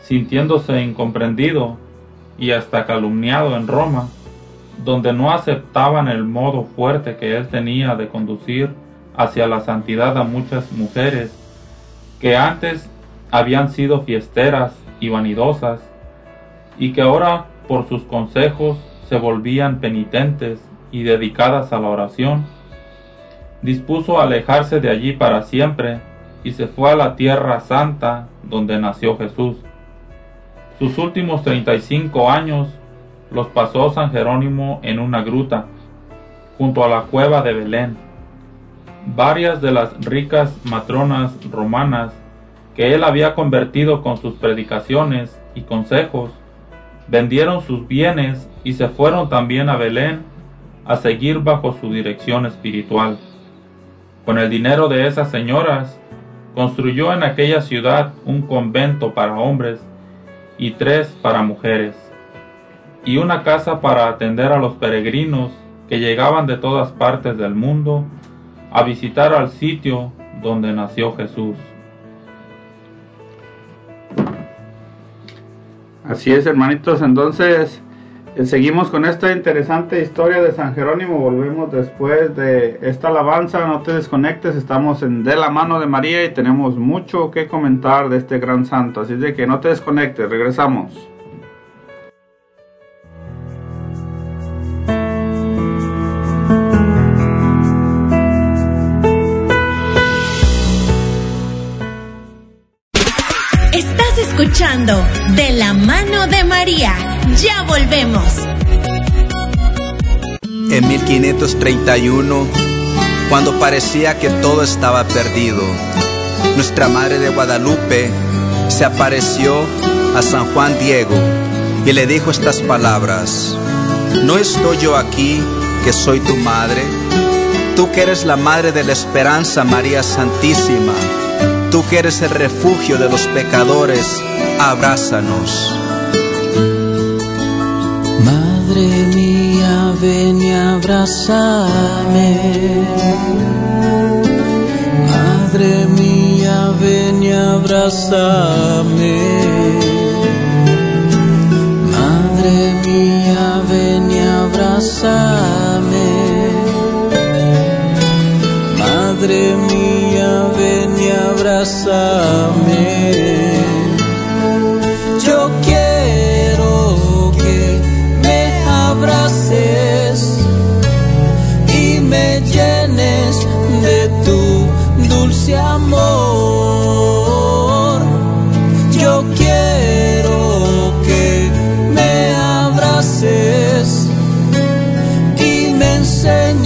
sintiéndose incomprendido y hasta calumniado en Roma, donde no aceptaban el modo fuerte que él tenía de conducir hacia la santidad a muchas mujeres que antes habían sido fiesteras y vanidosas y que ahora por sus consejos se volvían penitentes y dedicadas a la oración, dispuso alejarse de allí para siempre y se fue a la tierra santa donde nació Jesús. Sus últimos 35 años los pasó San Jerónimo en una gruta, junto a la cueva de Belén. Varias de las ricas matronas romanas que él había convertido con sus predicaciones y consejos, vendieron sus bienes y se fueron también a Belén a seguir bajo su dirección espiritual. Con el dinero de esas señoras, construyó en aquella ciudad un convento para hombres y tres para mujeres, y una casa para atender a los peregrinos que llegaban de todas partes del mundo a visitar al sitio donde nació Jesús. Así es, hermanitos. Entonces, eh, seguimos con esta interesante historia de San Jerónimo. Volvemos después de esta alabanza. No te desconectes. Estamos en De la mano de María y tenemos mucho que comentar de este gran santo. Así de que no te desconectes. Regresamos. De la mano de María. Ya volvemos. En 1531, cuando parecía que todo estaba perdido, nuestra Madre de Guadalupe se apareció a San Juan Diego y le dijo estas palabras, ¿no estoy yo aquí que soy tu madre? Tú que eres la Madre de la Esperanza, María Santísima, tú que eres el refugio de los pecadores, abrázanos. Madre mía, ven y abrázame. Madre mía, ven y abrázame. Madre mía, ven y abrázame. Madre mía, ven y abrázame. Yo quiero que me abraces y me llenes de tu dulce amor. Yo quiero que me abraces y me enseñes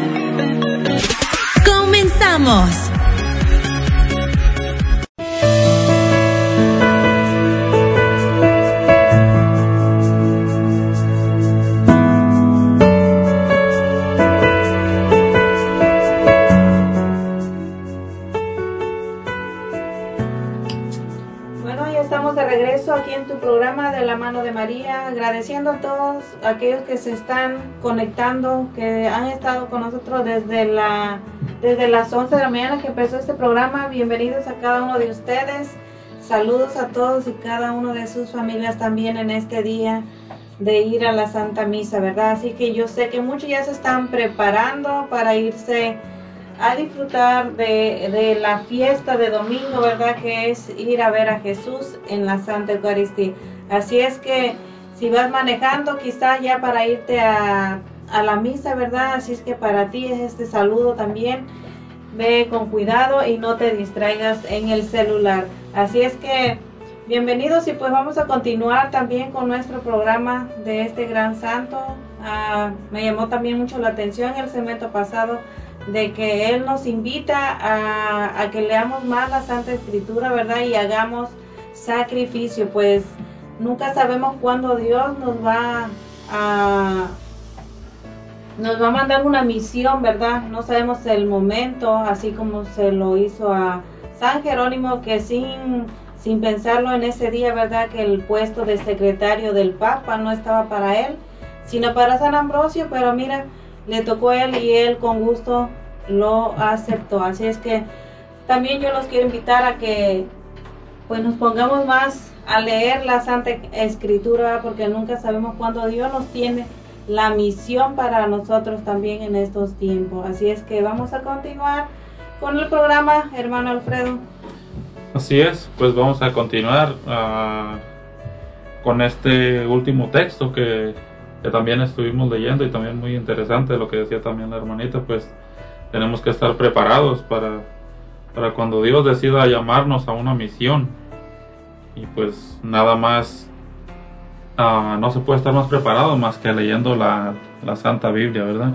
María, agradeciendo a todos aquellos que se están conectando, que han estado con nosotros desde la desde las 11 de la mañana que empezó este programa. Bienvenidos a cada uno de ustedes. Saludos a todos y cada uno de sus familias también en este día de ir a la Santa Misa, ¿verdad? Así que yo sé que muchos ya se están preparando para irse a disfrutar de, la fiesta de domingo, ¿verdad? Que es ir a ver a Jesús en la Santa Eucaristía. Así es que si vas manejando, quizás ya para irte a, a la misa, ¿verdad? Así es que para ti es este saludo también. Ve con cuidado y no te distraigas en el celular. Así es que bienvenidos y pues vamos a continuar también con nuestro programa de este gran santo. Ah, me llamó también mucho la atención el segmento pasado de que Él nos invita a, a, que leamos más la Santa Escritura, ¿verdad? Y hagamos sacrificio, pues nunca sabemos cuándo Dios nos va a nos va a mandar una misión, ¿verdad? No sabemos el momento, así como se lo hizo a San Jerónimo, que sin, sin pensarlo en ese día, ¿verdad? Que el puesto de secretario del Papa no estaba para él, sino para San Ambrosio, pero mira, le tocó a él y él con gusto lo aceptó. Así es que también yo los quiero invitar a que pues nos pongamos más a leer la Santa Escritura porque nunca sabemos cuándo Dios nos tiene la misión para nosotros también en estos tiempos. Así es que vamos a continuar con el programa, hermano Alfredo. Así es, pues vamos a continuar uh, con este último texto que, que, también estuvimos leyendo y también muy interesante lo que decía también la hermanita, pues tenemos que estar preparados para, para cuando Dios decida llamarnos a una misión y pues nada más uh, no se puede estar más preparado más que leyendo la, la, Santa Biblia, ¿verdad?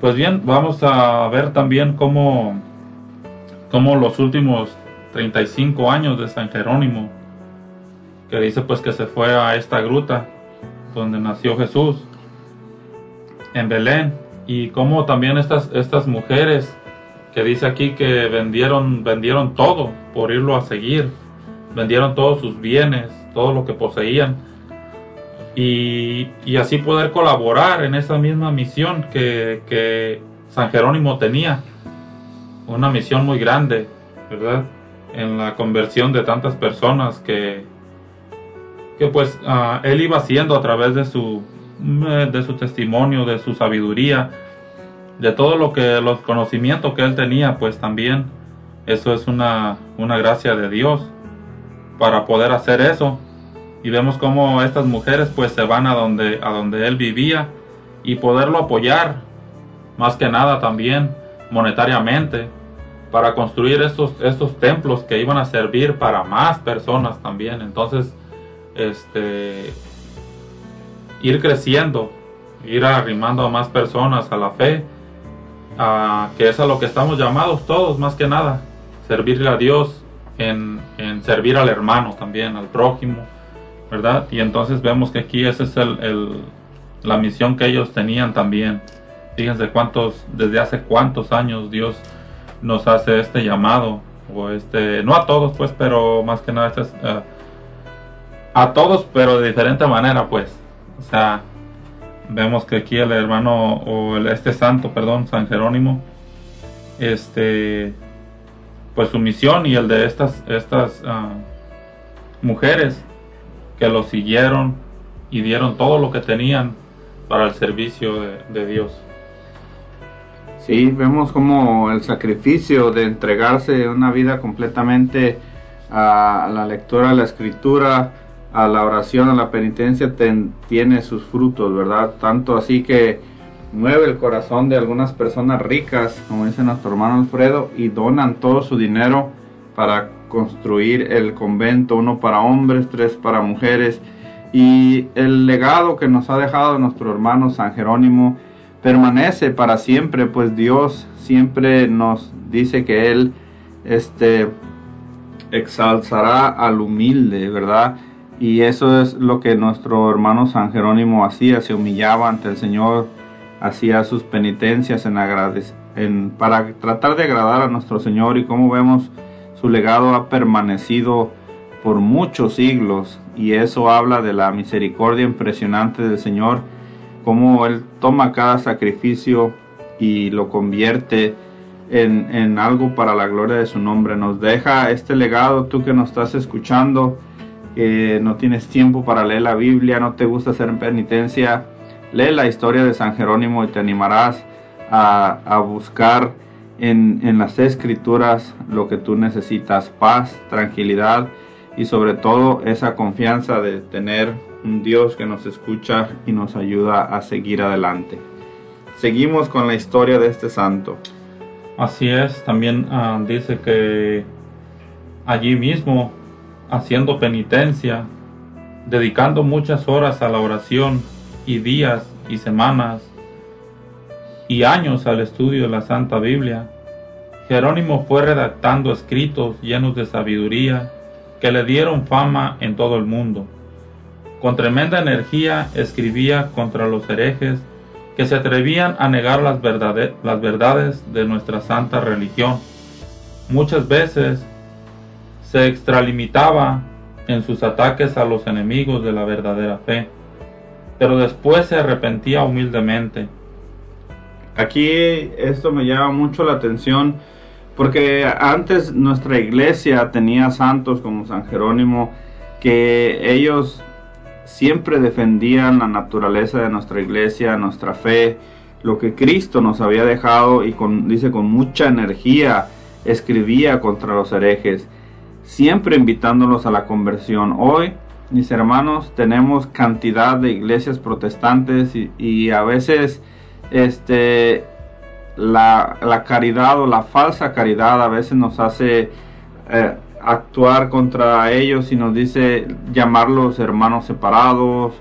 Pues bien, vamos a ver también cómo, cómo los últimos 35 años de San Jerónimo, que dice pues que se fue a esta gruta donde nació Jesús, en Belén, y cómo también estas, estas mujeres que dice aquí que vendieron, vendieron todo por irlo a seguir, vendieron todos sus bienes, todo lo que poseían, y, así poder colaborar en esa misma misión que, San Jerónimo tenía. Una misión muy grande, ¿verdad? En la conversión de tantas personas que, que pues uh, él iba haciendo a través de su, de su testimonio, de su sabiduría, de todo lo que, los conocimientos que él tenía, pues también eso es una, una gracia de Dios para poder hacer eso y vemos cómo estas mujeres pues se van a donde, a donde él vivía y poderlo apoyar más que nada también monetariamente para construir estos, estos templos que iban a servir para más personas también. Entonces, este, ir creciendo, ir arrimando a más personas a la fe, a, que es a lo que estamos llamados todos más que nada, servirle a Dios en, en servir al hermano también, al prójimo Y entonces vemos que aquí esa es el, la misión que ellos tenían también, Fíjense cuántos, desde hace cuántos años Dios nos hace este llamado, o este, no a todos pues, pero más que nada este es, eh, a todos, pero de diferente manera pues. O sea, vemos que aquí el hermano, o este santo, perdón, San Jerónimo, este, pues su misión y el de estas, estas ah, mujeres que lo siguieron y dieron todo lo que tenían para el servicio de, de Dios. Sí, vemos como el sacrificio de entregarse una vida completamente a la lectura de la escritura, a la oración, a la penitencia, ten- tiene sus frutos, ¿verdad? Tanto así que mueve el corazón de algunas personas ricas, como dice nuestro hermano Alfredo, y donan todo su dinero para construir el convento, uno para hombres, tres para mujeres. Y el legado que nos ha dejado nuestro hermano San Jerónimo permanece para siempre, pues Dios siempre nos dice que Él este, exalzará al humilde, ¿verdad? Y eso es lo que nuestro hermano San Jerónimo hacía, se humillaba ante el Señor, hacía sus penitencias en en, para tratar de agradar a nuestro Señor y como vemos su legado ha permanecido por muchos siglos y eso habla de la misericordia impresionante del Señor, cómo Él toma cada sacrificio y lo convierte en, en algo para la gloria de su nombre. Nos deja este legado, tú que nos estás escuchando, que no tienes tiempo para leer la Biblia, no te gusta hacer penitencia, lee la historia de San Jerónimo y te animarás a, a buscar en, las escrituras lo que tú necesitas, paz, tranquilidad y sobre todo esa confianza de tener un Dios que nos escucha y nos ayuda a seguir adelante. Seguimos con la historia de este santo. Así es, también ah, dice que allí mismo, haciendo penitencia, dedicando muchas horas a la oración y días y semanas y años al estudio de la Santa Biblia, Jerónimo fue redactando escritos llenos de sabiduría que le dieron fama en todo el mundo. Con tremenda energía escribía contra los herejes que se atrevían a negar las, las verdades de nuestra santa religión. Muchas veces se extralimitaba en sus ataques a los enemigos de la verdadera fe, pero después se arrepentía humildemente. Aquí esto me llama mucho la atención porque antes nuestra iglesia tenía santos como San Jerónimo que ellos siempre defendían la naturaleza de nuestra iglesia, nuestra fe, lo que Cristo nos había dejado y con, dice con mucha energía escribía contra los herejes, siempre invitándolos a la conversión. Hoy, mis hermanos, tenemos cantidad de iglesias protestantes y, y a veces este la, la caridad o la falsa caridad a veces nos hace eh, actuar contra ellos y nos dice llamarlos hermanos separados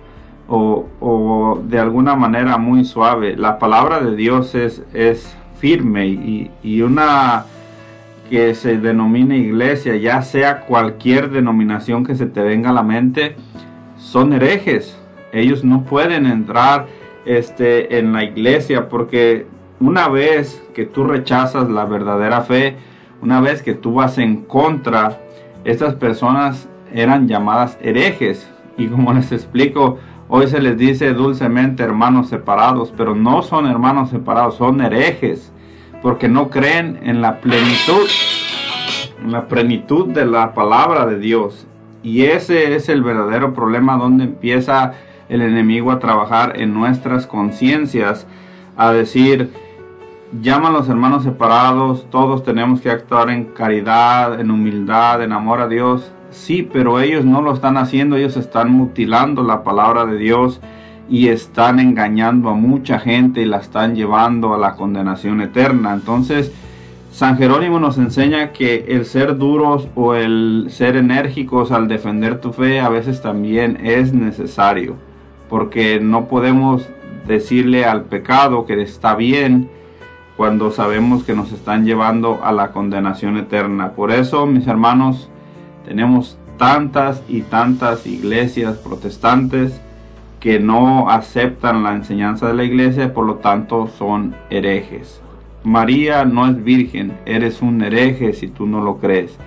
o, o de alguna manera muy suave. La palabra de Dios es, es firme y, y una que se denomine iglesia, ya sea cualquier denominación que se te venga a la mente, son herejes. Ellos no pueden entrar este, en la iglesia porque una vez que tú rechazas la verdadera fe, una vez que tú vas en contra, estas personas eran llamadas herejes. Y como les explico, hoy se les dice dulcemente hermanos separados, pero no son hermanos separados, son herejes, porque no creen en la plenitud, en la plenitud de la palabra de Dios. Y ese es el verdadero problema donde empieza el enemigo a trabajar en nuestras conciencias, a decir, llaman los hermanos separados, todos tenemos que actuar en caridad, en humildad, en amor a Dios. Sí, pero ellos no lo están haciendo, ellos están mutilando la palabra de Dios y están engañando a mucha gente y la están llevando a la condenación eterna. Entonces, San Jerónimo nos enseña que el ser duros o el ser enérgicos al defender tu fe a veces también es necesario, porque no podemos decirle al pecado que está bien cuando sabemos que nos están llevando a la condenación eterna. Por eso, mis hermanos, tenemos tantas y tantas iglesias protestantes que no aceptan la enseñanza de la iglesia, por lo tanto son herejes. María no es virgen, eres un hereje si tú no lo crees.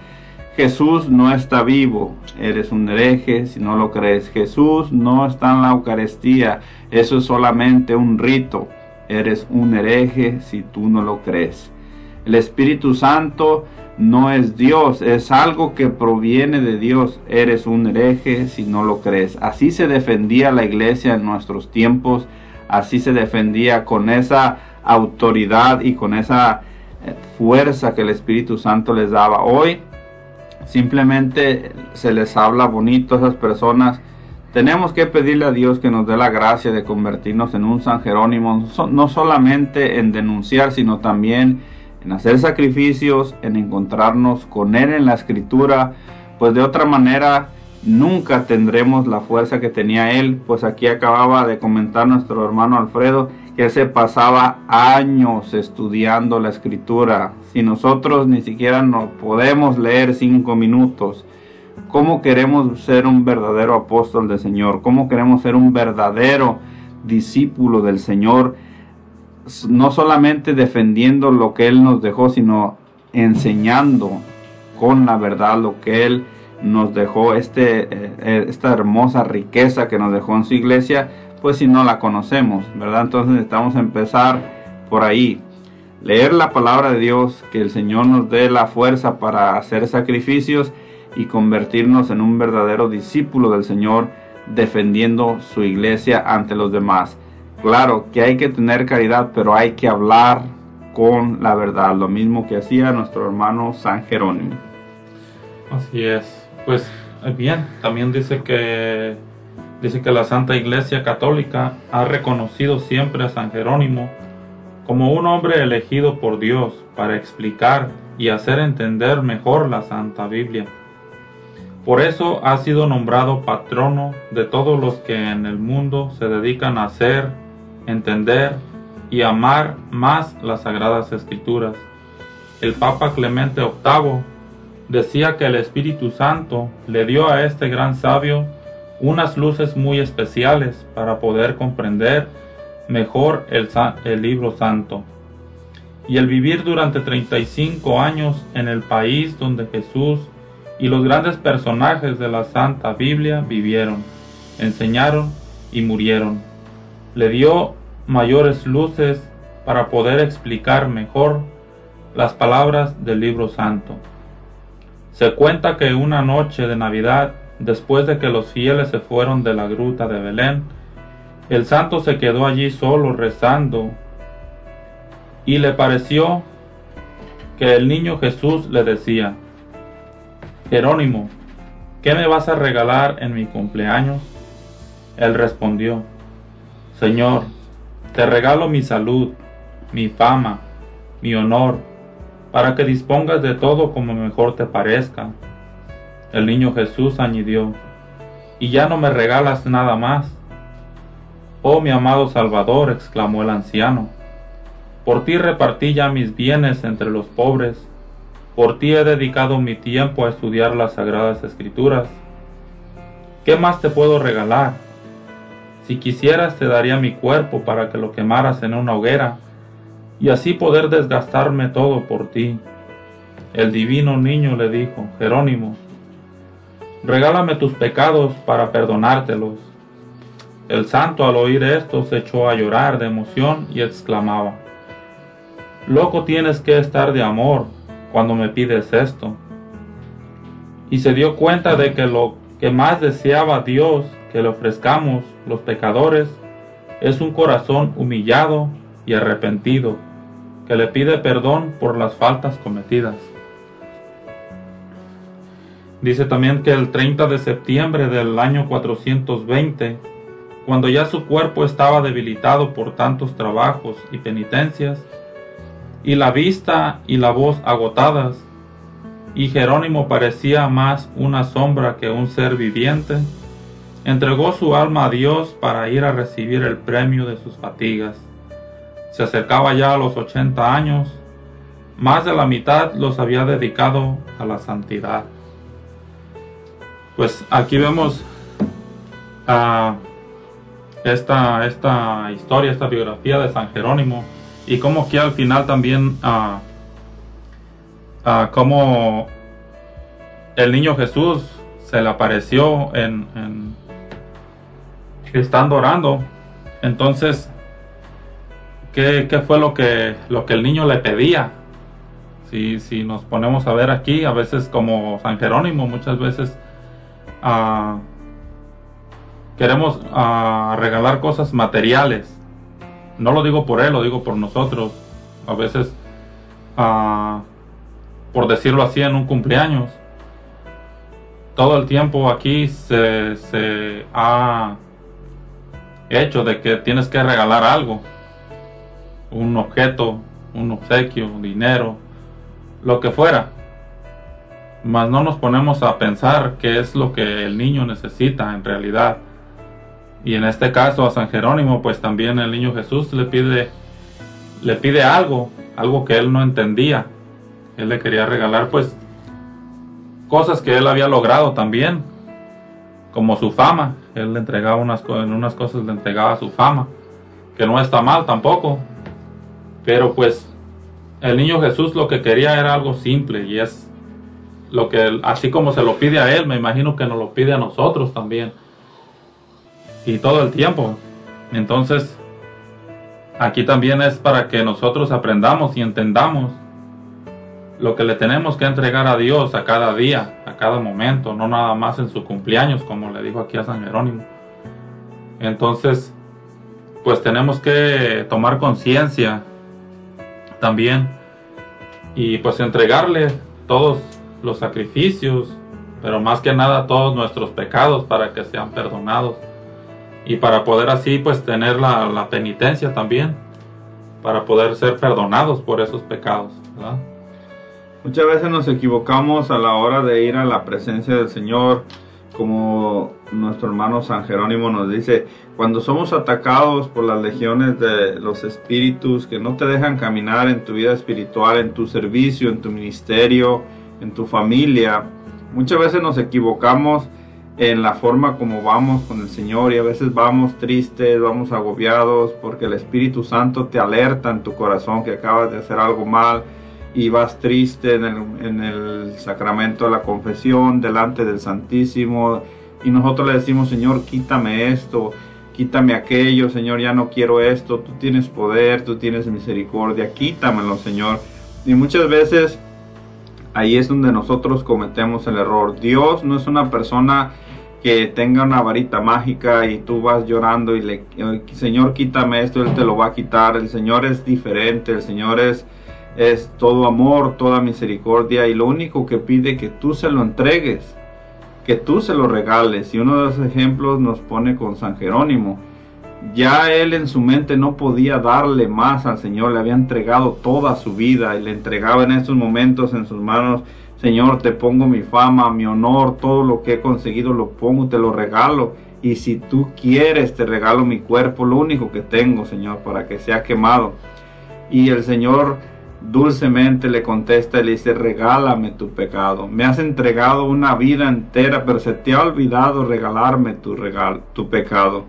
Jesús no está vivo, eres un hereje si no lo crees. Jesús no está en la Eucaristía, eso es solamente un rito, eres un hereje si tú no lo crees. El Espíritu Santo no es Dios, es algo que proviene de Dios. Eres un hereje si no lo crees. Así se defendía la iglesia en nuestros tiempos, así se defendía con esa autoridad y con esa eh, fuerza que el Espíritu Santo les daba. Hoy simplemente se les habla bonito a esas personas. Tenemos que pedirle a Dios que nos dé la gracia de convertirnos en un San Jerónimo, no solamente en denunciar, sino también en hacer sacrificios, en encontrarnos con Él en la escritura, pues de otra manera nunca tendremos la fuerza que tenía Él, pues aquí acababa de comentar nuestro hermano Alfredo que se pasaba años estudiando la escritura. Si nosotros ni siquiera nos podemos leer cinco minutos, ¿cómo queremos ser un verdadero apóstol del Señor? ¿Cómo queremos ser un verdadero discípulo del Señor? no solamente defendiendo lo que Él nos dejó, sino enseñando con la verdad lo que Él nos dejó, este, eh, eh, esta hermosa riqueza que nos dejó en su iglesia, pues si no la conocemos, ¿verdad? Entonces necesitamos empezar por ahí, leer la palabra de Dios, que el Señor nos dé la fuerza para hacer sacrificios y convertirnos en un verdadero discípulo del Señor, defendiendo su iglesia ante los demás. Claro que hay que tener caridad, pero hay que hablar con la verdad, lo mismo que hacía nuestro hermano San Jerónimo. Así es. Pues bien, también dice que dice que la Santa Iglesia Católica ha reconocido siempre a San Jerónimo como un hombre elegido por Dios para explicar y hacer entender mejor la Santa Biblia. Por eso ha sido nombrado patrono de todos los que en el mundo se dedican a hacer entender y amar más las sagradas escrituras. El Papa Clemente VIII decía que el Espíritu Santo le dio a este gran sabio unas luces muy especiales para poder comprender mejor el, el, libro santo. Y el vivir durante 35 años en el país donde Jesús y los grandes personajes de la Santa Biblia vivieron, enseñaron y murieron le dio mayores luces para poder explicar mejor las palabras del libro santo. Se cuenta que una noche de Navidad, después de que los fieles se fueron de la gruta de Belén, el santo se quedó allí solo rezando y le pareció que el niño Jesús le decía, Jerónimo, ¿qué me vas a regalar en mi cumpleaños? Él respondió, Señor, te regalo mi salud, mi fama, mi honor, para que dispongas de todo como mejor te parezca. El niño Jesús añadió, y ya no me regalas nada más. Oh mi amado Salvador, exclamó el anciano, por ti repartí ya mis bienes entre los pobres, por ti he dedicado mi tiempo a estudiar las sagradas escrituras. ¿Qué más te puedo regalar? Si quisieras te daría mi cuerpo para que lo quemaras en una hoguera, y así poder desgastarme todo por ti. El divino niño le dijo, Jerónimo, regálame tus pecados para perdonártelos. El santo al oír esto se echó a llorar de emoción y exclamaba, Loco tienes que estar de amor cuando me pides esto. Y se dio cuenta de que lo que más deseaba Dios que le ofrezcamos los pecadores es un corazón humillado y arrepentido, que le pide perdón por las faltas cometidas. Dice también que el 30 de septiembre del año 420, cuando ya su cuerpo estaba debilitado por tantos trabajos y penitencias, y la vista y la voz agotadas, y Jerónimo parecía más una sombra que un ser viviente, entregó su alma a Dios para ir a recibir el premio de sus fatigas. Se acercaba ya a los 80 años, más de la mitad los había dedicado a la santidad. Pues aquí vemos a esta, esta historia, esta biografía de San Jerónimo y cómo que al final también ah, ah, cómo el niño Jesús se le apareció en, en estando orando. Entonces, ¿qué, qué fue lo que, lo que el niño le pedía? Si, si, nos ponemos a ver aquí, a veces como San Jerónimo, muchas veces queremos regalar cosas materiales. No lo digo por él, lo digo por nosotros. A veces, por decirlo así, en un cumpleaños. Todo el tiempo aquí se, se ha hecho de que tienes que regalar algo. Un objeto, un obsequio, dinero, lo que fuera. Mas no nos ponemos a pensar qué es lo que el niño necesita en realidad. Y en este caso a San Jerónimo, pues también el niño Jesús le pide, le pide algo, algo que él no entendía. Él le quería regalar pues cosas que él había logrado también, como su fama. Él le entregaba unas, en unas cosas, le entregaba su fama, que no está mal tampoco. Pero pues el niño Jesús lo que quería era algo simple y es lo que así como se lo pide a él, me imagino que nos lo pide a nosotros también y todo el tiempo. Entonces, aquí también es para que nosotros aprendamos y entendamos lo que le tenemos que entregar a Dios a cada día, a cada momento, no nada más en su cumpleaños, como le dijo aquí a San Jerónimo. Entonces, pues tenemos que tomar conciencia también y pues entregarle todos los sacrificios, pero más que nada todos nuestros pecados para que sean perdonados y para poder así pues tener la, penitencia también, para poder ser perdonados por esos pecados. Muchas veces nos equivocamos a la hora de ir a la presencia del Señor, como nuestro hermano San Jerónimo nos dice, cuando somos atacados por las legiones de los espíritus que no te dejan caminar en tu vida espiritual, en tu servicio, en tu ministerio, en tu familia, muchas veces nos equivocamos en la forma como vamos con el Señor y a veces vamos tristes, vamos agobiados porque el Espíritu Santo te alerta en tu corazón que acabas de hacer algo mal y vas triste en el, en el sacramento de la confesión delante del Santísimo. Y nosotros le decimos Señor quítame esto, quítame aquello, Señor ya no quiero esto, tú tienes poder, tú tienes misericordia, quítamelo Señor. Y muchas veces ahí es donde nosotros cometemos el error. Dios no es una persona que tenga una varita mágica y tú vas llorando y le, Señor, quítame esto, Él te lo va a quitar. El Señor es diferente, el Señor es, es todo amor, toda misericordia y lo único que pide que tú se lo entregues, que tú se lo regales. Y uno de los ejemplos nos pone con San Jerónimo. Ya él en su mente no podía darle más al Señor, le había entregado toda su vida y le entregaba en estos momentos en sus manos Señor, te pongo mi fama, mi honor, todo lo que he conseguido lo pongo, te lo regalo. Y si tú quieres, te regalo mi cuerpo, lo único que tengo, Señor, para que sea quemado. Y el Señor dulcemente le contesta y le dice, regálame tu pecado. Me has entregado una vida entera, pero se te ha olvidado regalarme tu, regal tu pecado.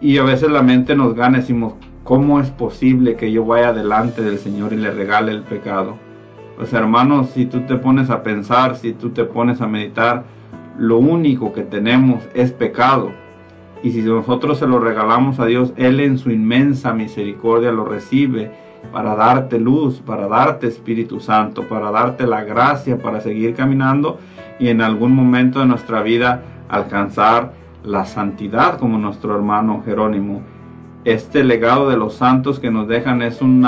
Y a veces la mente nos gana decimos, ¿cómo es posible que yo vaya delante del Señor y le regale el pecado? Pues hermanos, si tú te pones a pensar, si tú te pones a meditar, lo único que tenemos es pecado. Y si nosotros se lo regalamos a Dios, Él en su inmensa misericordia lo recibe para darte luz, para darte Espíritu Santo, para darte la gracia para seguir caminando y en algún momento de nuestra vida alcanzar la santidad como nuestro hermano Jerónimo. Este legado de los santos que nos dejan es un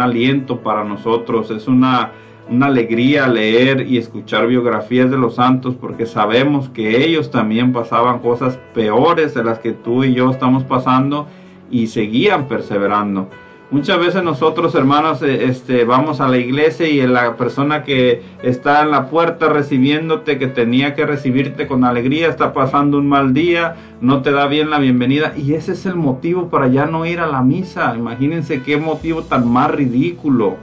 aliento para nosotros, es una una alegría leer y escuchar biografías de los santos porque sabemos que ellos también pasaban cosas peores de las que tú y yo estamos pasando y seguían perseverando. Muchas veces nosotros, hermanos, eh, este, vamos a la iglesia y la persona que está en la puerta recibiéndote, que tenía que recibirte con alegría, está pasando un mal día, no te da bien la bienvenida. Y ese es el motivo para ya no ir a la misa. Imagínense qué motivo tan más ridículo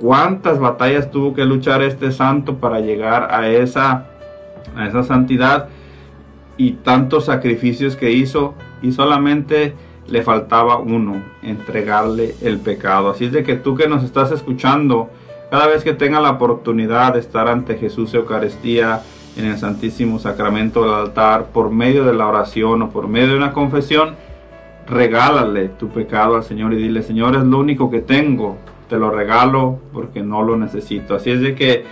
cuántas batallas tuvo que luchar este santo para llegar a esa, a esa santidad y tantos sacrificios que hizo y solamente le faltaba uno, entregarle el pecado. Así es de que tú que nos estás escuchando, cada vez que tenga la oportunidad de estar ante Jesús Eucaristía en el Santísimo Sacramento del altar, por medio de la oración o por medio de una confesión, regálale tu pecado al Señor y dile, Señor, es lo único que tengo, te lo regalo porque no lo necesito. Así es de que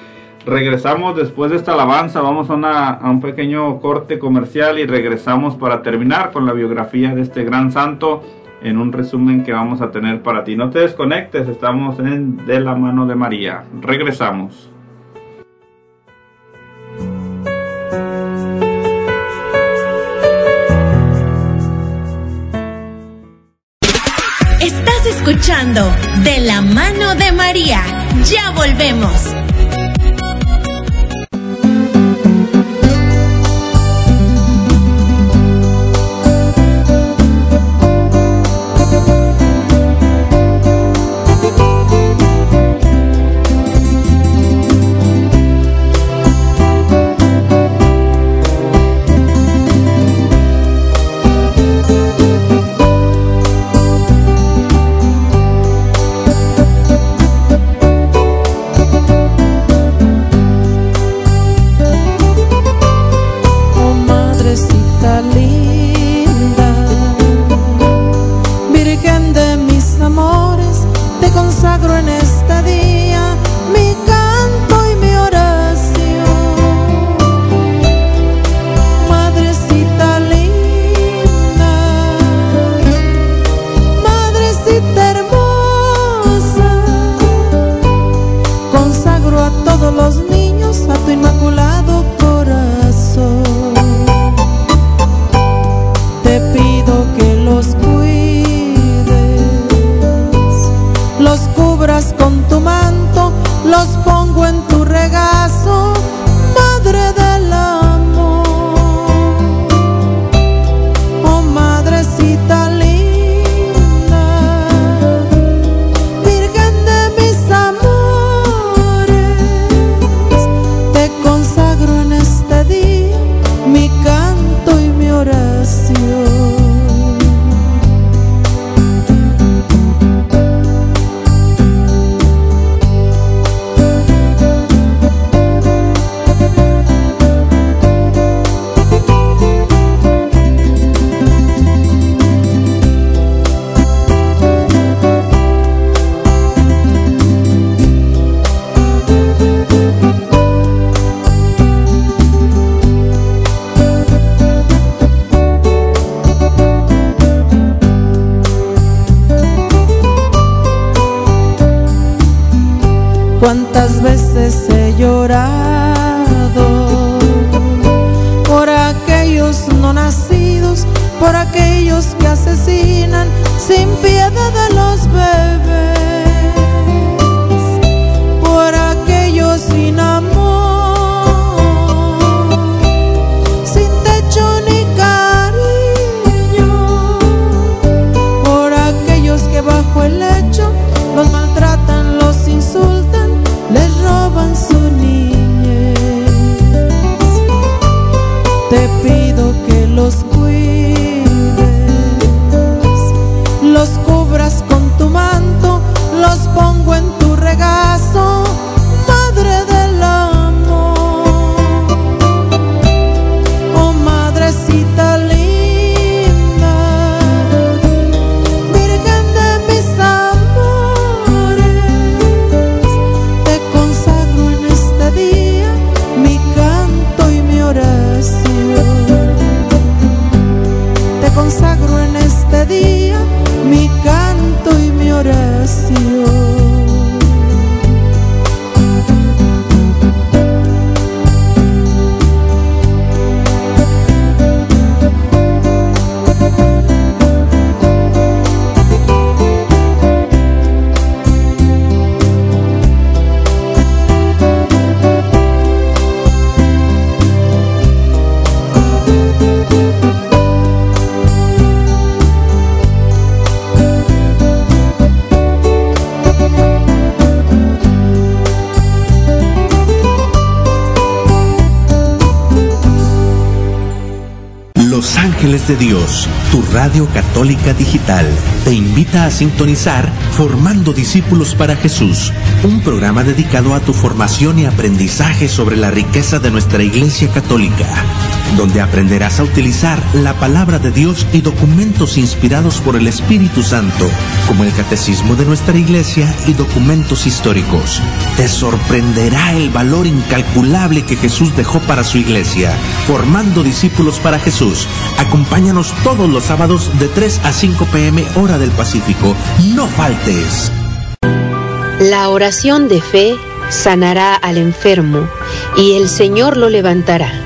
regresamos después de esta alabanza, vamos a, un pequeño corte comercial y regresamos para terminar con la biografía de este gran santo en un resumen que vamos a tener para ti. No te desconectes, estamos en De la mano de María. Regresamos. Estás escuchando De la mano de María. Ya volvemos. Los cubras con tu manto, los pongo en tu regazo, Madre radio católica digital, te invita a sintonizar Formando Discípulos para Jesús, un programa dedicado a tu formación y aprendizaje sobre la riqueza de nuestra Iglesia Católica, donde aprenderás a utilizar la palabra de Dios y documentos inspirados por el Espíritu Santo, como el Catecismo de nuestra Iglesia y documentos históricos. Te sorprenderá el valor incalculable que Jesús dejó para su Iglesia, formando discípulos para Jesús. Acompáñanos todos los sábados de 3 a 5 pm hora del Pacífico. No faltes. La oración de fe sanará al enfermo y el Señor lo levantará.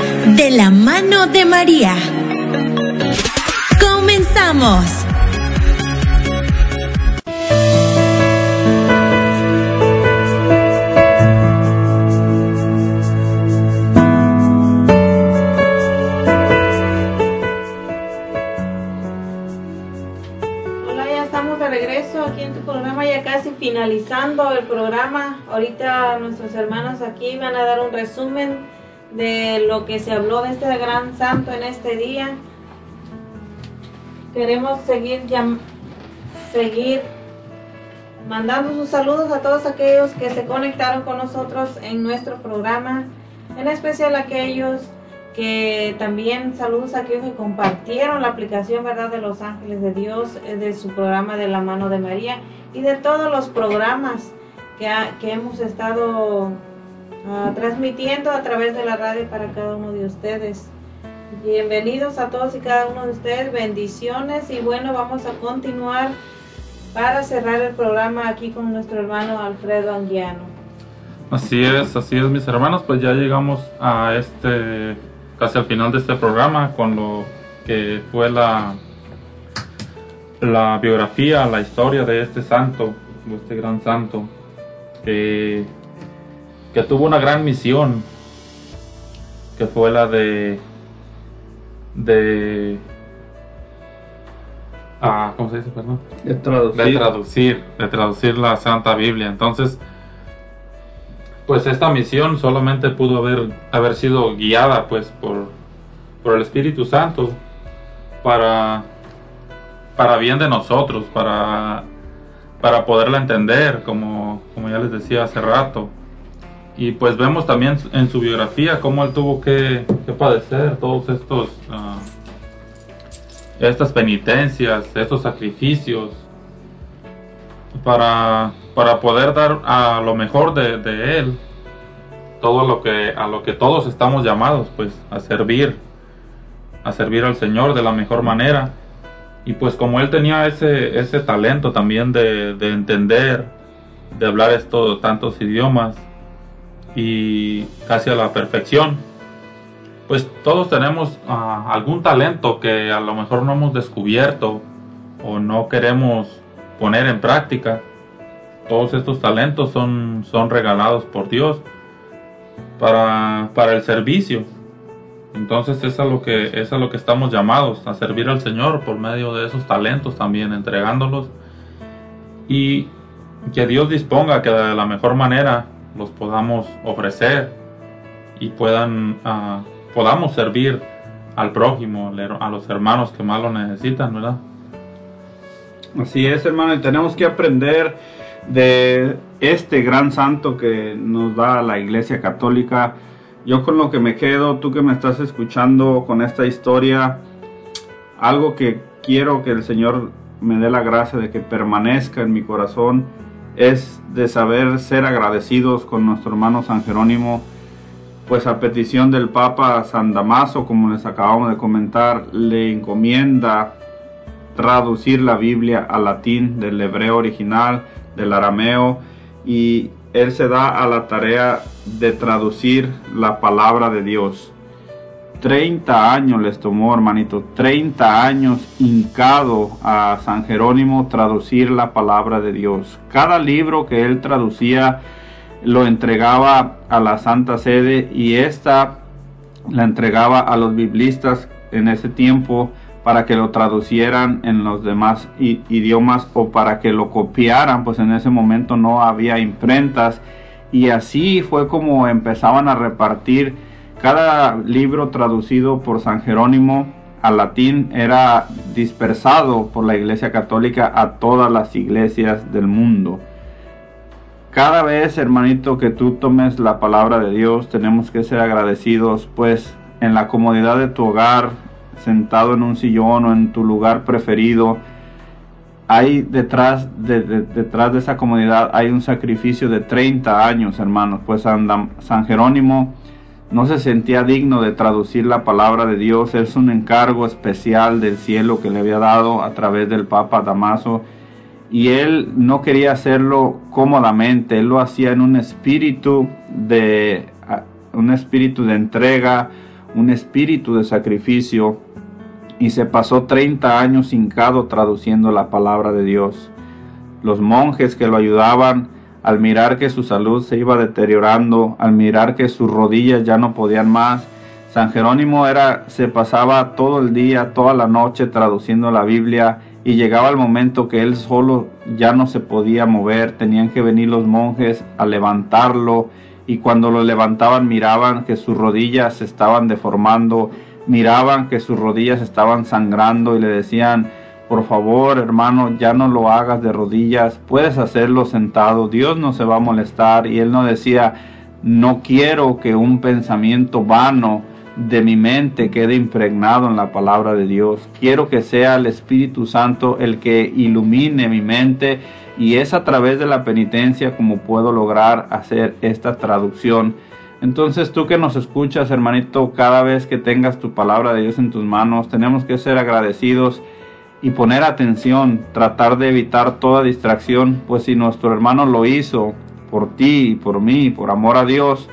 De la mano de María. Comenzamos. Hola, ya estamos de regreso aquí en tu programa, ya casi finalizando el programa. Ahorita nuestros hermanos aquí van a dar un resumen de lo que se habló de este gran santo en este día. Queremos seguir seguir mandando sus saludos a todos aquellos que se conectaron con nosotros en nuestro programa, en especial aquellos que también saludos a aquellos que compartieron la aplicación verdad de los ángeles de Dios eh, de su programa de la mano de María y de todos los programas que, que hemos estado transmitiendo a través de la radio para cada uno de ustedes. Bienvenidos a todos y cada uno de ustedes, bendiciones y bueno, vamos a continuar para cerrar el programa aquí con nuestro hermano Alfredo Anguiano. Así es, así es, mis hermanos, pues ya llegamos a este, casi al final de este programa con lo que fue la, la biografía, la historia de este santo, de este gran santo, que, que tuvo una gran misión, que fue la de, de, ah, ¿cómo se dice, perdón? De traducir. de traducir, de traducir la Santa Biblia. Entonces, pues esta misión solamente pudo haber, haber sido guiada pues por, por el Espíritu Santo para, para bien de nosotros, para, para poderla entender, como, como ya les decía hace rato. Y pues vemos también en su biografía cómo él tuvo que, padecer todos estos, ah, estas penitencias, estos sacrificios, para, para poder dar a lo mejor de, de él todo lo que a lo que todos estamos llamados pues a servir a servir al Señor de la mejor manera. Y pues como él tenía ese ese talento también de, de entender de hablar estos tantos idiomas y casi a la perfección pues todos tenemos ah, algún talento que a lo mejor no hemos descubierto o no queremos poner en práctica. Todos estos talentos son, son regalados por Dios para, para el servicio. Entonces es a, lo que, es a lo que estamos llamados, a servir al Señor por medio de esos talentos también, entregándolos. Y que Dios disponga que de la mejor manera los podamos ofrecer y puedan, ah, podamos servir al prójimo, a los hermanos que más lo necesitan, ¿verdad? Así es, hermano, y tenemos que aprender de este gran santo que nos da la Iglesia Católica. Yo con lo que me quedo, tú que me estás escuchando con esta historia, algo que quiero que el Señor me dé la gracia de que permanezca en mi corazón es de saber ser agradecidos con nuestro hermano San Jerónimo, pues a petición del Papa San Damaso, como les acabamos de comentar, le encomienda traducir la Biblia al latín del hebreo original, del arameo, y él se da a la tarea de traducir la palabra de Dios. 30 años les tomó, hermanito, 30 años hincado a San Jerónimo traducir la palabra de Dios. Cada libro que él traducía lo entregaba a la Santa Sede y esta la entregaba a los biblistas en ese tiempo para que lo traducieran en los demás idiomas o para que lo copiaran, pues en ese momento no había imprentas y así fue como empezaban a repartir cada libro traducido por San Jerónimo al latín era dispersado por la Iglesia Católica a todas las iglesias del mundo. Cada vez, hermanito, que tú tomes la palabra de Dios, tenemos que ser agradecidos, pues en la comodidad de tu hogar, sentado en un sillón o en tu lugar preferido, hay detrás de, detrás de esa comodidad hay un sacrificio de 30 años, hermanos, pues San Jerónimo no se sentía digno de traducir la palabra de Dios, es un encargo especial del cielo que le había dado a través del Papa Damaso. Y él no quería hacerlo cómodamente, él lo hacía en un espíritu de un espíritu de entrega, un espíritu de sacrificio. Y se pasó 30 años hincado traduciendo la palabra de Dios. Los monjes que lo ayudaban, al mirar que su salud se iba deteriorando, al mirar que sus rodillas ya no podían más, San Jerónimo era se pasaba todo el día, toda la noche traduciendo la Biblia y llegaba el momento que él solo ya no se podía mover, tenían que venir los monjes a levantarlo y cuando lo levantaban miraban que sus rodillas se estaban deformando miraban que sus rodillas estaban sangrando y le decían, por favor hermano, ya no lo hagas de rodillas, puedes hacerlo sentado, Dios no se va a molestar. Y él no decía, no quiero que un pensamiento vano de mi mente quede impregnado en la palabra de Dios. Quiero que sea el Espíritu Santo el que ilumine mi mente y es a través de la penitencia como puedo lograr hacer esta traducción entonces tú que nos escuchas, hermanito, cada vez que tengas tu palabra de Dios en tus manos, tenemos que ser agradecidos y poner atención, tratar de evitar toda distracción, pues si nuestro hermano lo hizo por ti y por mí, por amor a Dios,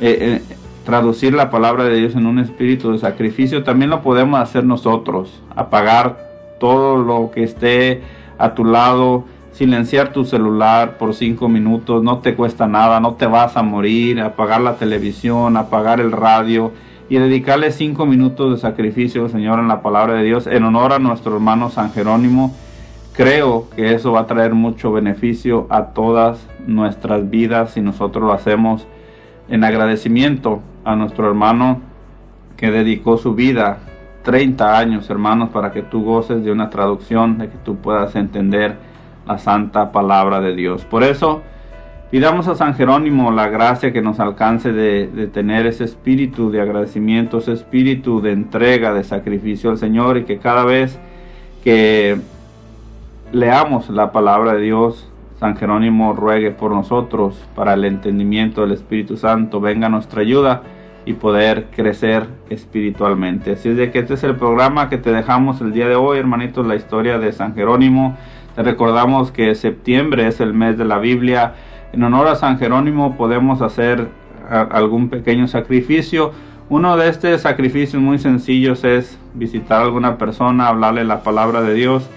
eh, eh, traducir la palabra de Dios en un espíritu de sacrificio, también lo podemos hacer nosotros, apagar todo lo que esté a tu lado, silenciar tu celular por cinco minutos, no te cuesta nada, no te vas a morir, apagar la televisión, apagar el radio y dedicarle cinco minutos de sacrificio, Señor, en la palabra de Dios, en honor a nuestro hermano San Jerónimo. Creo que eso va a traer mucho beneficio a todas nuestras vidas si nosotros lo hacemos en agradecimiento a nuestro hermano que dedicó su vida 30 años, hermanos, para que tú goces de una traducción, de que tú puedas entender la santa palabra de Dios. Por eso, pidamos a San Jerónimo la gracia que nos alcance de, tener ese espíritu de agradecimiento, ese espíritu de entrega, de sacrificio al Señor y que cada vez que leamos la palabra de Dios, San Jerónimo ruegue por nosotros para el entendimiento del Espíritu Santo, venga nuestra ayuda y poder crecer espiritualmente. Así es de que este es el programa que te dejamos el día de hoy, hermanitos, la historia de San Jerónimo recordamos que septiembre es el mes de la Biblia. En honor a San Jerónimo podemos hacer algún pequeño sacrificio. Uno de estos sacrificios muy sencillos es visitar a alguna persona, hablarle la palabra de Dios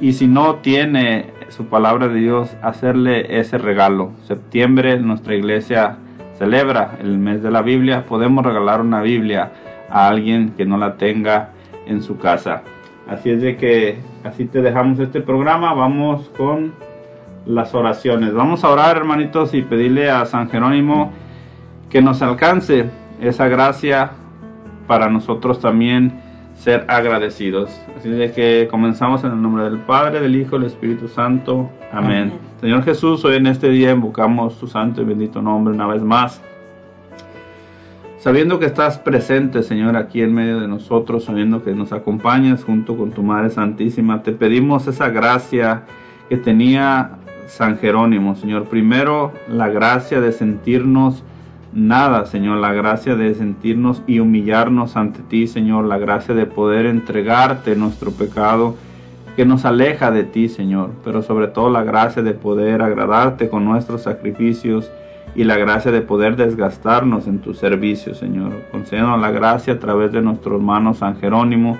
y si no tiene su palabra de Dios, hacerle ese regalo. Septiembre nuestra iglesia celebra el mes de la Biblia. Podemos regalar una Biblia a alguien que no la tenga en su casa. Así es de que así te dejamos este programa. Vamos con las oraciones. Vamos a orar, hermanitos, y pedirle a San Jerónimo que nos alcance esa gracia para nosotros también ser agradecidos. Así de que comenzamos en el nombre del Padre, del Hijo y del Espíritu Santo. Amén. Señor Jesús, hoy en este día invocamos tu santo y bendito nombre una vez más. Sabiendo que estás presente, Señor, aquí en medio de nosotros, sabiendo que nos acompañas junto con tu Madre Santísima, te pedimos esa gracia que tenía San Jerónimo, Señor. Primero, la gracia de sentirnos nada, Señor, la gracia de sentirnos y humillarnos ante ti, Señor, la gracia de poder entregarte nuestro pecado que nos aleja de ti, Señor, pero sobre todo la gracia de poder agradarte con nuestros sacrificios y la gracia de poder desgastarnos en tu servicio, Señor. Concédenos la gracia a través de nuestro hermano San Jerónimo,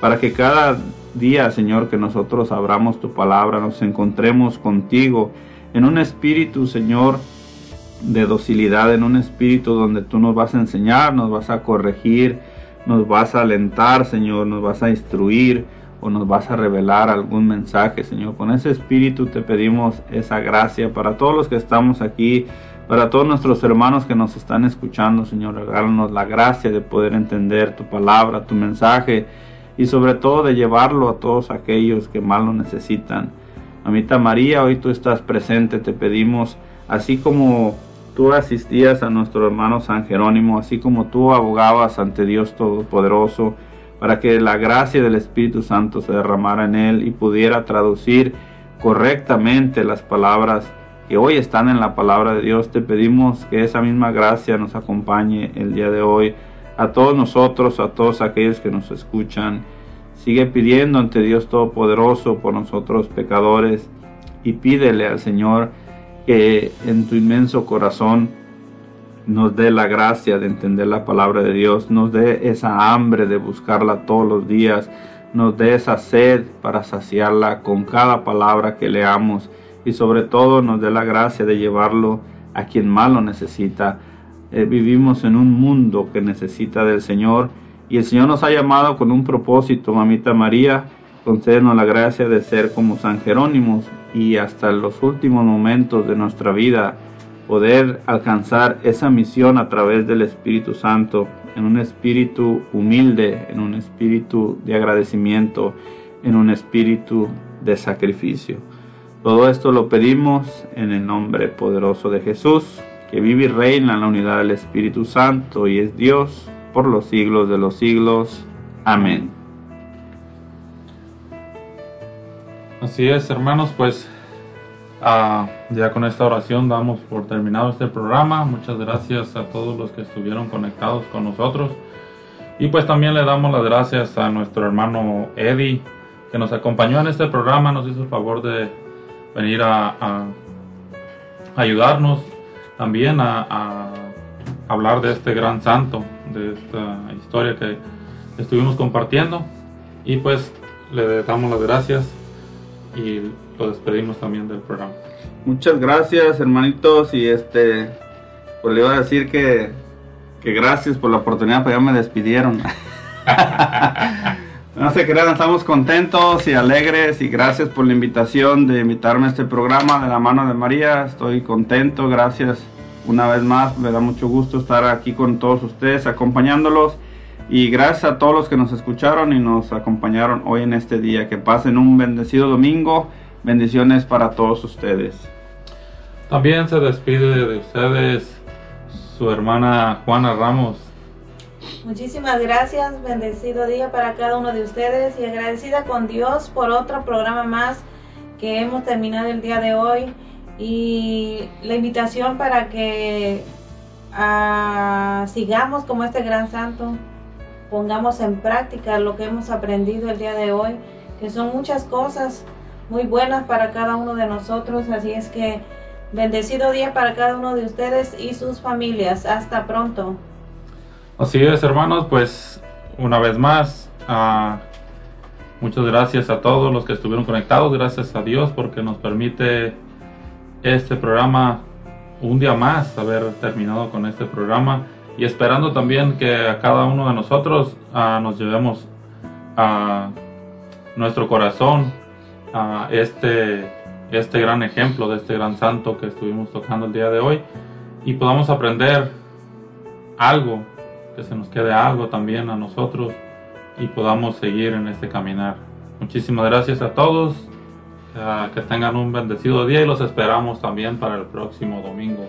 para que cada día, Señor, que nosotros abramos tu palabra, nos encontremos contigo en un espíritu, Señor, de docilidad, en un espíritu donde tú nos vas a enseñar, nos vas a corregir, nos vas a alentar, Señor, nos vas a instruir o nos vas a revelar algún mensaje, Señor. Con ese espíritu te pedimos esa gracia para todos los que estamos aquí, para todos nuestros hermanos que nos están escuchando, Señor. Regálanos la gracia de poder entender tu palabra, tu mensaje y sobre todo de llevarlo a todos aquellos que más lo necesitan. Mamita María, hoy tú estás presente, te pedimos, así como tú asistías a nuestro hermano San Jerónimo, así como tú abogabas ante Dios Todopoderoso, para que la gracia del Espíritu Santo se derramara en él y pudiera traducir correctamente las palabras que hoy están en la palabra de Dios. Te pedimos que esa misma gracia nos acompañe el día de hoy a todos nosotros, a todos aquellos que nos escuchan. Sigue pidiendo ante Dios Todopoderoso por nosotros pecadores y pídele al Señor que en tu inmenso corazón nos dé la gracia de entender la palabra de Dios, nos dé esa hambre de buscarla todos los días, nos dé esa sed para saciarla con cada palabra que leamos y sobre todo nos dé la gracia de llevarlo a quien más lo necesita. Eh, vivimos en un mundo que necesita del Señor y el Señor nos ha llamado con un propósito, mamita María, concédenos la gracia de ser como San Jerónimo y hasta los últimos momentos de nuestra vida poder alcanzar esa misión a través del Espíritu Santo, en un espíritu humilde, en un espíritu de agradecimiento, en un espíritu de sacrificio. Todo esto lo pedimos en el nombre poderoso de Jesús, que vive y reina en la unidad del Espíritu Santo y es Dios por los siglos de los siglos. Amén. Así es, hermanos, pues Ah, ya con esta oración damos por terminado este programa. Muchas gracias a todos los que estuvieron conectados con nosotros. Y pues también le damos las gracias a nuestro hermano Eddie, que nos acompañó en este programa, nos hizo el favor de venir a, ayudarnos también a, hablar de este gran santo, de esta historia que estuvimos compartiendo. Y pues le damos las gracias y lo despedimos también del programa. Muchas gracias, hermanitos, y este, pues le iba a decir que, que gracias por la oportunidad, pero ya me despidieron. no se crean, estamos contentos y alegres y gracias por la invitación de invitarme a este programa de la mano de María. Estoy contento, gracias una vez más, me da mucho gusto estar aquí con todos ustedes, acompañándolos. Y gracias a todos los que nos escucharon y nos acompañaron hoy en este día. Que pasen un bendecido domingo Bendiciones para todos ustedes. También se despide de ustedes su hermana Juana Ramos. Muchísimas gracias, bendecido día para cada uno de ustedes y agradecida con Dios por otro programa más que hemos terminado el día de hoy y la invitación para que ah, sigamos como este gran santo, pongamos en práctica lo que hemos aprendido el día de hoy, que son muchas cosas muy buenas para cada uno de nosotros. Así es que bendecido día para cada uno de ustedes y sus familias. Hasta pronto. Así es, hermanos, pues una vez más, uh, muchas gracias a todos los que estuvieron conectados. Gracias a Dios porque nos permite este programa un día más haber terminado con este programa y esperando también que a cada uno de nosotros uh, nos llevemos a nuestro corazón este, este gran ejemplo de este gran santo que estuvimos tocando el día de hoy y podamos aprender algo, que se nos quede algo también a nosotros y podamos seguir en este caminar. Muchísimas gracias a todos, que tengan un bendecido día y los esperamos también para el próximo domingo.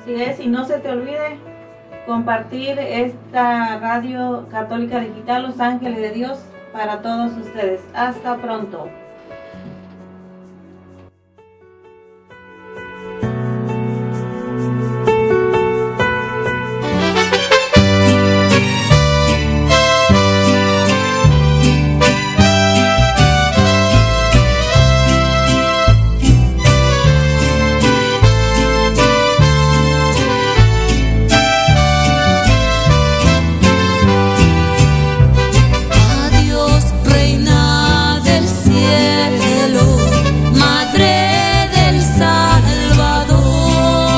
Así es, y no se te olvide compartir esta radio católica digital Los Ángeles de Dios para todos ustedes. Hasta pronto.